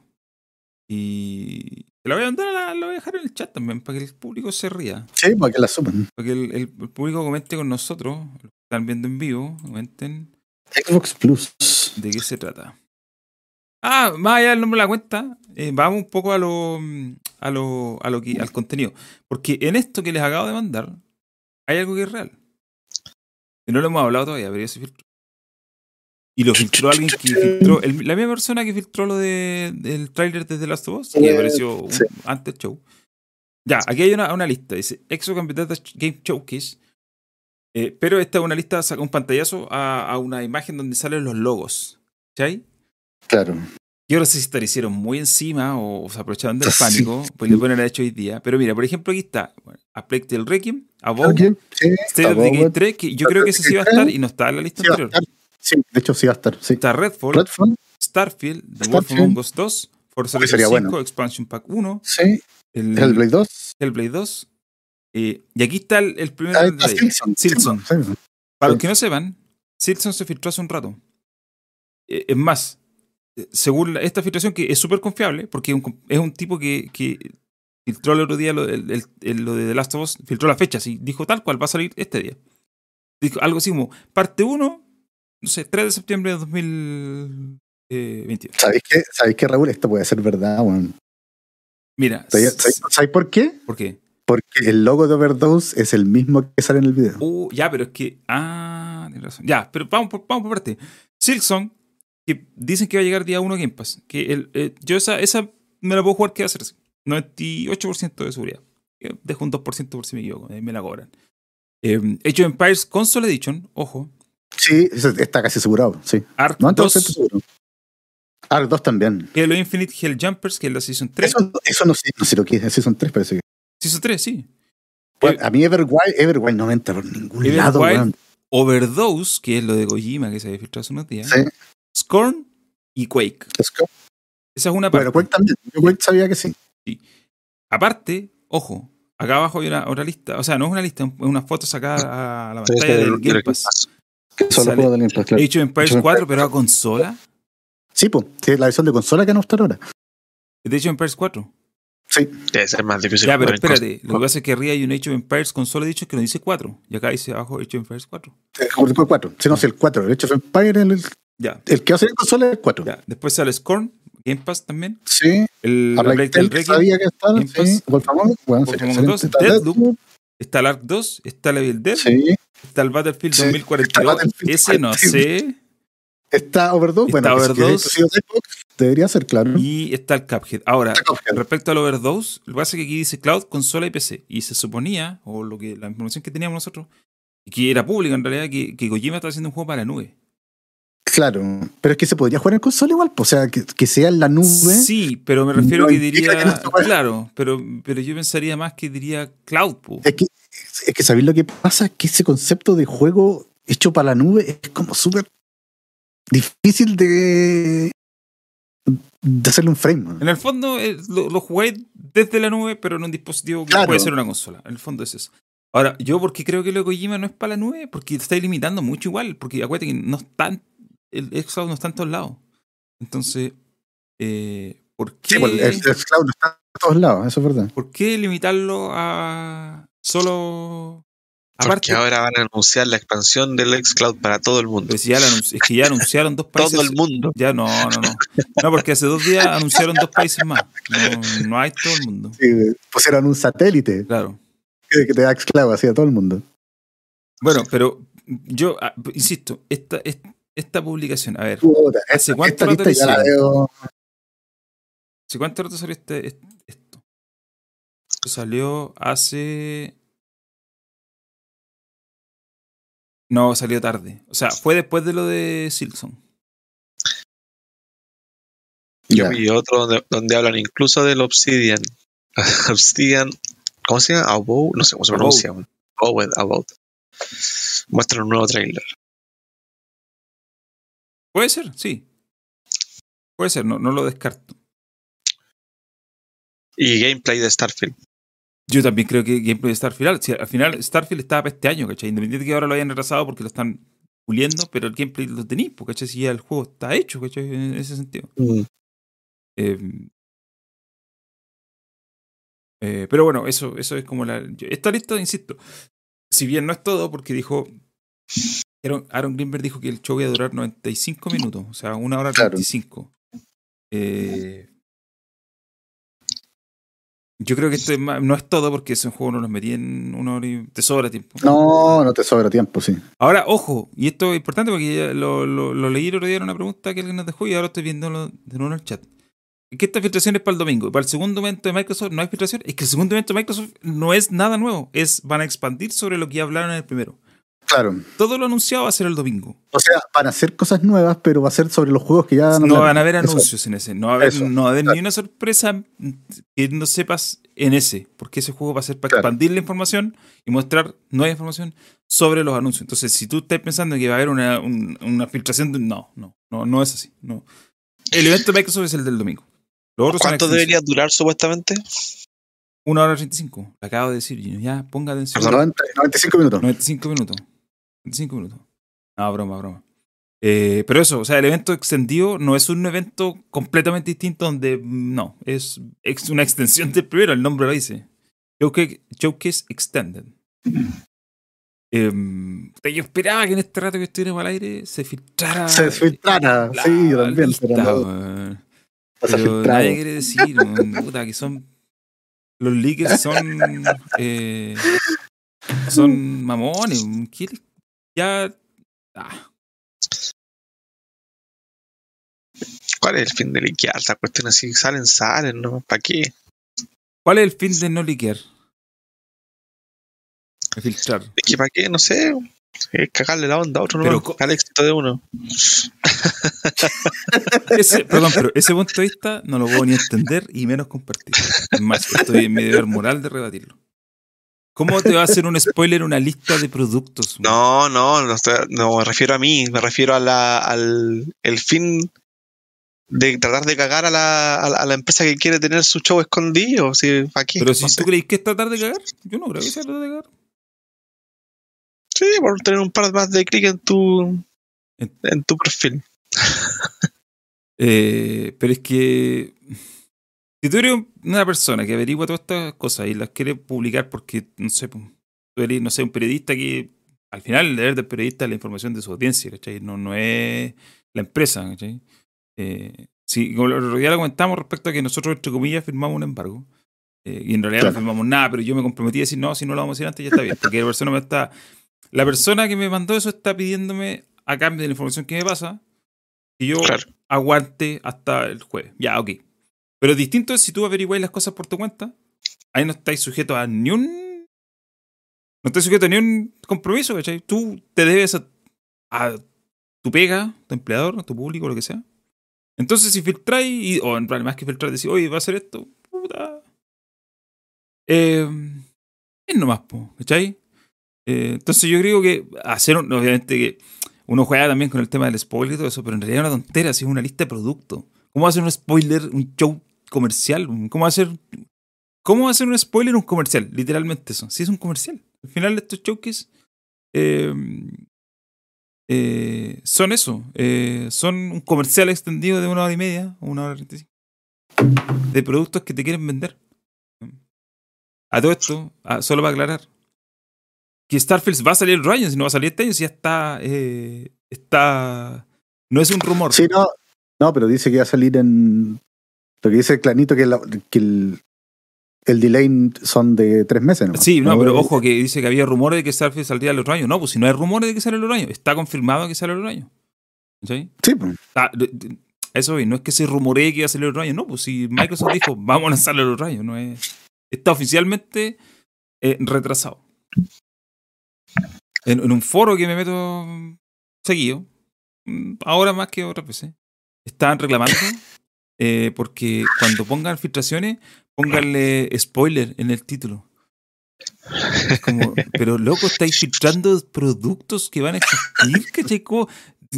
Speaker 1: Y te la voy a mandar, la, la voy a dejar en el chat también, para que el público se ría.
Speaker 2: Sí, para que la suman.
Speaker 1: Para que el, el- el público comente con nosotros, los que están viendo en vivo, comenten
Speaker 2: Xbox Plus.
Speaker 1: de qué se trata. Ah, más allá del nombre de la cuenta, eh, vamos un poco a lo, a lo, a lo que, al contenido. Porque en esto que les acabo de mandar, hay algo que es real. Y no lo hemos hablado todavía, pero ya se filtró. Y lo filtró alguien que filtró, el- la misma persona que filtró lo de, del tráiler desde Last of Us, que
Speaker 2: Eh,
Speaker 1: apareció un-
Speaker 2: sí.
Speaker 1: antes del show. Ya, aquí hay una, una lista, dice Exo Campeonato Game Showcase. Eh, pero esta es una lista, saca un pantallazo a, a una imagen donde salen los logos. ¿Cachai?
Speaker 2: Claro.
Speaker 1: Yo no sé si esta la hicieron muy encima o, se aprovecharon del [laughs]
Speaker 2: Sí.
Speaker 1: pánico, pues le ponen a hecho hoy día. Pero mira, por ejemplo, aquí está bueno, A Plague Tale Requiem,
Speaker 2: Ok, sí,
Speaker 1: State of Decay
Speaker 2: Above.
Speaker 1: 3, que yo creo que ese sí va a estar y no está en la lista
Speaker 2: Sí, a
Speaker 1: anterior.
Speaker 2: Sí, de hecho sí va a estar. Sí.
Speaker 1: Está Redfall,
Speaker 2: Redfall,
Speaker 1: Starfield, The Wolf. Among Us 2, Forza Horizon 5,
Speaker 2: bueno.
Speaker 1: Expansion Pack 1,
Speaker 2: sí.
Speaker 1: el
Speaker 2: Hellblade 2.
Speaker 1: Hellblade 2. eh, y aquí está el, el primer.
Speaker 2: Silson.
Speaker 1: Silson.
Speaker 2: Sí.
Speaker 1: Para los que no sepan, Silson se filtró hace un rato. Eh, es más, eh, según esta filtración, que es súper confiable, porque es un, es un tipo que, que filtró el otro día lo, el- el- el- lo de The Last of Us, filtró la fecha, así, dijo tal cual, va a salir este día. Dijo algo así como, parte 1, no sé, 3 de septiembre de 2022.
Speaker 2: ¿Sabéis qué? ¿Sabéis qué, Raúl? Esto puede ser verdad, weón.
Speaker 1: Mira,
Speaker 2: ¿Sabéis por qué?
Speaker 1: ¿por qué?
Speaker 2: Porque el logo de Overdose es el mismo que sale en el video.
Speaker 1: Uh, ya, pero es que. Ah, tienes razón. Ya, pero vamos por, vamos por parte. Silksong, que dicen que va a llegar día 1 a Game Pass. Que el, eh, yo esa, esa me la puedo jugar que va a hacerse. 98% de seguridad. Eh, Dejo un 2% por si me equivoco. ahí me la cobran. Eh, Age of Empires Console Edition, ojo.
Speaker 2: Sí, está casi asegurado, sí.
Speaker 1: Arc
Speaker 2: 90%
Speaker 1: 2,
Speaker 2: seguro. Arc 2 también.
Speaker 1: Halo Infinite Hell Jumpers, que es la Season 3.
Speaker 2: Eso, eso no sé, no sé lo que es, Season 3 parece que.
Speaker 1: Season 3, sí.
Speaker 2: Bueno,
Speaker 1: Eh,
Speaker 2: a mí Everwild, Everwild no me entra por ningún
Speaker 1: Everwild,
Speaker 2: lado, weón.
Speaker 1: Overdose, que es lo de Kojima que se había filtrado hace unos días.
Speaker 2: Sí,
Speaker 1: Scorn y Quake.
Speaker 2: es que-
Speaker 1: Esa es una parte.
Speaker 2: Bueno, Quake también. Yo Quake sabía que sí.
Speaker 1: Aparte, ojo, acá abajo hay una, otra lista, o sea, no es una lista, es una foto sacada a la
Speaker 3: Sí,
Speaker 1: pantalla
Speaker 3: sí,
Speaker 1: del Game Pass.
Speaker 2: Que son los juegos del Game Pass, claro.
Speaker 1: Age of Empires
Speaker 2: Age of
Speaker 1: 4, pero a consola.
Speaker 2: Sí, pues, la versión de consola que no está ahora.
Speaker 1: De Age of Empires 4.
Speaker 2: Sí,
Speaker 3: Debe ser más difícil.
Speaker 1: Ya, pero espérate, lo que pasa es que arriba hay un Age of Empires consola dicho que no dice 4. Y acá dice abajo Age of Empires 4.
Speaker 2: el 4. Sí, no, sí, el 4. El Age of Empire, el,
Speaker 1: Ya,
Speaker 2: el que va a ser en consola es el 4.
Speaker 1: ya. Después sale Scorn, Game Pass también.
Speaker 2: Sí,
Speaker 1: El Tale,
Speaker 2: que
Speaker 1: Requiem,
Speaker 2: sabía que estaba. Sí, Wolf Among Us, bueno,
Speaker 1: Wolf
Speaker 2: sí,
Speaker 1: Among Us
Speaker 2: excelente.
Speaker 1: 2,
Speaker 2: Está
Speaker 1: Deathloop,
Speaker 2: Deathloop,
Speaker 1: Está el Ark 2, está la Evil Dead,
Speaker 2: Sí,
Speaker 1: está el Battlefield
Speaker 2: Sí,
Speaker 1: 2042.
Speaker 2: está el Battlefield
Speaker 1: Ese no
Speaker 2: 42.
Speaker 1: sé.
Speaker 2: está Overdose.
Speaker 1: Está
Speaker 2: Bueno, pues,
Speaker 1: Overdose.
Speaker 2: Xbox, debería ser, claro.
Speaker 1: Y está el Cuphead. Ahora,
Speaker 2: Cuphead.
Speaker 1: respecto al Overdose, lo que pasa es que aquí dice Cloud, consola y PC. Y se suponía, o lo que la información que teníamos nosotros, que era público en realidad que, que Kojima estaba haciendo un juego para la nube.
Speaker 2: Claro, pero es que se podría jugar en consola igual, po, o sea, que, que sea en la nube.
Speaker 1: Sí, pero me refiero
Speaker 2: no
Speaker 1: que diría.
Speaker 2: que no
Speaker 1: claro, pero, pero yo pensaría más que diría cloud. po.
Speaker 2: Es que, es que ¿sabéis lo que pasa? Que ese concepto de juego hecho para la nube es como súper difícil de, de hacerle un frame.
Speaker 1: En el fondo eh, lo, lo jugáis desde la nube, pero en un dispositivo que
Speaker 2: Claro.
Speaker 1: puede ser una consola. En el fondo es eso. Ahora, yo porque creo que lo de Kojima no es para la nube, porque te estáis limitando mucho igual, porque acuérdate que no están, el Xcloud no está en todos lados. Entonces, eh, ¿por qué?
Speaker 2: Sí, pues, el, el cloud está a todos lados, eso es verdad.
Speaker 1: ¿Por qué limitarlo a solo...
Speaker 3: Porque ahora van a anunciar la expansión del xCloud para todo el mundo.
Speaker 1: si ya la anunci- es que ya anunciaron dos [laughs] países.
Speaker 3: Todo el mundo.
Speaker 1: Ya no, no, no. No, porque hace dos días anunciaron dos países más. No, no hay todo el mundo.
Speaker 2: Sí, pusieron un satélite
Speaker 1: Claro.
Speaker 2: que, te da esclavo así a todo el mundo.
Speaker 1: Bueno, pero yo ah, insisto, esta, es- esta publicación, a ver,
Speaker 2: Puta,
Speaker 1: ¿Hace
Speaker 2: esta,
Speaker 1: cuánto
Speaker 2: esta
Speaker 1: rato
Speaker 2: ya la
Speaker 1: hicieron?
Speaker 2: veo.
Speaker 1: ¿hace cuánto rato salió este, est- esto? Esto salió hace. No, salió tarde. O sea, fue después de lo de Silson.
Speaker 3: Yo vi otro donde, donde hablan incluso del Obsidian. [laughs] Obsidian, ¿cómo se llama? Above, no sé cómo se pronuncia. Above, Above. Muestran un nuevo trailer.
Speaker 1: Puede ser, sí. Puede ser, no, no lo descarto.
Speaker 3: Y gameplay de Starfield.
Speaker 1: Yo también creo que gameplay de Starfield. si al final Starfield estaba para este año, ¿cachai? Independiente de que ahora lo hayan retrasado porque lo están puliendo, pero el gameplay lo tenéis, porque ¿cachai? Si ya el juego está hecho, ¿cachai? En ese sentido. Eh, eh, pero bueno, eso, eso es como la. esta lista, insisto, si bien no es todo, porque dijo. Aaron, Aaron Greenberg dijo que el show iba a durar 95 minutos, o sea, una hora
Speaker 2: Claro.
Speaker 1: 35. Eh, yo creo que esto es más- no es todo, porque ese juego no los metí en una hora y te sobra tiempo.
Speaker 2: No, no te sobra tiempo, sí.
Speaker 1: Ahora, ojo, y esto es importante porque lo, lo, lo leí el otro día en una pregunta que alguien nos dejó y ahora estoy viéndolo de nuevo en el chat. Que esta filtración es para el domingo. Para el segundo evento de Microsoft no hay filtración. Es que el segundo evento de Microsoft no es nada nuevo. Es van a expandir sobre lo que ya hablaron en el primero.
Speaker 2: Claro.
Speaker 1: Todo lo anunciado va a ser el domingo.
Speaker 2: O sea, van a hacer cosas nuevas, pero va a ser sobre los juegos que ya
Speaker 1: No van a haber
Speaker 2: Eso.
Speaker 1: anuncios en ese. No va a haber,
Speaker 2: Eso,
Speaker 1: no va a haber
Speaker 2: claro.
Speaker 1: ni una sorpresa que no sepas en ese. Porque ese juego va a ser para
Speaker 2: Claro.
Speaker 1: expandir la información y mostrar nueva información sobre los anuncios. Entonces, si tú estás pensando que va a haber una, un- una filtración, de- no, no, no, no es así. No. El evento de Microsoft es el del domingo.
Speaker 3: ¿Cuánto debería durar supuestamente?
Speaker 1: Una hora 35. Lo acabo de decir. Ya, ponga atención.
Speaker 2: 90, 95 minutos.
Speaker 1: 95 minutos. 95 minutos. No, broma, broma. Eh, pero eso, o sea, el evento extendido no es un evento completamente distinto donde mm, no, es, es una extensión del primero, el nombre lo dice. Showcase, Showcase Extended. [laughs] Puta, yo esperaba que en este rato que estuviéramos al aire se filtrara.
Speaker 2: Se filtrara,
Speaker 1: la
Speaker 2: sí, también.
Speaker 1: lista,
Speaker 2: pero
Speaker 1: nadie quiere decir, weón, puta, que son. Los leakers son. eh, son mamones. ¿Qué le- Ya. ah,
Speaker 3: ¿Cuál es el fin de liquear? Esa cuestión así salen, salen, ¿no? ¿Para qué?
Speaker 1: ¿Cuál es el fin de no liquear? De filtrar.
Speaker 3: Es que ¿para qué? No sé. Es cagarle la onda a otro,
Speaker 1: Pero
Speaker 3: ¿no? Al éxito de uno. [laughs]
Speaker 1: Ese, perdón, pero ese punto de vista no lo puedo ni entender y menos compartir. Es más, estoy en mi deber moral de rebatirlo. ¿Cómo te va a hacer un spoiler una lista de productos?
Speaker 3: No, no, no, me refiero a mí, me refiero a la, al el fin de tratar de cagar a la, a la, a la empresa que quiere tener su show escondido. ¿Para qué?
Speaker 1: Pero si tú crees que es tratar de cagar, yo no creo que sea tratar de cagar.
Speaker 3: Sí, por tener un par más de clic en tu,
Speaker 1: En-
Speaker 3: en tu perfil.
Speaker 1: Eh, pero es que si tú eres un- una persona que averigua todas estas cosas y las quiere publicar porque, no sé, pues, tú eres, no sé, un periodista que al final el deber del periodista es la información de su audiencia, ¿cachai? No, no es la empresa, ¿cachai? Eh, sí, como lo- ya lo comentamos respecto a que nosotros, entre comillas, firmamos un embargo. eh, y en realidad
Speaker 2: Claro.
Speaker 1: no firmamos nada, pero yo me comprometí a decir, no, si no lo vamos a decir antes, ya está bien. Porque la persona me está. La persona que me mandó eso está pidiéndome, a cambio de la información que me pasa, que yo
Speaker 3: Claro.
Speaker 1: aguante hasta el jueves. Ya, ok. Pero distinto es si tú averiguáis las cosas por tu cuenta, ahí no estáis sujetos a ni un No estás sujeto a ningún compromiso, ¿cachai? Tú te debes a, a tu pega, tu empleador, a tu público, lo que sea. Entonces, si filtráis, o en plan, más que filtrar, decir, oye, va a hacer esto, puta. Eh, es nomás, po, ¿cachai? Eh, entonces, yo creo que hacer, un- obviamente, que uno juega también con el tema del spoiler y todo eso, pero en realidad es una tontera, si es una lista de productos. ¿Cómo hacer un spoiler, un show comercial? ¿Cómo hacer, cómo hacer un spoiler un comercial? Literalmente eso. Si es un comercial. Al final, estos showcase eh, eh, son eso. eh, son un comercial extendido de una hora y media, una hora y 35, de productos que te quieren vender. A todo esto, ah, solo para aclarar, que Starfield va a salir el año, si no va a salir este año, si ya está, eh, está, no es un rumor.
Speaker 2: Sí, no, no, pero dice que va a salir en. Lo que dice el clanito que, la- que el, el delay son de tres meses, ¿no?
Speaker 1: Sí, no, pero
Speaker 2: eh,
Speaker 1: ojo que dice que había rumores de que Starfield saldría el otro año. No, pues si no hay rumores de que sale el otro año, está confirmado que sale el otro año. ¿Sí?
Speaker 2: Sí, pues.
Speaker 1: Ah, eso es, no es que se rumoree que iba a salir el otro año, no, pues si Microsoft dijo, vamos a lanzarlo el otro año, no es. Está oficialmente eh, retrasado. En, en un foro que me meto seguido, mm, ahora más que otras veces, estaban reclamando eh, porque cuando pongan filtraciones, pónganle spoiler en el título. Es como, pero loco, estáis filtrando productos que van a existir, ¿cachai?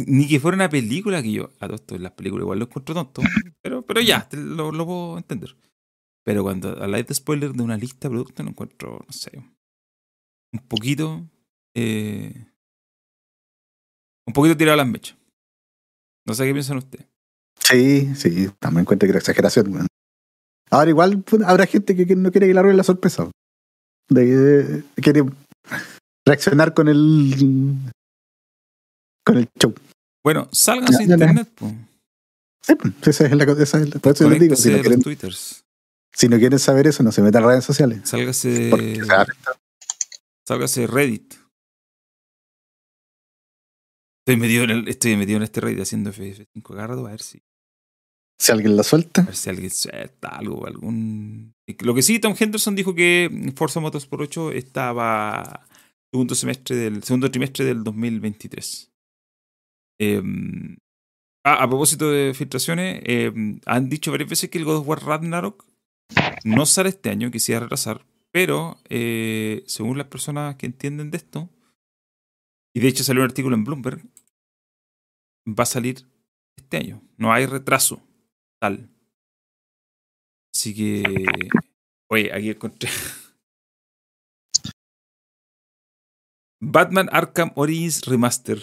Speaker 1: Ni que fuera una película que yo, a todo esto, las películas igual lo encuentro tonto, pero, pero ya, te lo, lo puedo entender. Pero cuando habláis de spoiler de una lista de productos, lo encuentro, no sé, un poquito, eh, un poquito tirado a las mechas. No sé qué piensan ustedes.
Speaker 2: Sí, sí, también cuenta que era exageración. Ahora igual pues, habrá gente que, que no quiere que le arruine la sorpresa. De, de- quiere reaccionar con el con el show.
Speaker 1: Bueno,
Speaker 2: ya, ya.
Speaker 1: internet, po.
Speaker 2: Sí, pues, esa es la cosa. esa es la- por eso les digo, si no, quieren,
Speaker 1: twitters.
Speaker 2: si no quieren saber eso, no se metan a redes sociales.
Speaker 1: Sálgase, sálgase Reddit. Estoy metido en, el- estoy metido en este Reddit haciendo F5 cada rato a ver si,
Speaker 2: Si alguien la suelta,
Speaker 1: a ver si alguien suelta algo, algún... Lo que sí, Tom Henderson dijo que Forza Motorsport 8 estaba segundo semestre del segundo trimestre del 2023. Eh, ah, a propósito de filtraciones, eh, han dicho varias veces que el God of War Ragnarok no sale este año, que se iba a retrasar, pero eh, según las personas que entienden de esto, y de hecho salió un artículo en Bloomberg, va a salir este año. No hay retraso tal. Así que. Oye, aquí encontré. [laughs] Batman Arkham Origins Remaster.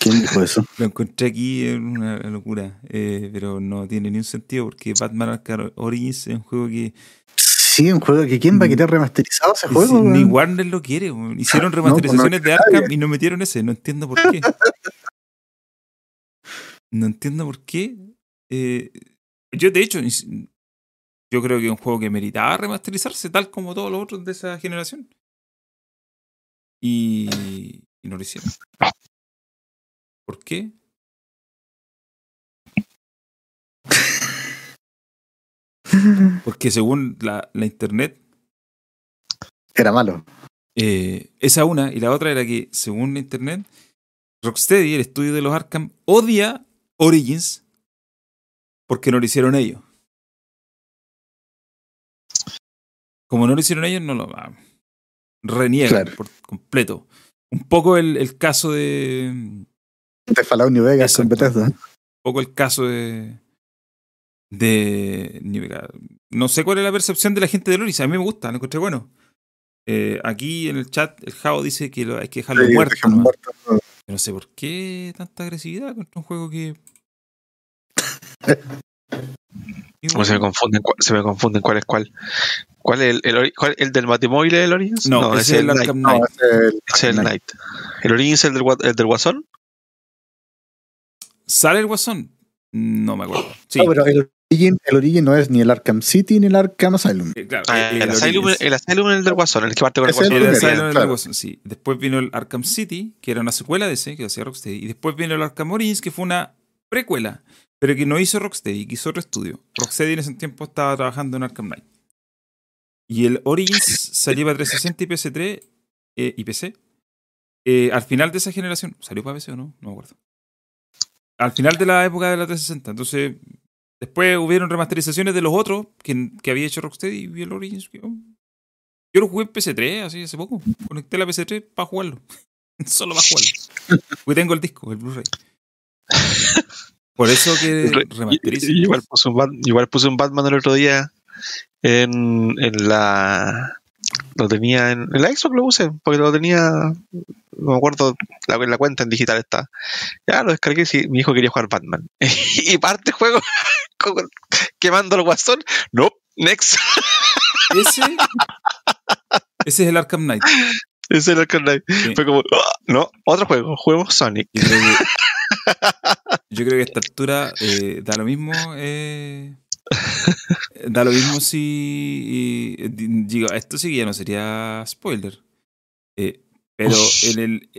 Speaker 2: ¿quién dijo eso? [laughs]
Speaker 1: Lo encontré aquí en una locura. eh, pero no tiene ni un sentido porque Batman Arkham Origins es un juego que
Speaker 2: Sí, un juego que quién va a querer remasterizado ese juego.
Speaker 1: ni? Warner lo quiere. Hicieron [laughs]
Speaker 2: No, pues no
Speaker 1: remasterizaciones de. Arkham y no metieron ese. No entiendo por qué. No entiendo por qué. Eh, yo, de hecho, yo creo que es un juego que meritaba remasterizarse tal como todos los otros de esa generación. Y, y no lo hicieron. ¿Por qué? [laughs] Porque según la, la internet,
Speaker 2: Era malo.
Speaker 1: eh, esa una, y la otra era que, según la internet, Rocksteady, el estudio de los Arkham, odia Origins porque no lo hicieron ellos. Como no lo hicieron ellos, no lo ah, reniegan
Speaker 2: Claro.
Speaker 1: por completo. Un poco el, el caso de.
Speaker 2: De Fallout New Vegas con
Speaker 1: Exacto.
Speaker 2: Bethesda.
Speaker 1: Un poco el caso de. De. New Vegas. No sé cuál es la percepción de la gente de Origins. A mí me gusta, lo encontré bueno. Eh, aquí en el chat, el Jao dice que lo- hay que dejarlo
Speaker 2: Sí,
Speaker 1: muerto. Yo no sé por qué tanta agresividad contra un juego que.
Speaker 3: Se me confunden, se me confunden cuál es cuál. ¿Cuál es el, el, cuál- el del Batimóvil del Origins?
Speaker 1: No, ese es el
Speaker 3: Knight.
Speaker 1: Arkham
Speaker 2: No, es el-
Speaker 3: es el Knight. ¿El Origins es el del, el del Guasón?
Speaker 1: ¿Sale el Guasón? No me acuerdo. Sí,
Speaker 2: No, pero el Origin, el Origin no es ni el Arkham City ni el Arkham Asylum.
Speaker 1: eh, claro.
Speaker 3: Ah,
Speaker 1: el
Speaker 3: el, Asylum, el es el del Guasón, el que parte con el Guasón.
Speaker 1: El Asylum el. Guasón, sí. Después vino el Arkham City, que era una secuela de ese, que hacía Rocksteady. Y después vino el Arkham Origins, que fue una precuela, pero que no hizo Rocksteady, que hizo otro estudio. Rocksteady en ese tiempo estaba trabajando en Arkham Knight. Y el Origins salió para 360 y PS3 eh, y PC. eh, al final de esa generación. ¿Salió para PC o no? No me acuerdo. Al final de la época de la 360. Entonces, después hubieron remasterizaciones de los otros que, que había hecho Rocksteady y el Origins. Yo, lo jugué en PC3 así hace poco. Conecté la PC3 para jugarlo. [laughs] Solo para jugarlo. Porque tengo el disco, el Blu-ray. Por eso que remasteriza.
Speaker 3: igual, puse un Bat- igual puse un Batman el otro día en, en la. Lo tenía en, en la Xbox, lo puse, porque lo tenía. No me acuerdo, la, la cuenta en digital está. Ya lo descargué y sí, mi hijo quería jugar Batman. [laughs] y parte el juego [laughs] con- quemando al guasón. No, next.
Speaker 1: Ese, ese es el Arkham Knight.
Speaker 3: Ese era el canal.
Speaker 1: Sí.
Speaker 3: Fue como, "Ah, no, otro juego, juguemos Sonic.
Speaker 1: Yo creo que a esta altura eh, da lo mismo. eh, da lo mismo si. di- digo, esto sí que ya no sería spoiler. Eh, pero en el,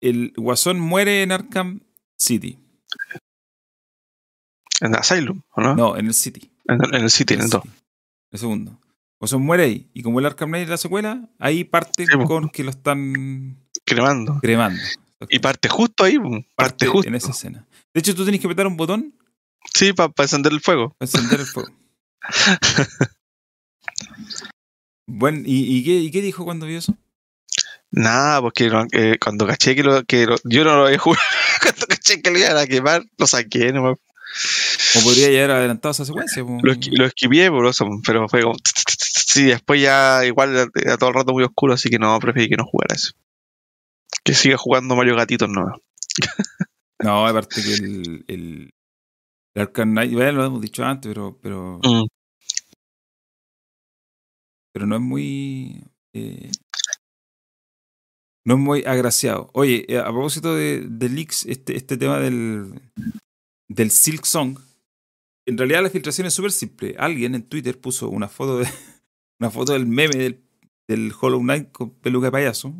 Speaker 1: el Guasón muere en Arkham City.
Speaker 3: En Asylum, ¿o no?
Speaker 1: No, en el City.
Speaker 3: En, en el City, en el 2.
Speaker 1: City. El segundo. Guasón muere ahí. Y como el Arkham Knight es la secuela, ahí parte
Speaker 3: Sí,
Speaker 1: con que lo están
Speaker 3: Cremando.
Speaker 1: cremando.
Speaker 3: Y parte justo ahí, parte,
Speaker 1: Parte
Speaker 3: justo.
Speaker 1: en esa escena. De hecho, tú tienes que apretar un botón
Speaker 3: Sí, para encender el fuego.
Speaker 1: para encender el fuego. [laughs] bueno, ¿y, y qué, y qué dijo cuando vio eso?
Speaker 3: Nada, porque no- eh, cuando caché que, lo, que lo- yo no lo había [laughs] jugado, cuando caché que lo iban a quemar, lo saqué, no me-
Speaker 1: O podría ya haber adelantado esa secuencia. po.
Speaker 3: lo, lo esquivé, por eso, pero fue como. [laughs] Sí, después ya igual era todo el rato muy oscuro, así que no, preferí que no jugara eso. Que siga jugando Mario Gatitos, no. [laughs]
Speaker 1: No, aparte que el, el, el Arkham Knight, bueno, lo hemos dicho antes, pero, pero,
Speaker 3: Mm.
Speaker 1: pero no es muy. eh, no es muy agraciado. Oye, eh, a propósito de, de leaks, este, este tema del, del Silk Song, en realidad la filtración es súper simple. Alguien en Twitter puso una foto de [laughs] una foto del meme del, del Hollow Knight con peluca de payaso.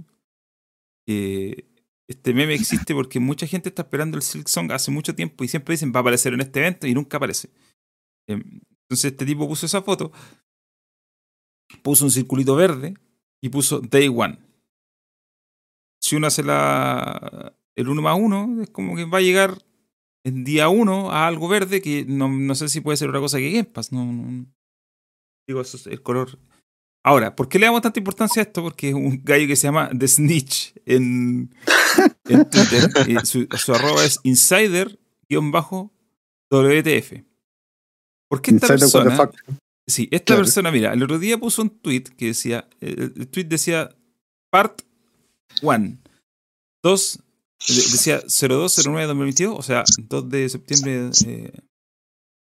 Speaker 1: Eh, este meme existe porque mucha gente está esperando el Silk Song hace mucho tiempo y siempre dicen va a aparecer en este evento y nunca aparece. Eh, Entonces este tipo puso esa foto, puso un circulito verde y puso Day One. Si uno hace la, el 1 más 1, es como que va a llegar en día 1 a algo verde que no, no sé si puede ser otra cosa que Game digo, eso es el color. Ahora, ¿por qué le damos tanta importancia a esto? Porque es un gallo que se llama The Snitch en, en Twitter. y su, su arroba es insider-wtf. ¿Por qué esta
Speaker 2: Insider
Speaker 1: persona? Sí, esta
Speaker 2: Claro.
Speaker 1: persona, mira, el otro día puso un tweet que decía, el, tweet decía part 1, 2, decía 0209-2022, o sea, 2 de septiembre eh, de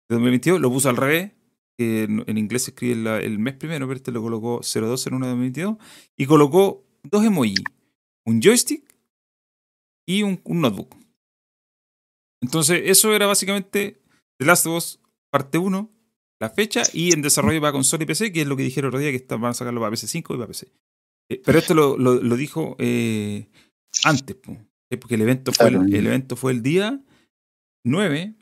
Speaker 1: 2022, lo puso al revés, que en, en inglés se escribe la- el mes primero, pero este lo colocó 0209-2022, y colocó dos emojis, un joystick y un, un notebook. Entonces, eso era básicamente The Last of Us parte 1, la fecha y en desarrollo para consola y PC, que es lo que dijeron el otro día, que está- van a sacarlo para PC5 y para PC. Eh, pero esto lo, lo- lo dijo eh, antes, eh, porque el evento, fue el, evento fue el día 9,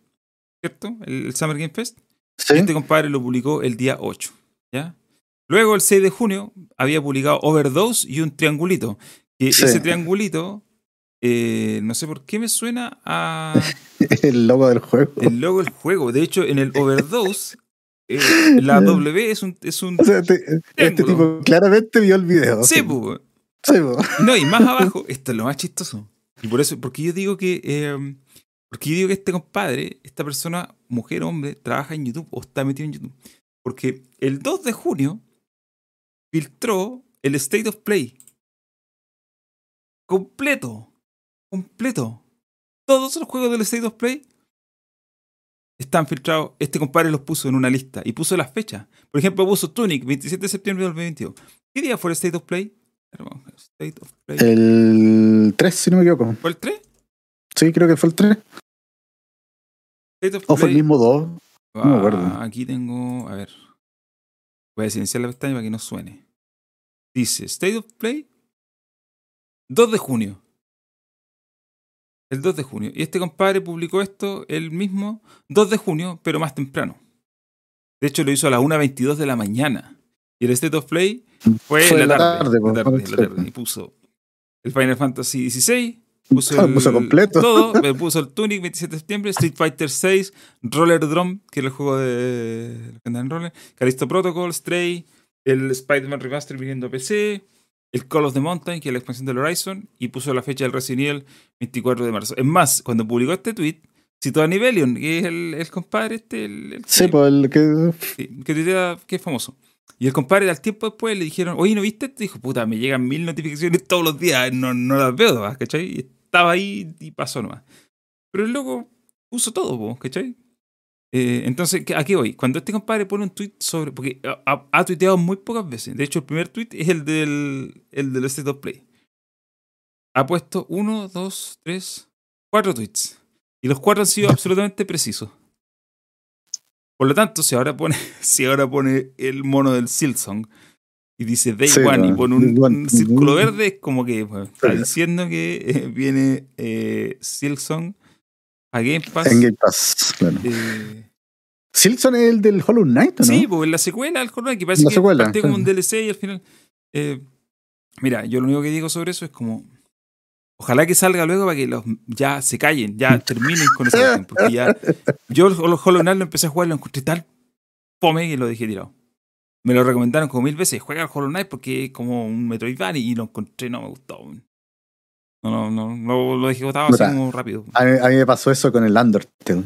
Speaker 1: ¿cierto? El, el Summer Game Fest.
Speaker 2: Sí,
Speaker 1: este compadre lo publicó el día 8, ¿ya? Luego, el 6 de junio, había publicado Overdose y un triangulito. Que
Speaker 2: Sí.
Speaker 1: ese triangulito, eh, no sé por qué me suena a [laughs]
Speaker 2: el logo del juego.
Speaker 1: el logo del juego. De hecho, en el Overdose, [laughs] eh, la W es un, es un
Speaker 2: O sea, este, este tipo claramente vio el video.
Speaker 1: Sí, po. No, y más [laughs] abajo, esto es lo más chistoso. Y por eso, porque yo digo que, eh, porque yo digo que este compadre, esta persona, mujer o hombre, trabaja en YouTube o está metido en YouTube. Porque el 2 de junio filtró el State of Play. Completo. Completo. Todos los juegos del State of Play están filtrados. Este compadre los puso en una lista y puso las fechas. Por ejemplo, puso Tunic, 27 de septiembre de 2022. ¿Qué día fue el State of Play? State of Play.
Speaker 2: El 3, si no me equivoco.
Speaker 1: ¿Fue el 3?
Speaker 2: Sí, creo que fue el 3.
Speaker 1: State of
Speaker 2: O fue el mismo 2. no me acuerdo.
Speaker 1: Ah, aquí tengo. A ver. Voy a silenciar la pestaña para que no suene. Dice State of Play 2 de junio. El 2 de junio. Y este compadre publicó esto el mismo 2 de junio, pero más temprano. De hecho, lo hizo a las 1.22 de la mañana. Y el State of Play fue,
Speaker 2: Fue
Speaker 1: en la tarde. la
Speaker 2: po,
Speaker 1: tarde, la tarde. Y puso el Final Fantasy XVI. Puso,
Speaker 2: Ah,
Speaker 1: el,
Speaker 2: puso completo.
Speaker 1: Todo, [laughs] me puso el Tunic 27 de septiembre, Street Fighter 6, Roller Drum, que era el juego de en roller, Callisto Protocol, Stray, el Spider-Man Remaster viniendo a PC, el Call of the Mountain, que es la expansión del Horizon, y puso la fecha del Resident Evil 24 de marzo. Es más, cuando publicó este tweet, citó a Nivelion, que es el, el compadre este, el, el
Speaker 2: Sí, pues el que.
Speaker 1: Sí, que que es famoso. Y el compadre al tiempo después le dijeron, oye, ¿no viste esto? Dijo, puta, me llegan mil notificaciones todos los días, no, no las veo nomás, ¿cachai? Estaba ahí y pasó nomás. Pero el loco puso todo, ¿cachai? Eh, entonces, ¿qué- ¿a qué voy? Cuando este compadre pone un tweet sobre. Porque ha, ha- muy pocas veces. De hecho, el primer tweet es el del, el del State of Play. Ha puesto uno, dos, tres, cuatro tweets. Y los cuatro han sido absolutamente precisos. Por lo tanto, si ahora pone, [laughs] si ahora pone el mono del Silsong y dice Day
Speaker 2: Sí,
Speaker 1: One y pone un, círculo verde, es como que está diciendo que eh, viene eh, a Game Pass.
Speaker 2: En Game Pass, claro.
Speaker 1: eh,
Speaker 2: Silson es el del Hollow Knight, ¿o ¿no?
Speaker 1: Sí, pues la secuela del Hollow Knight, que parece
Speaker 2: La
Speaker 1: que
Speaker 2: secuela,
Speaker 1: partió como un DLC y al final. eh, mira, yo lo único que digo sobre eso es como. Ojalá que salga luego para que los ya se callen, ya [laughs] terminen con cuestión, Porque ya. Yo los Hollow Knight lo empecé a jugar, lo encontré tal fome que lo dejé tirado. Me lo recomendaron como mil veces. Juega al Hollow Knight porque es como un Metroidvania y lo encontré, no me gustó. No, no, no, no lo dejé botado así como rápido.
Speaker 2: A mí, a mí me pasó eso con el Undertale.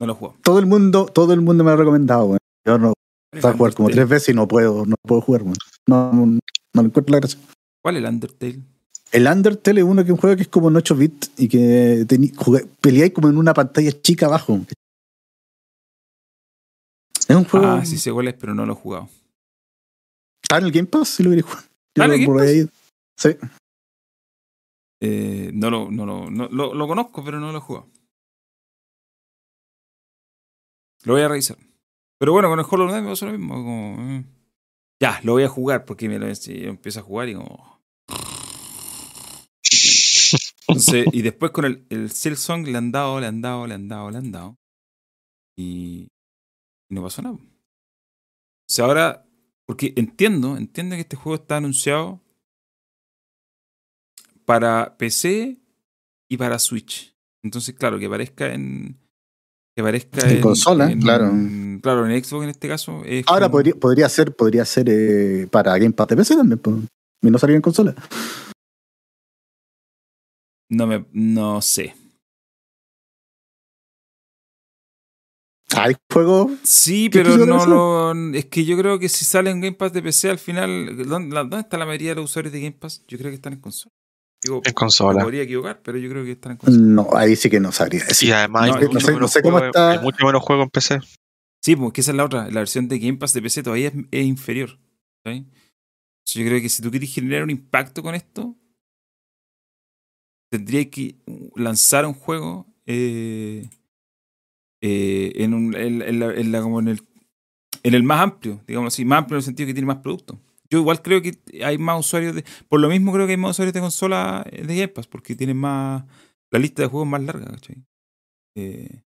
Speaker 1: No lo juego.
Speaker 2: Todo el mundo, todo el mundo me lo ha recomendado, weón. Yo no voy a jugar como tres veces y no puedo, no puedo jugar, weón. No, no, no encuentro la gracia.
Speaker 1: ¿Cuál es el Undertale?
Speaker 2: El Undertale es uno que es un juego que es como en 8 bits y que tení- jugué- peleáis como en una pantalla chica abajo. Es un juego.
Speaker 1: Ah, sí sé cuál es, pero no lo he jugado.
Speaker 2: Está en el Game Pass si lo queréis jugar.
Speaker 1: ¿Está en el
Speaker 2: Yo
Speaker 1: Game
Speaker 2: por ahí- Sí.
Speaker 1: Eh, no lo, no, lo, no lo, lo conozco, pero no lo he jugado. Lo voy a revisar. Pero bueno, con el Hollow Knight me pasa lo mismo. como, eh. Ya, lo voy a jugar porque me lo, yo empiezo a jugar y como. Entonces, y después con el, el Silksong le han dado, le han dado, le han dado, le han dado. Y, y no pasó nada. O sea, ahora, porque entiendo, entiendo que este juego está anunciado para PC y para Switch. Entonces, claro, que aparezca en. Que aparezca
Speaker 2: En consola, claro.
Speaker 1: Claro, en Xbox en este caso. Es
Speaker 2: Ahora
Speaker 1: como-
Speaker 2: podría, podría ser, podría ser eh, para Game Pass de PC también, pues. Y no salir en consola.
Speaker 1: No, me, no sé.
Speaker 2: Hay juegos.
Speaker 1: Sí,
Speaker 2: ¿Qué
Speaker 1: pero no. Es que yo creo que si sale en Game Pass de PC, al final. ¿Dónde, la- dónde está la mayoría de los usuarios de Game Pass? Yo creo que están en consola. Digo,
Speaker 3: En
Speaker 1: me
Speaker 3: consola.
Speaker 1: podría equivocar, pero yo creo que están en consola.
Speaker 2: No, ahí sí que no sabría
Speaker 3: Y
Speaker 2: decir.
Speaker 3: además
Speaker 1: No,
Speaker 3: hay, mucho
Speaker 2: sé- no
Speaker 3: menos
Speaker 2: sé cómo
Speaker 3: juego-
Speaker 2: está-
Speaker 3: hay mucho menos juego en PC.
Speaker 1: Sí, porque esa es la otra. La versión de Game Pass de PC todavía es, es inferior. ¿sí? Yo creo que si tú quieres generar un impacto con esto, tendría que lanzar un juego eh, eh, en, un, en, el, más amplio, digamos así, más amplio en el sentido que tiene más productos. Yo igual creo que hay más usuarios de. Por lo mismo creo que hay más usuarios de consola eh, de Game porque tienen más. La lista de juegos más larga, ¿cachai? Eh,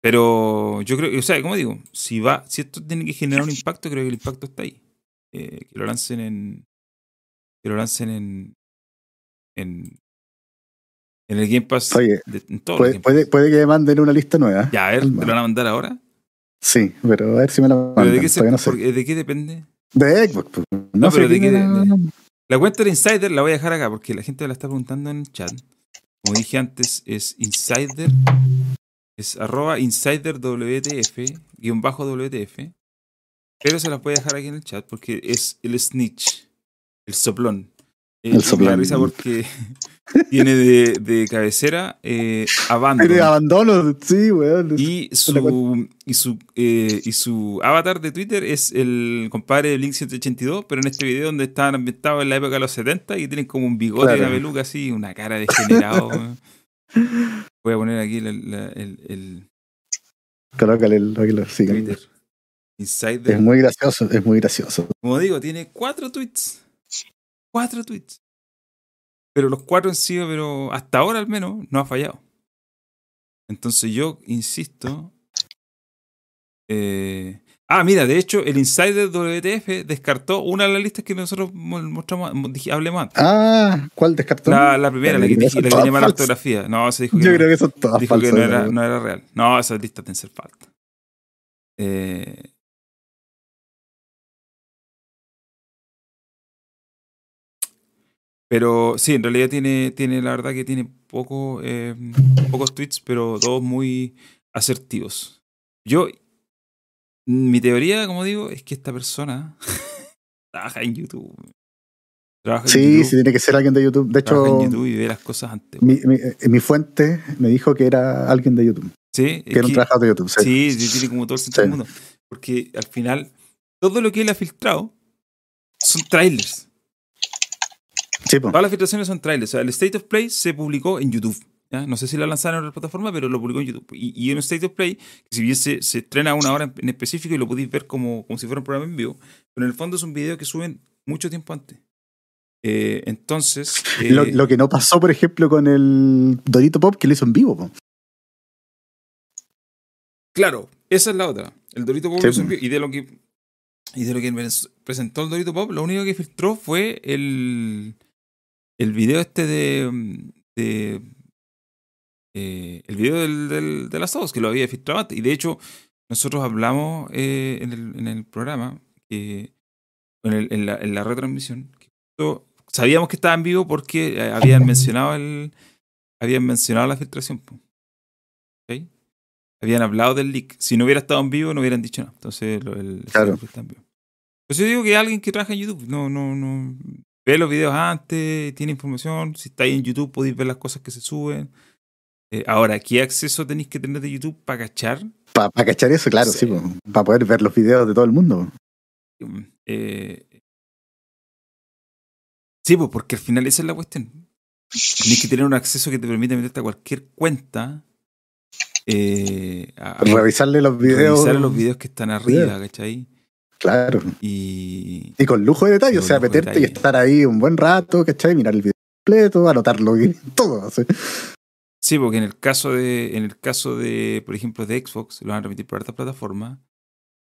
Speaker 1: pero yo creo o sea, como digo, si va, si esto tiene que generar un impacto, creo que el impacto está ahí. Eh, que lo lancen en. Que lo lancen en. En, en el Game Pass.
Speaker 2: Oye,
Speaker 1: de-
Speaker 2: Puede,
Speaker 1: Game
Speaker 2: puede,
Speaker 1: Pass.
Speaker 2: puede que me manden una lista nueva.
Speaker 1: Ya, a ver, ¿te lo van a mandar ahora?
Speaker 2: Sí, pero a ver si me la
Speaker 1: ¿Pero
Speaker 2: mandan.
Speaker 1: de qué, se-
Speaker 2: todavía no sé.
Speaker 1: porque- ¿De qué depende?
Speaker 2: De Xbox. pues. No,
Speaker 1: No,
Speaker 2: sé
Speaker 1: pero de qué- de- La cuenta de Insider la voy a dejar acá porque la gente me la está preguntando en el chat. Como dije antes, es Insider. Es arroba Insider WTF, guion bajo WTF. Pero se las voy a dejar aquí en el chat porque es el snitch, el soplón. Eh,
Speaker 2: El
Speaker 1: y Me da
Speaker 2: soplón.
Speaker 1: risa porque tiene de, de cabecera eh, [laughs] Abandon.
Speaker 2: Tiene abandono, sí, weón.
Speaker 1: Y su, y, su, eh, y su avatar de Twitter es el compadre de Link 182, pero en este video donde estaban ambientados en la época de los 70 y tienen como un bigote y
Speaker 2: Claro.
Speaker 1: una peluca así, una cara degenerado. [laughs] Voy a poner aquí el, la- el, el
Speaker 2: Colócale el, lo sigan.
Speaker 1: Twitter.
Speaker 2: Es muy gracioso, es muy gracioso.
Speaker 1: Como digo, tiene cuatro tweets. Cuatro tweets. Pero los cuatro han sido, pero hasta ahora al menos, no ha fallado. Entonces yo insisto. eh, Ah, mira, de hecho, el Insider WTF descartó una de las listas que nosotros mo- mostramos, hablemos antes.
Speaker 2: Ah, ¿cuál descartó?
Speaker 1: La, la primera, la que, la que tenía mala
Speaker 2: falsas.
Speaker 1: ortografía. No, se dijo que
Speaker 2: Yo
Speaker 1: no,
Speaker 2: creo que todas
Speaker 1: dijo que
Speaker 2: falsas.
Speaker 1: no era,
Speaker 2: ¿no?
Speaker 1: no era real. No, esas listas tienen que ser falta. Eh, pero sí, en realidad tiene, tiene la verdad que tiene poco, eh, pocos tweets, pero todos muy asertivos. Yo, mi teoría, como digo, es que esta persona [laughs] trabaja en YouTube. Trabaja en
Speaker 2: Sí,
Speaker 1: YouTube,
Speaker 2: sí, tiene que ser alguien de YouTube. De
Speaker 1: trabaja
Speaker 2: hecho,
Speaker 1: en YouTube y ve las cosas antes.
Speaker 2: mi, mi- eh, mi fuente me dijo que era alguien de YouTube.
Speaker 1: Sí,
Speaker 2: Que era un trabajador de YouTube. Sí.
Speaker 1: Sí, sí, tiene como todo el sentido
Speaker 2: Sí.
Speaker 1: del mundo. Porque al final, todo lo que él ha filtrado son trailers.
Speaker 2: Sí.
Speaker 1: Todas las filtraciones son trailers. O sea, el State of Play se publicó en YouTube. ¿ya? No sé si lo lanzaron en otra plataforma, pero lo publicó en YouTube. Y, y en State of Play, que si bien se, se estrena a una hora en, en específico y lo podéis ver como, como si fuera un programa en vivo, pero en el fondo es un video que suben mucho tiempo antes. Eh, entonces. eh,
Speaker 2: Lo, lo que no pasó, por ejemplo, con el Dorito Pop que lo hizo en vivo. po.
Speaker 1: Claro, esa es la otra. El Dorito Pop
Speaker 2: Sí,
Speaker 1: lo hizo en vivo, y de lo que y de lo que pres- presentó el Dorito Pop, lo único que filtró fue el el video este de, eh, el video del, de las dos que lo había filtrado antes. Y de hecho, nosotros hablamos eh, en, el, programa, en, la, retransmisión, sabíamos que estaba en vivo porque eh, habían mencionado el habían mencionado la filtración. po. Habían hablado del leak. Si no hubiera estado en vivo, no hubieran dicho nada. Entonces, lo- el,
Speaker 2: Claro.
Speaker 1: está en vivo. Pues yo digo que alguien que trabaja en YouTube, no, no, no. Ve los videos antes, tiene información. Si estáis en YouTube, podéis ver las cosas que se suben. Eh, ahora, ¿qué acceso tenéis que tener de YouTube para cachar?
Speaker 2: Para cachar eso, claro,
Speaker 1: Sí.
Speaker 2: sí, para poder ver los videos de todo el mundo.
Speaker 1: Mm, eh, sí, pues porque al final esa es la cuestión. Tienes que tener un acceso que te permita meterte a cualquier cuenta. Eh, a,
Speaker 2: Revisarle los videos.
Speaker 1: revisar los videos que están arriba,
Speaker 2: Video.
Speaker 1: ¿cachai?
Speaker 2: Claro.
Speaker 1: Y,
Speaker 2: Y con lujo de detalle, o sea, meterte y estar ahí un buen rato, ¿cachai? Mirar el video completo, anotarlo y [laughs] todo. así.
Speaker 1: Sí, porque en el caso de, en el caso de, por ejemplo, de Xbox, lo van a remitir por otras plataformas,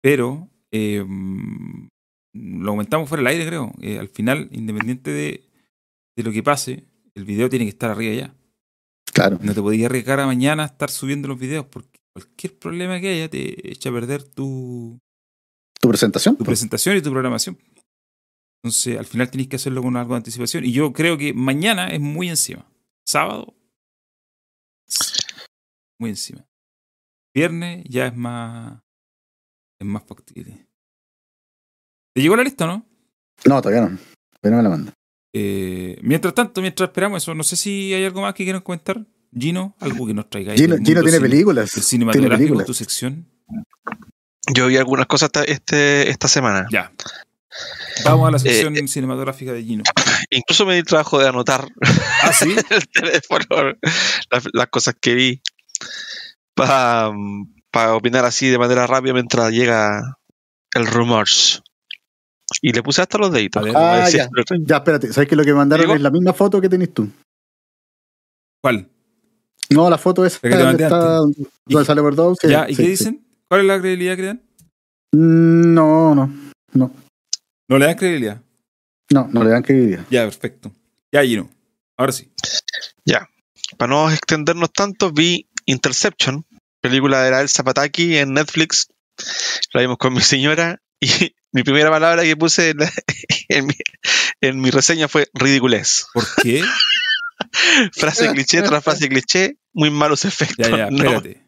Speaker 1: pero eh, lo comentamos fuera del aire, creo. Eh, al final, independiente de, de lo que pase, el video tiene que estar arriba ya.
Speaker 2: Claro.
Speaker 1: No te podías arriesgar a mañana a estar subiendo los videos, porque cualquier problema que haya te echa a perder tu,
Speaker 2: Tu presentación.
Speaker 1: tu presentación y tu programación. Entonces, al final tienes que hacerlo con algo de anticipación. Y yo creo que mañana es muy encima. Sábado, muy encima. Viernes ya es más. Es más factible. ¿Te llegó la lista o no?
Speaker 2: No, todavía no. Todavía no me la manda.
Speaker 1: Eh, mientras tanto, mientras esperamos eso, no sé si hay algo más que quieran comentar. Gino, algo que nos traiga.
Speaker 2: Gino, Gino tiene películas.
Speaker 1: El
Speaker 2: Tiene
Speaker 1: cinematográfico,
Speaker 2: películas.
Speaker 1: tu sección.
Speaker 3: Yo vi algunas cosas esta, este, esta semana.
Speaker 1: Ya. Vamos a la
Speaker 3: Eh,
Speaker 1: sección cinematográfica de Gino. [laughs]
Speaker 3: Incluso me di el trabajo de anotar [laughs]
Speaker 1: Ah, sí. [laughs]
Speaker 3: el teléfono las, las cosas que vi para opinar así de manera rápida mientras llega el rumors. Y le puse hasta los deditos.
Speaker 1: Ver.
Speaker 2: Ah, ya. Ya, espérate. ¿Sabes que lo que mandaron
Speaker 3: ¿Digo?
Speaker 2: es la misma foto que tenés tú?
Speaker 1: ¿Cuál?
Speaker 2: No, la foto esa
Speaker 1: La que te
Speaker 2: donde
Speaker 1: mandé
Speaker 2: está,
Speaker 1: ¿Y-
Speaker 2: donde sale Overdose. sí,
Speaker 1: ya, ¿y
Speaker 2: sí,
Speaker 1: qué
Speaker 2: sí.
Speaker 1: dicen? ¿Cuál es la credibilidad que le dan?
Speaker 2: Mm, No, no.
Speaker 1: No le dan credibilidad.
Speaker 2: No, no le dan credibilidad.
Speaker 1: Ya, perfecto. Ya, Gino. Ahora sí.
Speaker 3: Para no extendernos tanto, vi Interception, película de la Elsa Pataki en Netflix. La vimos con mi señora y mi primera palabra que puse en, la- [laughs] en mi, en mi reseña fue ridiculez.
Speaker 1: ¿Por qué? [laughs]
Speaker 3: Frase cliché tras frase cliché, muy malos efectos.
Speaker 1: Ya, ya,
Speaker 3: no.
Speaker 1: espérate.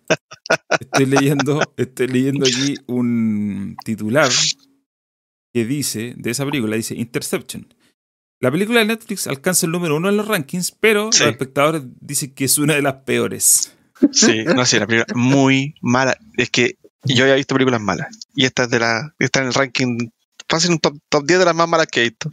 Speaker 1: Estoy leyendo, estoy leyendo aquí un titular que dice, de esa película, dice Interception. La película de Netflix alcanza el número uno en los rankings, pero
Speaker 3: Sí.
Speaker 1: los espectadores dicen que es una de las peores.
Speaker 3: Sí, no sé, la película muy mala. Es que yo había visto películas malas. Y esta es de la. Está en el ranking. Fácil un top, top 10 de las más malas que he visto.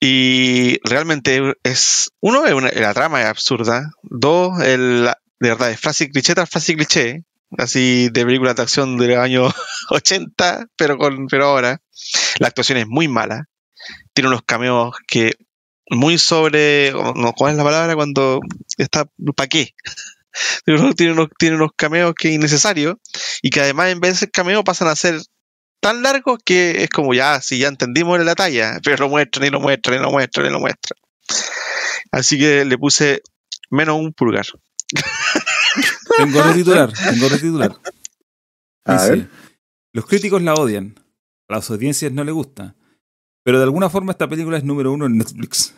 Speaker 3: Y realmente es. Uno, es una- la trama es absurda. Dos, el, de verdad, es frase cliché tras frase cliché. Así de películas de acción de los años [laughs] 80, pero, con, pero ahora. La actuación es muy mala. Tiene unos cameos que. Muy sobre. no, ¿Cuál es la palabra? Cuando está. ¿Para qué? Pero tiene unos, tiene unos cameos que es innecesario y que además en vez de ser cameo pasan a ser tan largos que es como ya, si ya entendimos la talla, pero lo muestran y lo muestran y lo muestran y lo muestran. Así que le puse menos un pulgar. [laughs]
Speaker 1: Tengo retitular, tengo retitular.
Speaker 2: A
Speaker 1: Dice,
Speaker 2: ver.
Speaker 1: Los críticos la odian, a las audiencias no les gusta, pero de alguna forma esta película es número uno en Netflix.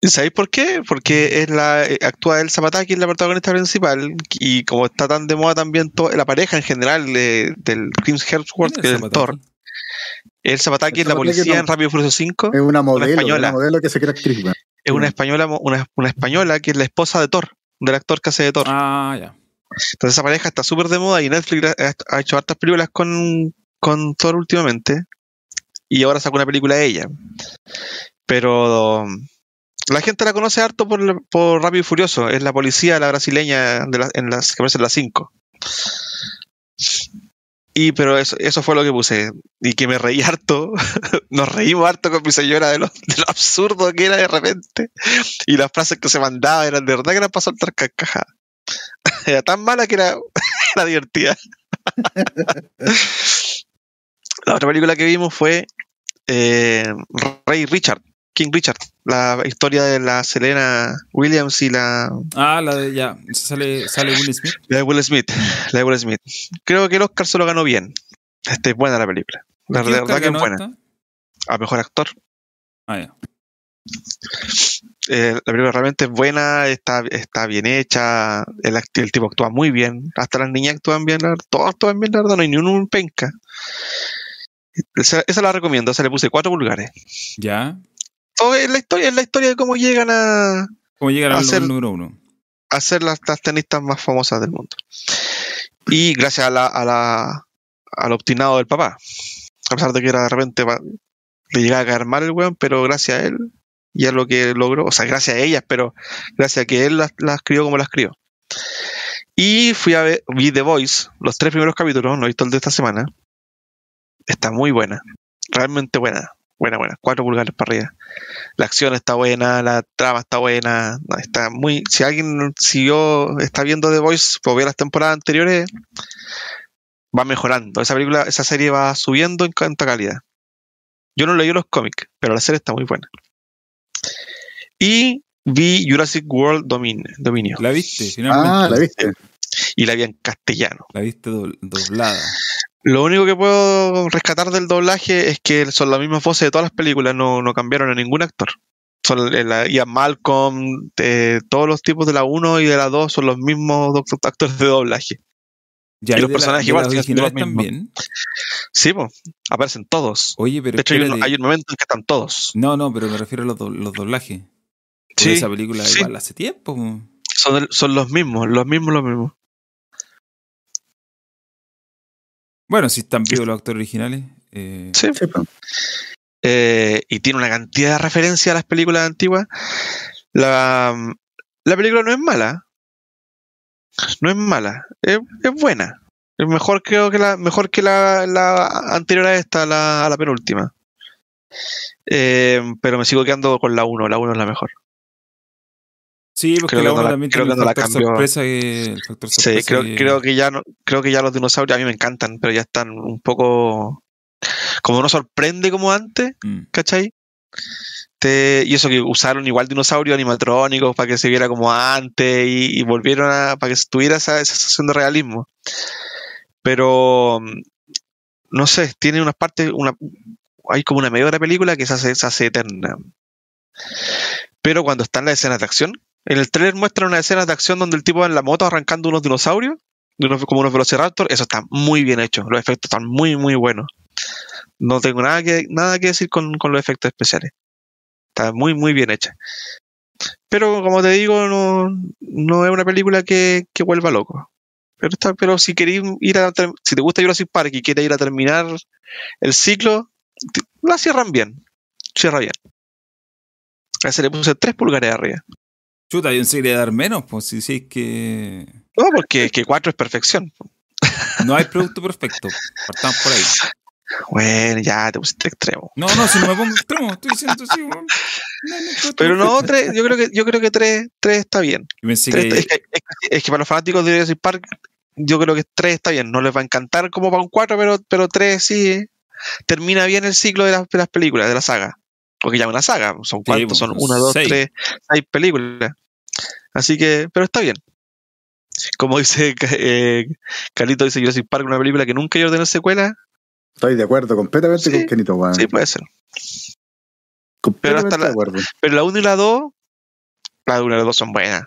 Speaker 3: ¿Y ¿Sabéis por qué? Porque es la, eh, actúa el Zapataki, es la protagonista principal, y como está tan de moda también to- la pareja en general de- del Chris Hemsworth,
Speaker 1: ¿Quién
Speaker 3: que
Speaker 1: es
Speaker 3: el? Thor. El Zapataki es la policía
Speaker 2: no-
Speaker 3: en Rápido Furioso 5.
Speaker 2: Es una modelo,
Speaker 3: española.
Speaker 2: una modelo que se quiere actriz, weón.
Speaker 3: Es una
Speaker 2: Mm.
Speaker 3: española, una, una española que es la esposa de Thor, del actor que hace de Thor.
Speaker 1: Ah, ya.
Speaker 3: Entonces esa pareja está súper de moda y Netflix ha, ha hecho hartas películas con, con Thor últimamente. Y ahora sacó una película de ella. Pero um, la gente la conoce harto por, por Rápido y Furioso. Es la policía, la brasileña de las que aparece en las 5. Y pero eso, eso fue lo que puse. Y que me reí harto. [laughs] Nos reímos harto con mi señora de lo, absurdo que era de repente. Y las frases que se mandaba eran de verdad que eran para soltar carcajadas. [laughs] Era tan mala que era, [laughs] era divertida. la otra película que vimos fue eh, Rey Richard, King Richard, la historia de la Selena Williams y la,
Speaker 1: Ah, la de ya. Sale, sale Will Smith.
Speaker 3: la de Will Smith. La de Will Smith. Creo que el Oscar se lo ganó bien. Este, es buena la película. La
Speaker 1: ¿Quién
Speaker 3: de verdad que es buena.
Speaker 1: esta?
Speaker 3: A mejor actor.
Speaker 1: Ah, ya.
Speaker 3: Eh, la película realmente es buena, está, está bien hecha, el, el tipo actúa muy bien, hasta las niñas actúan bien, todos actúan bien, la verdad, no hay ni uno un penca. Esa, esa la recomiendo, esa le puse cuatro pulgares.
Speaker 1: Ya.
Speaker 3: Todo es la historia, es la historia de cómo llegan a,
Speaker 1: ¿Cómo llegar al
Speaker 3: Hacer-
Speaker 1: número uno?
Speaker 3: a ser las, las tenistas más famosas del mundo. Y gracias a la, a la, al obstinado del papá. A pesar de que era de repente le llegaba a caer mal el weón, pero gracias a él y a lo que logró, o sea, gracias a ellas, pero gracias a que él las, las crió como las crió. Y fui a ver, vi The Voice, los tres primeros capítulos, no he visto el de esta semana. Está muy buena, realmente buena, buena, buena, cuatro pulgares para arriba. La acción está buena, la trama está buena, está muy. Si alguien siguió, está viendo The Voice, o vio las temporadas anteriores, va mejorando. Esa película, esa serie va subiendo en cuanto a calidad. Yo no leí los cómics, pero la serie está muy buena. Y vi Jurassic World Domin- Dominio.
Speaker 1: ¿La viste? Finalmente.
Speaker 2: Ah, la viste.
Speaker 3: Y la vi en castellano.
Speaker 1: La viste do- doblada.
Speaker 3: Lo único que puedo rescatar del doblaje es que son las mismas voces de todas las películas, no, no cambiaron a ningún actor. Son el- la, Ian Malcolm, eh, todos los tipos de la 1 y de la 2 son los mismos actores de doblaje.
Speaker 1: Ya,
Speaker 3: Y los
Speaker 1: la-
Speaker 3: personajes igual, siendo los
Speaker 1: también.
Speaker 3: Sí, pues, aparecen todos.
Speaker 1: Oye, pero
Speaker 3: De hecho, hay un,
Speaker 1: espérate.
Speaker 3: hay un momento en que están todos.
Speaker 1: No, no, pero me refiero a los, do- los doblajes.
Speaker 3: Sí,
Speaker 1: esa película
Speaker 3: sí.
Speaker 1: igual hace tiempo. po.
Speaker 3: son, son los mismos, los mismos, los mismos.
Speaker 1: Bueno, si están vivos los actores originales. eh,
Speaker 3: Sí.
Speaker 2: Sí.
Speaker 3: Eh, y tiene una cantidad de referencias a las películas antiguas. La, la película no es mala. No es mala. Es, es buena. Es mejor creo que la, mejor que la, la anterior a esta, la, a la penúltima. Eh, pero me sigo quedando con la 1. La 1 es la mejor.
Speaker 1: Sí, porque
Speaker 3: Creo que
Speaker 1: la
Speaker 3: no
Speaker 1: uno
Speaker 3: la-
Speaker 1: también
Speaker 3: creo
Speaker 1: tiene
Speaker 3: que
Speaker 1: el
Speaker 3: no
Speaker 1: factor sorpresa que. El factor
Speaker 3: Sí,
Speaker 1: sorpresa
Speaker 3: creo,
Speaker 1: que-
Speaker 3: creo que ya no, creo que ya los dinosaurios a mí me encantan, pero ya están un poco como no sorprende como antes,
Speaker 1: Mm.
Speaker 3: ¿cachai? Te- y eso que usaron igual dinosaurios animatrónicos para que se viera como antes y, y volvieron a para que tuviera esa, esa sensación de realismo. Pero no sé, tiene unas partes, una, hay como una media hora de película que se hace, se hace eterna. Pero cuando están las escenas de acción, en el trailer muestran unas escenas de acción donde el tipo va en la moto arrancando unos dinosaurios, como unos velociraptor, eso está muy bien hecho, los efectos están muy, muy buenos. No tengo nada que, nada que decir con, con los efectos especiales. Está muy, muy bien hecha. Pero como te digo, no, no es una película que, que vuelva loco. Pero, está, pero si queréis ir a si te gusta Jurassic Park y quieres ir a terminar el ciclo, la cierran bien. Cierra bien. A ese le puse 3 pulgares arriba.
Speaker 1: Chuta, yo pensé que le dar menos, pues si sí es que.
Speaker 3: No, porque que 4 es perfección.
Speaker 1: No hay producto perfecto. Partamos por ahí.
Speaker 3: Bueno, ya te pusiste extremo.
Speaker 1: No, no, si no me pongo extremo, estoy diciendo así, weón.
Speaker 3: Pero no, tres, yo creo que, yo creo que tres, tres está bien. Tres-
Speaker 1: que-
Speaker 3: es, que, es que- es que para los fanáticos de Jurassic Park, yo creo que tres está bien. No les va a encantar como para un cuatro, pero, pero tres sí termina bien el ciclo de las, de las películas, de la saga. Porque ya es una saga, son cuántos,
Speaker 1: pues,
Speaker 3: son una, dos,
Speaker 1: seis.
Speaker 3: tres, seis películas. Así que, pero está bien. Como dice [laughs] eh, Carlito, dice Jurassic Park, una película que nunca iba a tener secuela.
Speaker 2: Estoy de acuerdo completamente
Speaker 3: Sí,
Speaker 2: con Kenito, weón.
Speaker 3: Sí, puede ser.
Speaker 2: completamente
Speaker 3: hasta la-
Speaker 2: de acuerdo.
Speaker 3: Pero la 1 y la 2, la 1 y la 2 son buenas.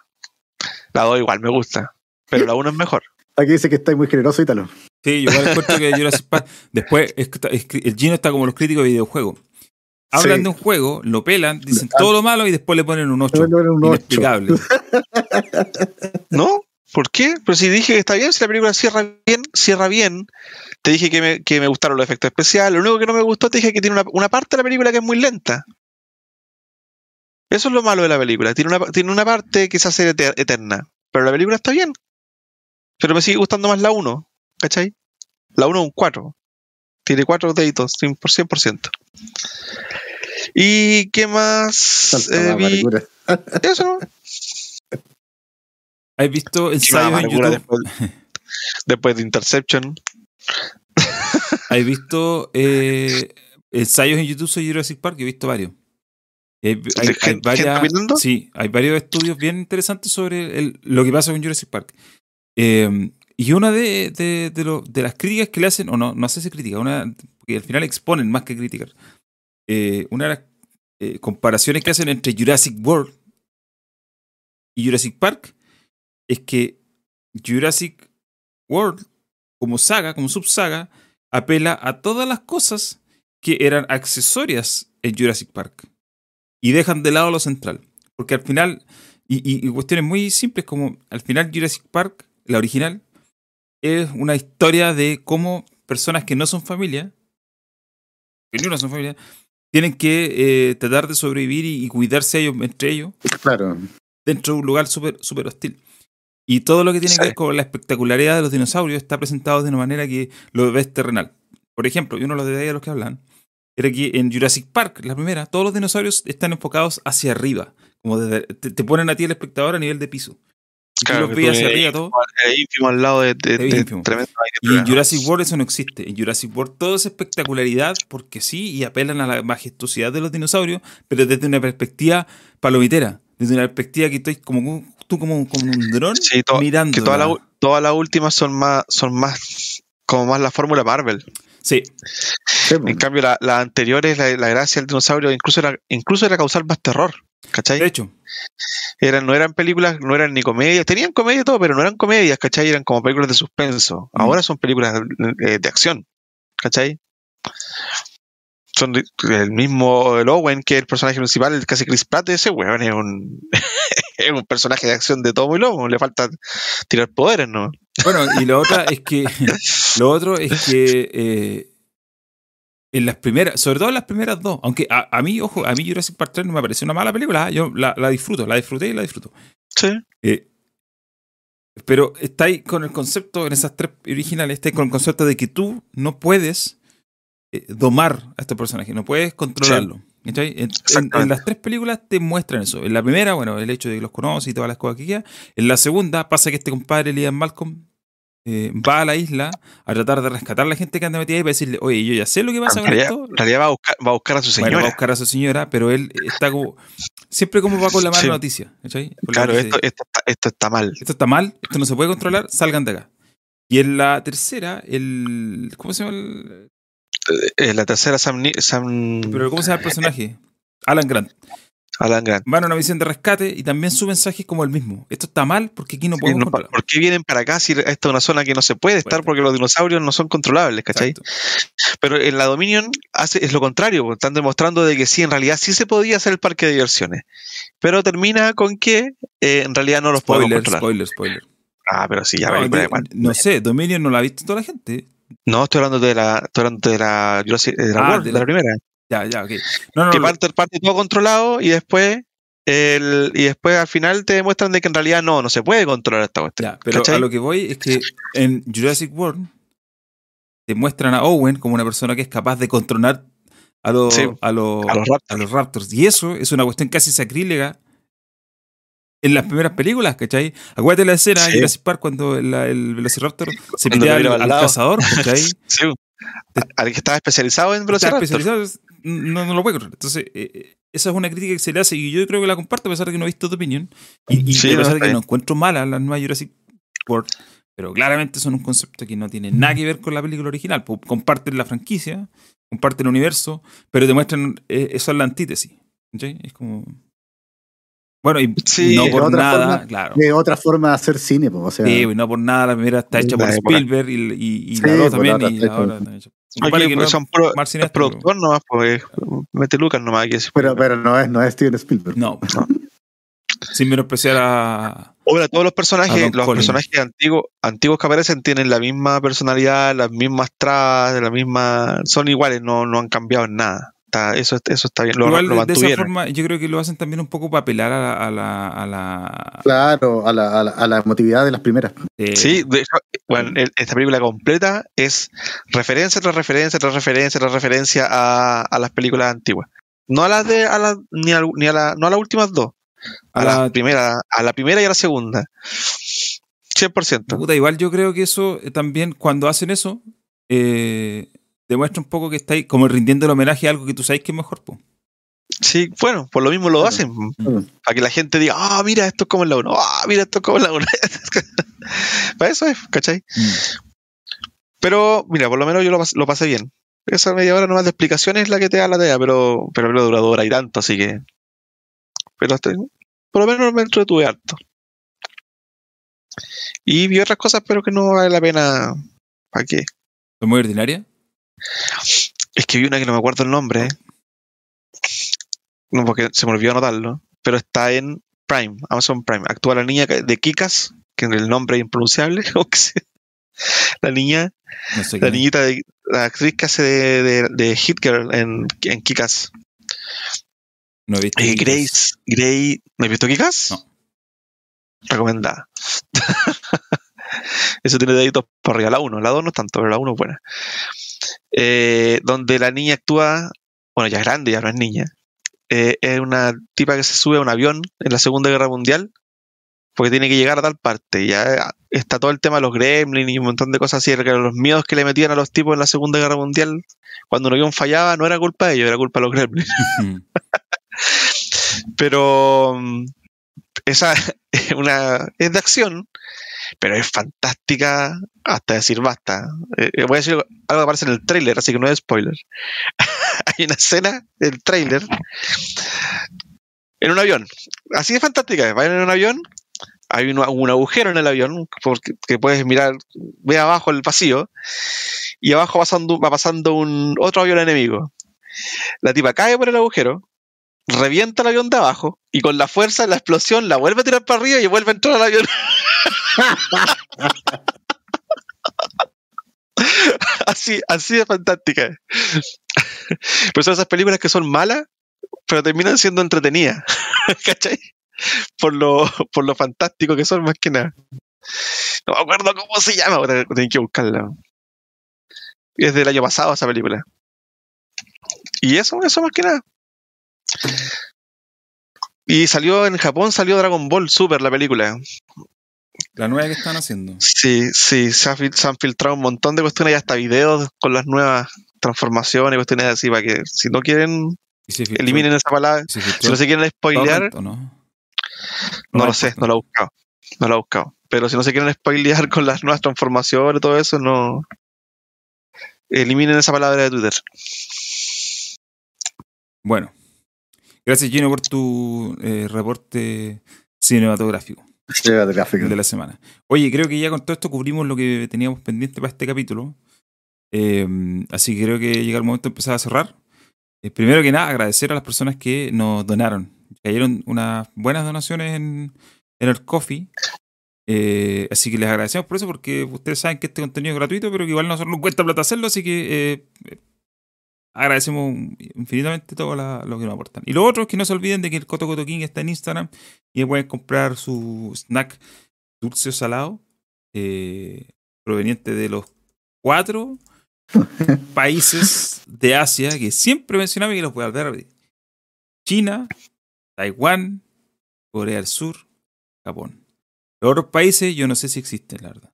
Speaker 3: La 2 igual me gusta, pero la 1 es mejor.
Speaker 2: Aquí dice que estáis muy generoso, Ítalo.
Speaker 1: Sí, yo igual encuentro que Jurassic Park. Después, es es el Gino está como los críticos de videojuegos. Hablan
Speaker 2: Sí.
Speaker 1: de un juego, lo pelan, dicen
Speaker 2: Ah.
Speaker 1: todo lo malo y después le ponen un 8.
Speaker 2: Le ponen un ocho.
Speaker 1: Inexplicable. [laughs]
Speaker 3: ¿No? ¿Por qué? Pero si dije que está bien, si la película cierra bien, cierra bien. Te dije que me, que me gustaron los efectos especiales. Lo único que no me gustó, te dije que tiene una, una parte de la película que es muy lenta. Eso es lo malo de la película. Tiene una, tiene una parte que se hace eter- eterna. Pero la película está bien. Pero me sigue gustando más la 1. ¿Cachai? La 1 es un 4. Tiene 4 deditos, 100%. 100%. ¿Y qué más? Eh, vi-. [laughs] Eso, ¿no?
Speaker 1: ¿Has visto ensayos en YouTube?
Speaker 3: Después, después de Interception. [laughs]
Speaker 1: ¿Has visto eh, ensayos en YouTube sobre Jurassic Park? Yo he visto varios. Hay, hay- sí, hay varios estudios bien interesantes sobre el- lo que pasa con Jurassic Park. Eh, y una de, de, de lo- de las críticas que le hacen, o no, no sé si crítica, una, porque al final exponen más que criticar. Eh, una de las eh, comparaciones que hacen entre Jurassic World y Jurassic Park es que Jurassic World, como saga, como subsaga, apela a todas las cosas que eran accesorias en Jurassic Park y dejan de lado lo central. Porque al final, y, cuestiones muy simples como al final Jurassic Park, la original, es una historia de cómo personas que no son familia, que ni una son familia, tienen que eh, tratar de sobrevivir y, y cuidarse ellos entre ellos
Speaker 2: Claro.
Speaker 1: dentro de un lugar súper súper hostil. Y todo lo que tiene que ver con la espectacularidad de los dinosaurios está presentado de una manera que lo ves terrenal. Por ejemplo, y uno de los detalles de los que hablan era que en Jurassic Park, la primera, todos los dinosaurios están enfocados hacia arriba. Como desde- te, te ponen a ti el espectador a nivel de piso. Tú los hacia arriba todo.
Speaker 3: el ínfimo al lado de, tremendo
Speaker 1: Y en Jurassic World eso no existe. En Jurassic World todo es espectacularidad porque sí, y apelan a la majestuosidad de los dinosaurios, pero desde una perspectiva palomitera. Desde una perspectiva que estoy como un- tú como, como un dron
Speaker 3: Sí, to-
Speaker 1: mirando.
Speaker 3: que todas las todas las últimas son más, son más como más la fórmula Marvel.
Speaker 1: Sí,
Speaker 3: En
Speaker 2: pues.
Speaker 3: cambio, la- las anteriores, la, la gracia del dinosaurio incluso era, incluso era causar más terror. ¿Cachai?
Speaker 1: de hecho.
Speaker 3: Eran, no eran películas, no eran ni comedias, tenían comedia y todo, pero no eran comedias, ¿cachai? Eran como películas de suspenso.
Speaker 1: Mm.
Speaker 3: Ahora son películas eh, de acción, ¿cachai? Son el mismo el Owen, que es el personaje principal, casi Chris Pratt, ese weón es un, [laughs] es un personaje de acción de todo muy loco, le falta tirar poderes, ¿no?
Speaker 1: Bueno, y lo otra es que [laughs] lo otro es que eh, en las primeras, sobre todo en las primeras dos, aunque a, a mí, ojo, a mí Jurassic Park 3 no me pareció una mala película, ¿eh? yo la, la disfruto, la disfruté y la disfruto.
Speaker 3: Sí.
Speaker 1: Eh, pero estáis con el concepto, en esas tres originales, estáis con el concepto de que tú no puedes eh, domar a este personaje, no puedes controlarlo.
Speaker 3: Exactamente.
Speaker 1: en las tres películas te muestran eso. En la primera, bueno, el hecho de que los conoce y todas las cosas que queda. En la segunda pasa que este compadre, Liam Malcolm, eh, va a la isla a tratar de rescatar a la gente que anda metida ahí para decirle, oye, yo ya sé lo que pasa
Speaker 3: En
Speaker 1: con
Speaker 3: realidad,
Speaker 1: esto.
Speaker 3: en realidad va, a buscar, va a buscar a su
Speaker 1: Bueno,
Speaker 3: señora.
Speaker 1: va a buscar a su señora, pero él está como. Siempre como va con la mala
Speaker 3: Sí.
Speaker 1: noticia. la
Speaker 3: claro, esto, esto, está, esto está mal.
Speaker 1: esto está mal, esto no se puede controlar, salgan de acá. Y en la tercera, el. ¿Cómo se llama el.
Speaker 3: Eh, la tercera, Sam, Sam
Speaker 1: Pero ¿cómo se llama el personaje? Alan Grant.
Speaker 3: Alan Grant.
Speaker 1: Van a una misión de rescate y también su mensaje es como el mismo. Esto está mal porque aquí no
Speaker 3: Sí,
Speaker 1: podemos
Speaker 3: no. ¿Por qué vienen para acá si esta es una zona que no se puede estar porque los dinosaurios no son controlables, ¿cachai?
Speaker 1: Exacto.
Speaker 3: Pero en la Dominion hace, es lo contrario, pues, están demostrando de que sí, en realidad sí se podía hacer el parque de diversiones. Pero termina con que eh, en realidad no los podemos
Speaker 1: Spoiler,
Speaker 3: controlar.
Speaker 1: spoiler, spoiler.
Speaker 3: Ah, pero sí, ya
Speaker 1: No, no sé, Dominion no la ha visto toda la gente.
Speaker 3: No, estoy hablando de la, estoy hablando de la, Jurassic- de la
Speaker 1: Ah,
Speaker 3: World,
Speaker 1: de
Speaker 3: de
Speaker 1: la-
Speaker 3: la primera.
Speaker 1: Ya, ya, ok. No, no,
Speaker 3: que parte, parte todo controlado y después el, y después al final te demuestran de que en realidad no, no se puede controlar esta cuestión.
Speaker 1: ya, pero
Speaker 3: ¿cachai?
Speaker 1: a lo que voy es que en Jurassic World te muestran a Owen como una persona que es capaz de controlar a los,
Speaker 3: Sí,
Speaker 1: a los,
Speaker 3: a los Raptors.
Speaker 1: a los Raptors. Y eso es una cuestión casi sacrílega en las primeras películas, ¿cachai? Acuérdate la escena
Speaker 3: Sí.
Speaker 1: Jurassic Park cuando el, el Velociraptor se
Speaker 3: lo
Speaker 1: al,
Speaker 3: al
Speaker 1: cazador, ¿cachai? [laughs]
Speaker 3: Sí. Al que estaba especializado en Velociraptor.
Speaker 1: especializado, no, no lo puede correr. Entonces, eh, eh, esa es una crítica que se le hace y yo creo que la comparto a pesar de que no he visto tu opinión. Y, y
Speaker 3: Sí,
Speaker 1: a pesar de que no encuentro malas las nuevas Jurassic World, pero claramente son un concepto que no tiene nada que ver con la película original. comparten la franquicia, comparten el universo, pero te muestran eh, eso es la antítesis. Es como. Bueno, y
Speaker 3: Sí,
Speaker 1: no por nada,
Speaker 2: forma,
Speaker 1: claro.
Speaker 2: De otra forma de hacer cine, o sea.
Speaker 1: Sí, pues, no por nada la primera está hecha por. Spielberg y, y, y
Speaker 2: Sí,
Speaker 1: la dos
Speaker 2: pues,
Speaker 1: también. y la otra
Speaker 2: por-
Speaker 1: está hecha. Vale que no-
Speaker 3: son es productor nomás, pues mete Lucas nomás aquí.
Speaker 2: pero, pero no es, no es Steven Spielberg.
Speaker 1: No. Sin menospreciar a.
Speaker 3: Ahora, todos los personajes, los personajes antiguos, antiguos que aparecen tienen la misma personalidad, las mismas trabas, la misma, son iguales, no, no han cambiado en nada. Está- eso, eso está bien, lo,
Speaker 1: Igual
Speaker 3: lo
Speaker 1: de- de esa
Speaker 3: mantuvieron.
Speaker 1: forma, yo creo que lo hacen también un poco para apelar a la. A la, a la-
Speaker 2: Claro, a la, a, la, a la emotividad de las primeras.
Speaker 1: eh,
Speaker 3: Sí, de hecho, bueno, el- esta película completa es referencia tras referencia tras referencia tras referencia a, a las películas antiguas. No a las de, a las, ni a, ni a la, no a las últimas dos. A,
Speaker 1: A
Speaker 3: la,
Speaker 1: la-
Speaker 3: primera, a la primera y a la segunda. 100%.
Speaker 1: Puta, igual yo creo que eso eh, también, cuando hacen eso, eh, demuestra un poco que estáis como rindiendo el homenaje a algo que tú sabes que es mejor. po.
Speaker 3: Sí, bueno, por lo mismo lo hacen.
Speaker 2: Mm.
Speaker 3: Para que la gente diga, ah, mira, esto es como en la 1. Ah, mira, esto es como en la 1. [laughs] Para eso es, ¿cachai? Pero, mira, por lo menos yo lo, pas- lo pasé bien. Esa media hora nomás de explicaciones es la que te da la tarea, pero, pero lo duradora y tanto, así que. Pero hasta- por lo menos me entretuve harto. Y vi otras cosas, pero que no vale la pena. ¿Para qué?
Speaker 1: ¿Es muy ordinaria?
Speaker 3: Es que vi una que no me acuerdo el nombre. No, porque se me olvidó anotarlo. Pero está en Prime, Amazon Prime. Actúa la niña de Kikas, que el nombre es impronunciable. [laughs] La niña,
Speaker 1: No sé
Speaker 3: la
Speaker 1: qué.
Speaker 3: niñita, de, la actriz que hace de, de, de Hit Girl en, en Kikas.
Speaker 1: No he visto.
Speaker 3: Eh,
Speaker 1: Kikas.
Speaker 3: Grace, Grace, ¿no has visto Kikas?
Speaker 1: No.
Speaker 3: Recomendada. [laughs] Eso tiene deditos para arriba. La 1, la 2 no es tanto, pero la 1 es buena. Eh, donde la niña actúa, bueno, ya es grande, ya no es niña. Eh, es una tipa que se sube a un avión en la Segunda Guerra Mundial porque tiene que llegar a tal parte. Ya está todo el tema de los gremlins y un montón de cosas así, los miedos que le metían a los tipos en la Segunda Guerra Mundial. Cuando un avión fallaba, no era culpa de ellos, era culpa de los gremlins. [laughs] pero mm, esa [laughs] es una es de acción pero es fantástica hasta decir basta. Eh, eh, voy a decir algo que aparece en el tráiler así que no es spoiler. [laughs] Hay una escena del tráiler en un avión. Así de fantástica vayan en un avión hay un, un agujero en el avión porque, que puedes mirar ve abajo el vacío y abajo pasando, va pasando un otro avión enemigo. La tipa cae por el agujero revienta el avión de abajo y con la fuerza de la explosión la vuelve a tirar para arriba y vuelve a entrar al avión. [laughs] así, así de fantástica. es. Pero son esas películas que son malas, pero terminan siendo entretenidas. [laughs] ¿Cachai? Por lo, por lo fantástico que son, más que nada. No me acuerdo cómo se llama, tengo que buscarla. Es del año pasado esa película. Y eso, eso más que nada. Y salió en Japón, salió Dragon Ball Super, la película.
Speaker 1: La nueva que están haciendo.
Speaker 3: Sí, sí, se, ha se han filtrado un montón de cuestiones y hasta videos con las nuevas transformaciones y cuestiones así para que si no quieren,
Speaker 1: ¿Y se filtró-
Speaker 3: eliminen esa palabra. Si no se quieren spoilear,
Speaker 1: no?
Speaker 3: lo sé, no lo he buscado. No lo he buscado. Pero si no se quieren spoilear [laughs] con las nuevas transformaciones y todo eso, no. Eliminen esa palabra de Twitter.
Speaker 1: Bueno. Gracias, Gino, por tu eh, reporte cinematográfico [laughs] de la semana. Oye, creo que ya con todo esto cubrimos lo que teníamos pendiente para este capítulo. Eh, así que creo que llega el momento de empezar a cerrar. Eh, primero que nada, agradecer a las personas que nos donaron. Cayeron unas buenas donaciones en, en el coffee. Eh, así que les agradecemos por eso, porque ustedes saben que este contenido es gratuito, pero que igual nosotros nos cuesta plata hacerlo, así que eh, agradecemos infinitamente todo la- lo que nos aportan. Y lo otro es que no se olviden de que el Coto Coto King está en Instagram y pueden comprar su snack dulce o salado, eh, proveniente de los cuatro [laughs] países de Asia que siempre mencionaba y que los voy a repetir. China, Taiwán, Corea del Sur, Japón. Los otros países yo no sé si existen, la verdad.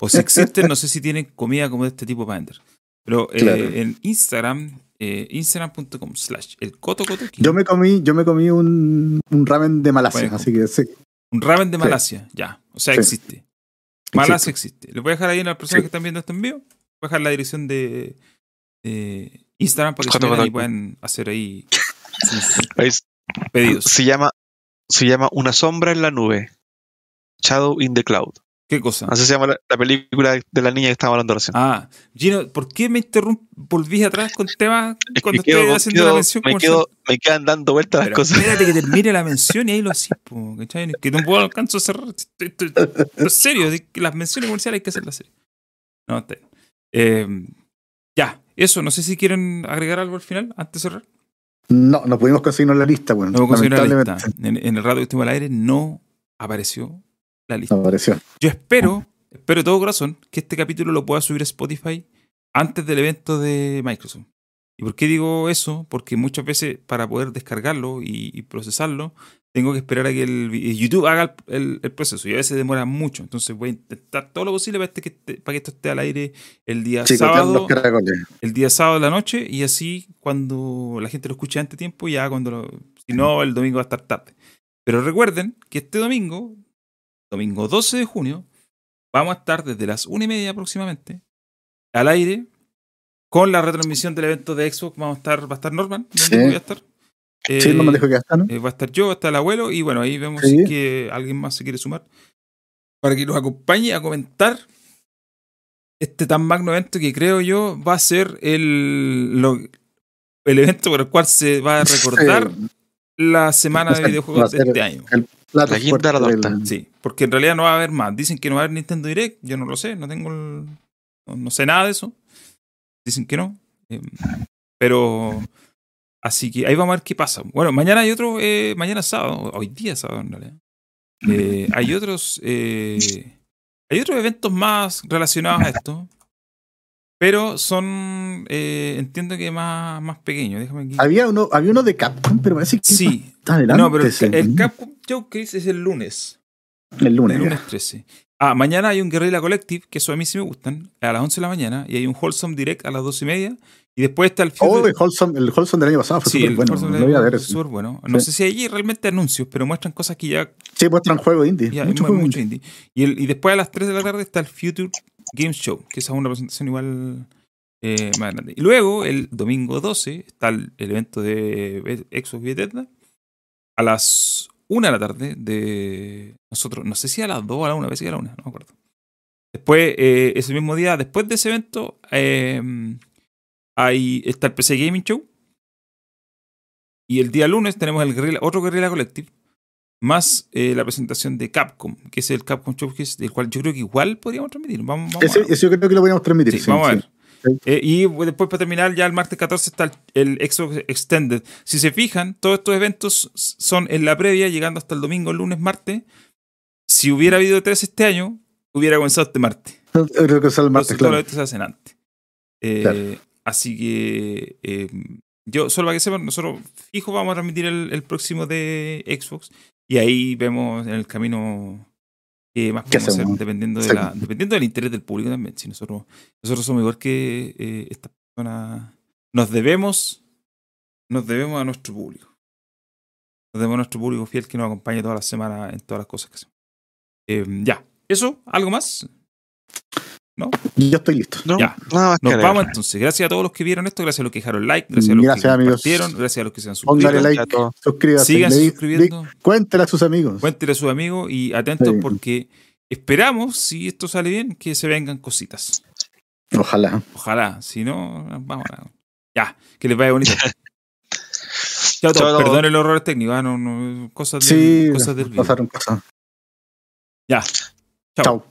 Speaker 1: O si existen, no sé si tienen comida como de este tipo para vender. Pero eh,
Speaker 2: Claro.
Speaker 1: en Instagram, eh, instagram.com slash el coto coto
Speaker 2: Yo me comí, yo me comí un, un ramen de Malasia,
Speaker 1: Bueno,
Speaker 2: así que sí.
Speaker 1: un ramen de
Speaker 2: sí.
Speaker 1: Malasia, ya. O sea,
Speaker 2: Sí.
Speaker 1: existe. Malasia existe. Les voy a dejar ahí en las personas
Speaker 2: Sí.
Speaker 1: que están viendo este envío. Voy a dejar la dirección de, de Instagram para que se puedan hacer ahí [laughs] sus
Speaker 3: Ahí
Speaker 1: pedidos.
Speaker 3: se llama, se llama Una sombra en la nube. Shadow in the Cloud.
Speaker 1: ¿Qué cosa?
Speaker 3: Así se llama la, la película de la niña que estábamos hablando recién.
Speaker 1: Ah, Gino, ¿por qué me interrumpí? Volví atrás con temas
Speaker 3: Es que
Speaker 1: cuando
Speaker 3: quedo-
Speaker 1: estoy haciendo
Speaker 3: quedo-
Speaker 1: la mención
Speaker 3: me,
Speaker 1: comercial?
Speaker 3: quedo- me quedan dando vueltas las cosas.
Speaker 1: espérate que [laughs] termine la mención y ahí lo así, po, ¿cachai? Que no puedo alcanzo a cerrar. Estoy- estoy- estoy- En serio, las menciones comerciales hay que hacerlas serio. No, está bien. Eh, ya, eso, no sé si quieren agregar algo al final, antes de cerrar.
Speaker 2: No, no pudimos conseguirnos la lista, bueno.
Speaker 1: No conseguir la
Speaker 2: lamentablemente.
Speaker 1: lista. En, en el rato que estuvimos al aire no apareció la lista.
Speaker 2: Apareció.
Speaker 1: Yo espero, espero de todo corazón, que este capítulo lo pueda subir a Spotify antes del evento de Microsoft. ¿Y por qué digo eso? Porque muchas veces para poder descargarlo y, y procesarlo, tengo que esperar a que el, vi- YouTube haga el, el- el proceso y a veces demora mucho. Entonces voy a intentar todo lo posible para, este que esté- para que esto esté al aire el día
Speaker 2: Chicoteando
Speaker 1: sábado el día sábado de la noche y así cuando la gente lo escuche antes tiempo, ya cuando lo, si no, el domingo va a estar tarde. Pero recuerden que este domingo, domingo 12 de junio, vamos a estar desde las una y media aproximadamente al aire con la retransmisión del evento de Xbox. Vamos a estar, va a estar Norman,
Speaker 2: Sí.
Speaker 1: voy a estar.
Speaker 2: Sí,
Speaker 1: Eh,
Speaker 2: no me dijo que ya está, ¿no?
Speaker 1: eh, va a estar yo, va a estar el abuelo y bueno, ahí vemos
Speaker 2: Sí.
Speaker 1: si que alguien más se quiere sumar para que nos acompañe a comentar este tan magno evento que creo yo va a ser el, lo- el evento por el cual se va a [laughs] recordar
Speaker 2: Sí,
Speaker 1: la semana de videojuegos de este año.
Speaker 3: La quinta la
Speaker 2: fuerte
Speaker 3: torta.
Speaker 2: del-
Speaker 1: Sí, porque en realidad no va a haber más. Dicen que no va a haber Nintendo Direct, yo no lo sé, no tengo el- no, no sé nada de eso. Dicen que no. eh, pero así que ahí vamos a ver qué pasa. Bueno, mañana hay otro, eh, mañana sábado, hoy día sábado en realidad. Eh, hay otros eh, hay otros eventos más relacionados a esto. Pero son, eh, entiendo que más, más pequeños. Déjame aquí.
Speaker 2: Había uno, había uno de Capcom, pero parece que
Speaker 1: Sí,
Speaker 2: está adelante.
Speaker 1: no, pero el,
Speaker 2: ese.
Speaker 1: el Capcom Showcase es el lunes.
Speaker 2: El lunes.
Speaker 1: El
Speaker 2: ya.
Speaker 1: lunes 13. Ah, mañana hay un Guerrilla Collective, que eso a mí sí me gustan, a las 11 de la mañana, y hay un Wholesome Direct a las 12 y media, y después está el
Speaker 2: Oh,
Speaker 1: Future-
Speaker 2: el Wholesome, el Wholesome del año pasado fue
Speaker 1: Sí,
Speaker 2: súper
Speaker 1: el
Speaker 2: bueno. Lo voy a ver.
Speaker 1: es
Speaker 2: ese.
Speaker 1: súper bueno. No
Speaker 2: Sí.
Speaker 1: sé si hay realmente anuncios, pero muestran cosas que ya,
Speaker 2: Sí, muestran juego indie.
Speaker 1: ya
Speaker 2: mucho juego
Speaker 1: mucho
Speaker 2: indie.
Speaker 1: indie. Y, el- y después a las 3 de la tarde está el Future Games Show, que esa es una presentación igual eh, más grande. Y luego, el domingo 12, está el, evento de Xbox y Bethesda, a las 1 de la tarde de nosotros, no sé si a las 2 o a la 1, a veces que a la 1, no me acuerdo. Después, eh, ese mismo día, después de ese evento, eh, hay, está el PC Gaming Show. Y el día lunes tenemos el otro Guerrilla Collective, más eh, la presentación de Capcom, que es el Capcom Showcase, del cual yo creo que igual podríamos transmitir. Vamos, vamos
Speaker 2: Ese, yo creo que lo podríamos transmitir.
Speaker 1: Sí,
Speaker 2: sí,
Speaker 1: vamos a ver. Eh, y después para terminar, ya el martes 14 está el, el Xbox Extended. Si se fijan, todos estos eventos son en la previa, llegando hasta el domingo, lunes, martes. Si hubiera habido tres este año, hubiera comenzado este martes.
Speaker 2: Creo que es el martes,
Speaker 1: Entonces, todos
Speaker 2: claro.
Speaker 1: eventos se hacen antes. Eh,
Speaker 2: Claro.
Speaker 1: Así que eh, yo, solo para que sepan, nosotros fijo vamos a transmitir el, el próximo de Xbox y ahí vemos en el camino qué más
Speaker 2: ¿Qué
Speaker 1: podemos hacer, dependiendo, de la, dependiendo del interés del público también. Si nosotros, nosotros somos igual que eh, estas personas, nos debemos, nos debemos a nuestro público. Nos debemos a nuestro público fiel que nos acompaña todas las semanas en todas las cosas que hacemos. Eh, ya, ¿eso? ¿Algo más?
Speaker 2: Yo estoy listo.
Speaker 3: No,
Speaker 1: Ya.
Speaker 3: nada más que
Speaker 1: Nos vamos entonces. Gracias a todos los que vieron esto, gracias a los que dejaron like, gracias a los
Speaker 2: Gracias,
Speaker 1: que
Speaker 2: amigos.
Speaker 1: compartieron, gracias a los que se han suscrito.
Speaker 2: Póngale like, suscríbase.
Speaker 1: Sigan
Speaker 2: le
Speaker 1: suscribiendo,
Speaker 2: di- Cuéntele a sus amigos.
Speaker 1: cuéntenle a sus amigos y atentos
Speaker 2: Sí.
Speaker 1: porque esperamos, si esto sale bien, que se vengan cositas.
Speaker 2: Ojalá.
Speaker 1: Ojalá, si no, vamos a... Ya, que les vaya bonito. [laughs] Chao
Speaker 3: Chao.
Speaker 1: Perdón los errores técnicos, ah, no, no, cosas, del,
Speaker 2: Sí,
Speaker 1: cosas del video.
Speaker 2: pasaron cosas.
Speaker 1: Ya. Chao.
Speaker 2: Chao.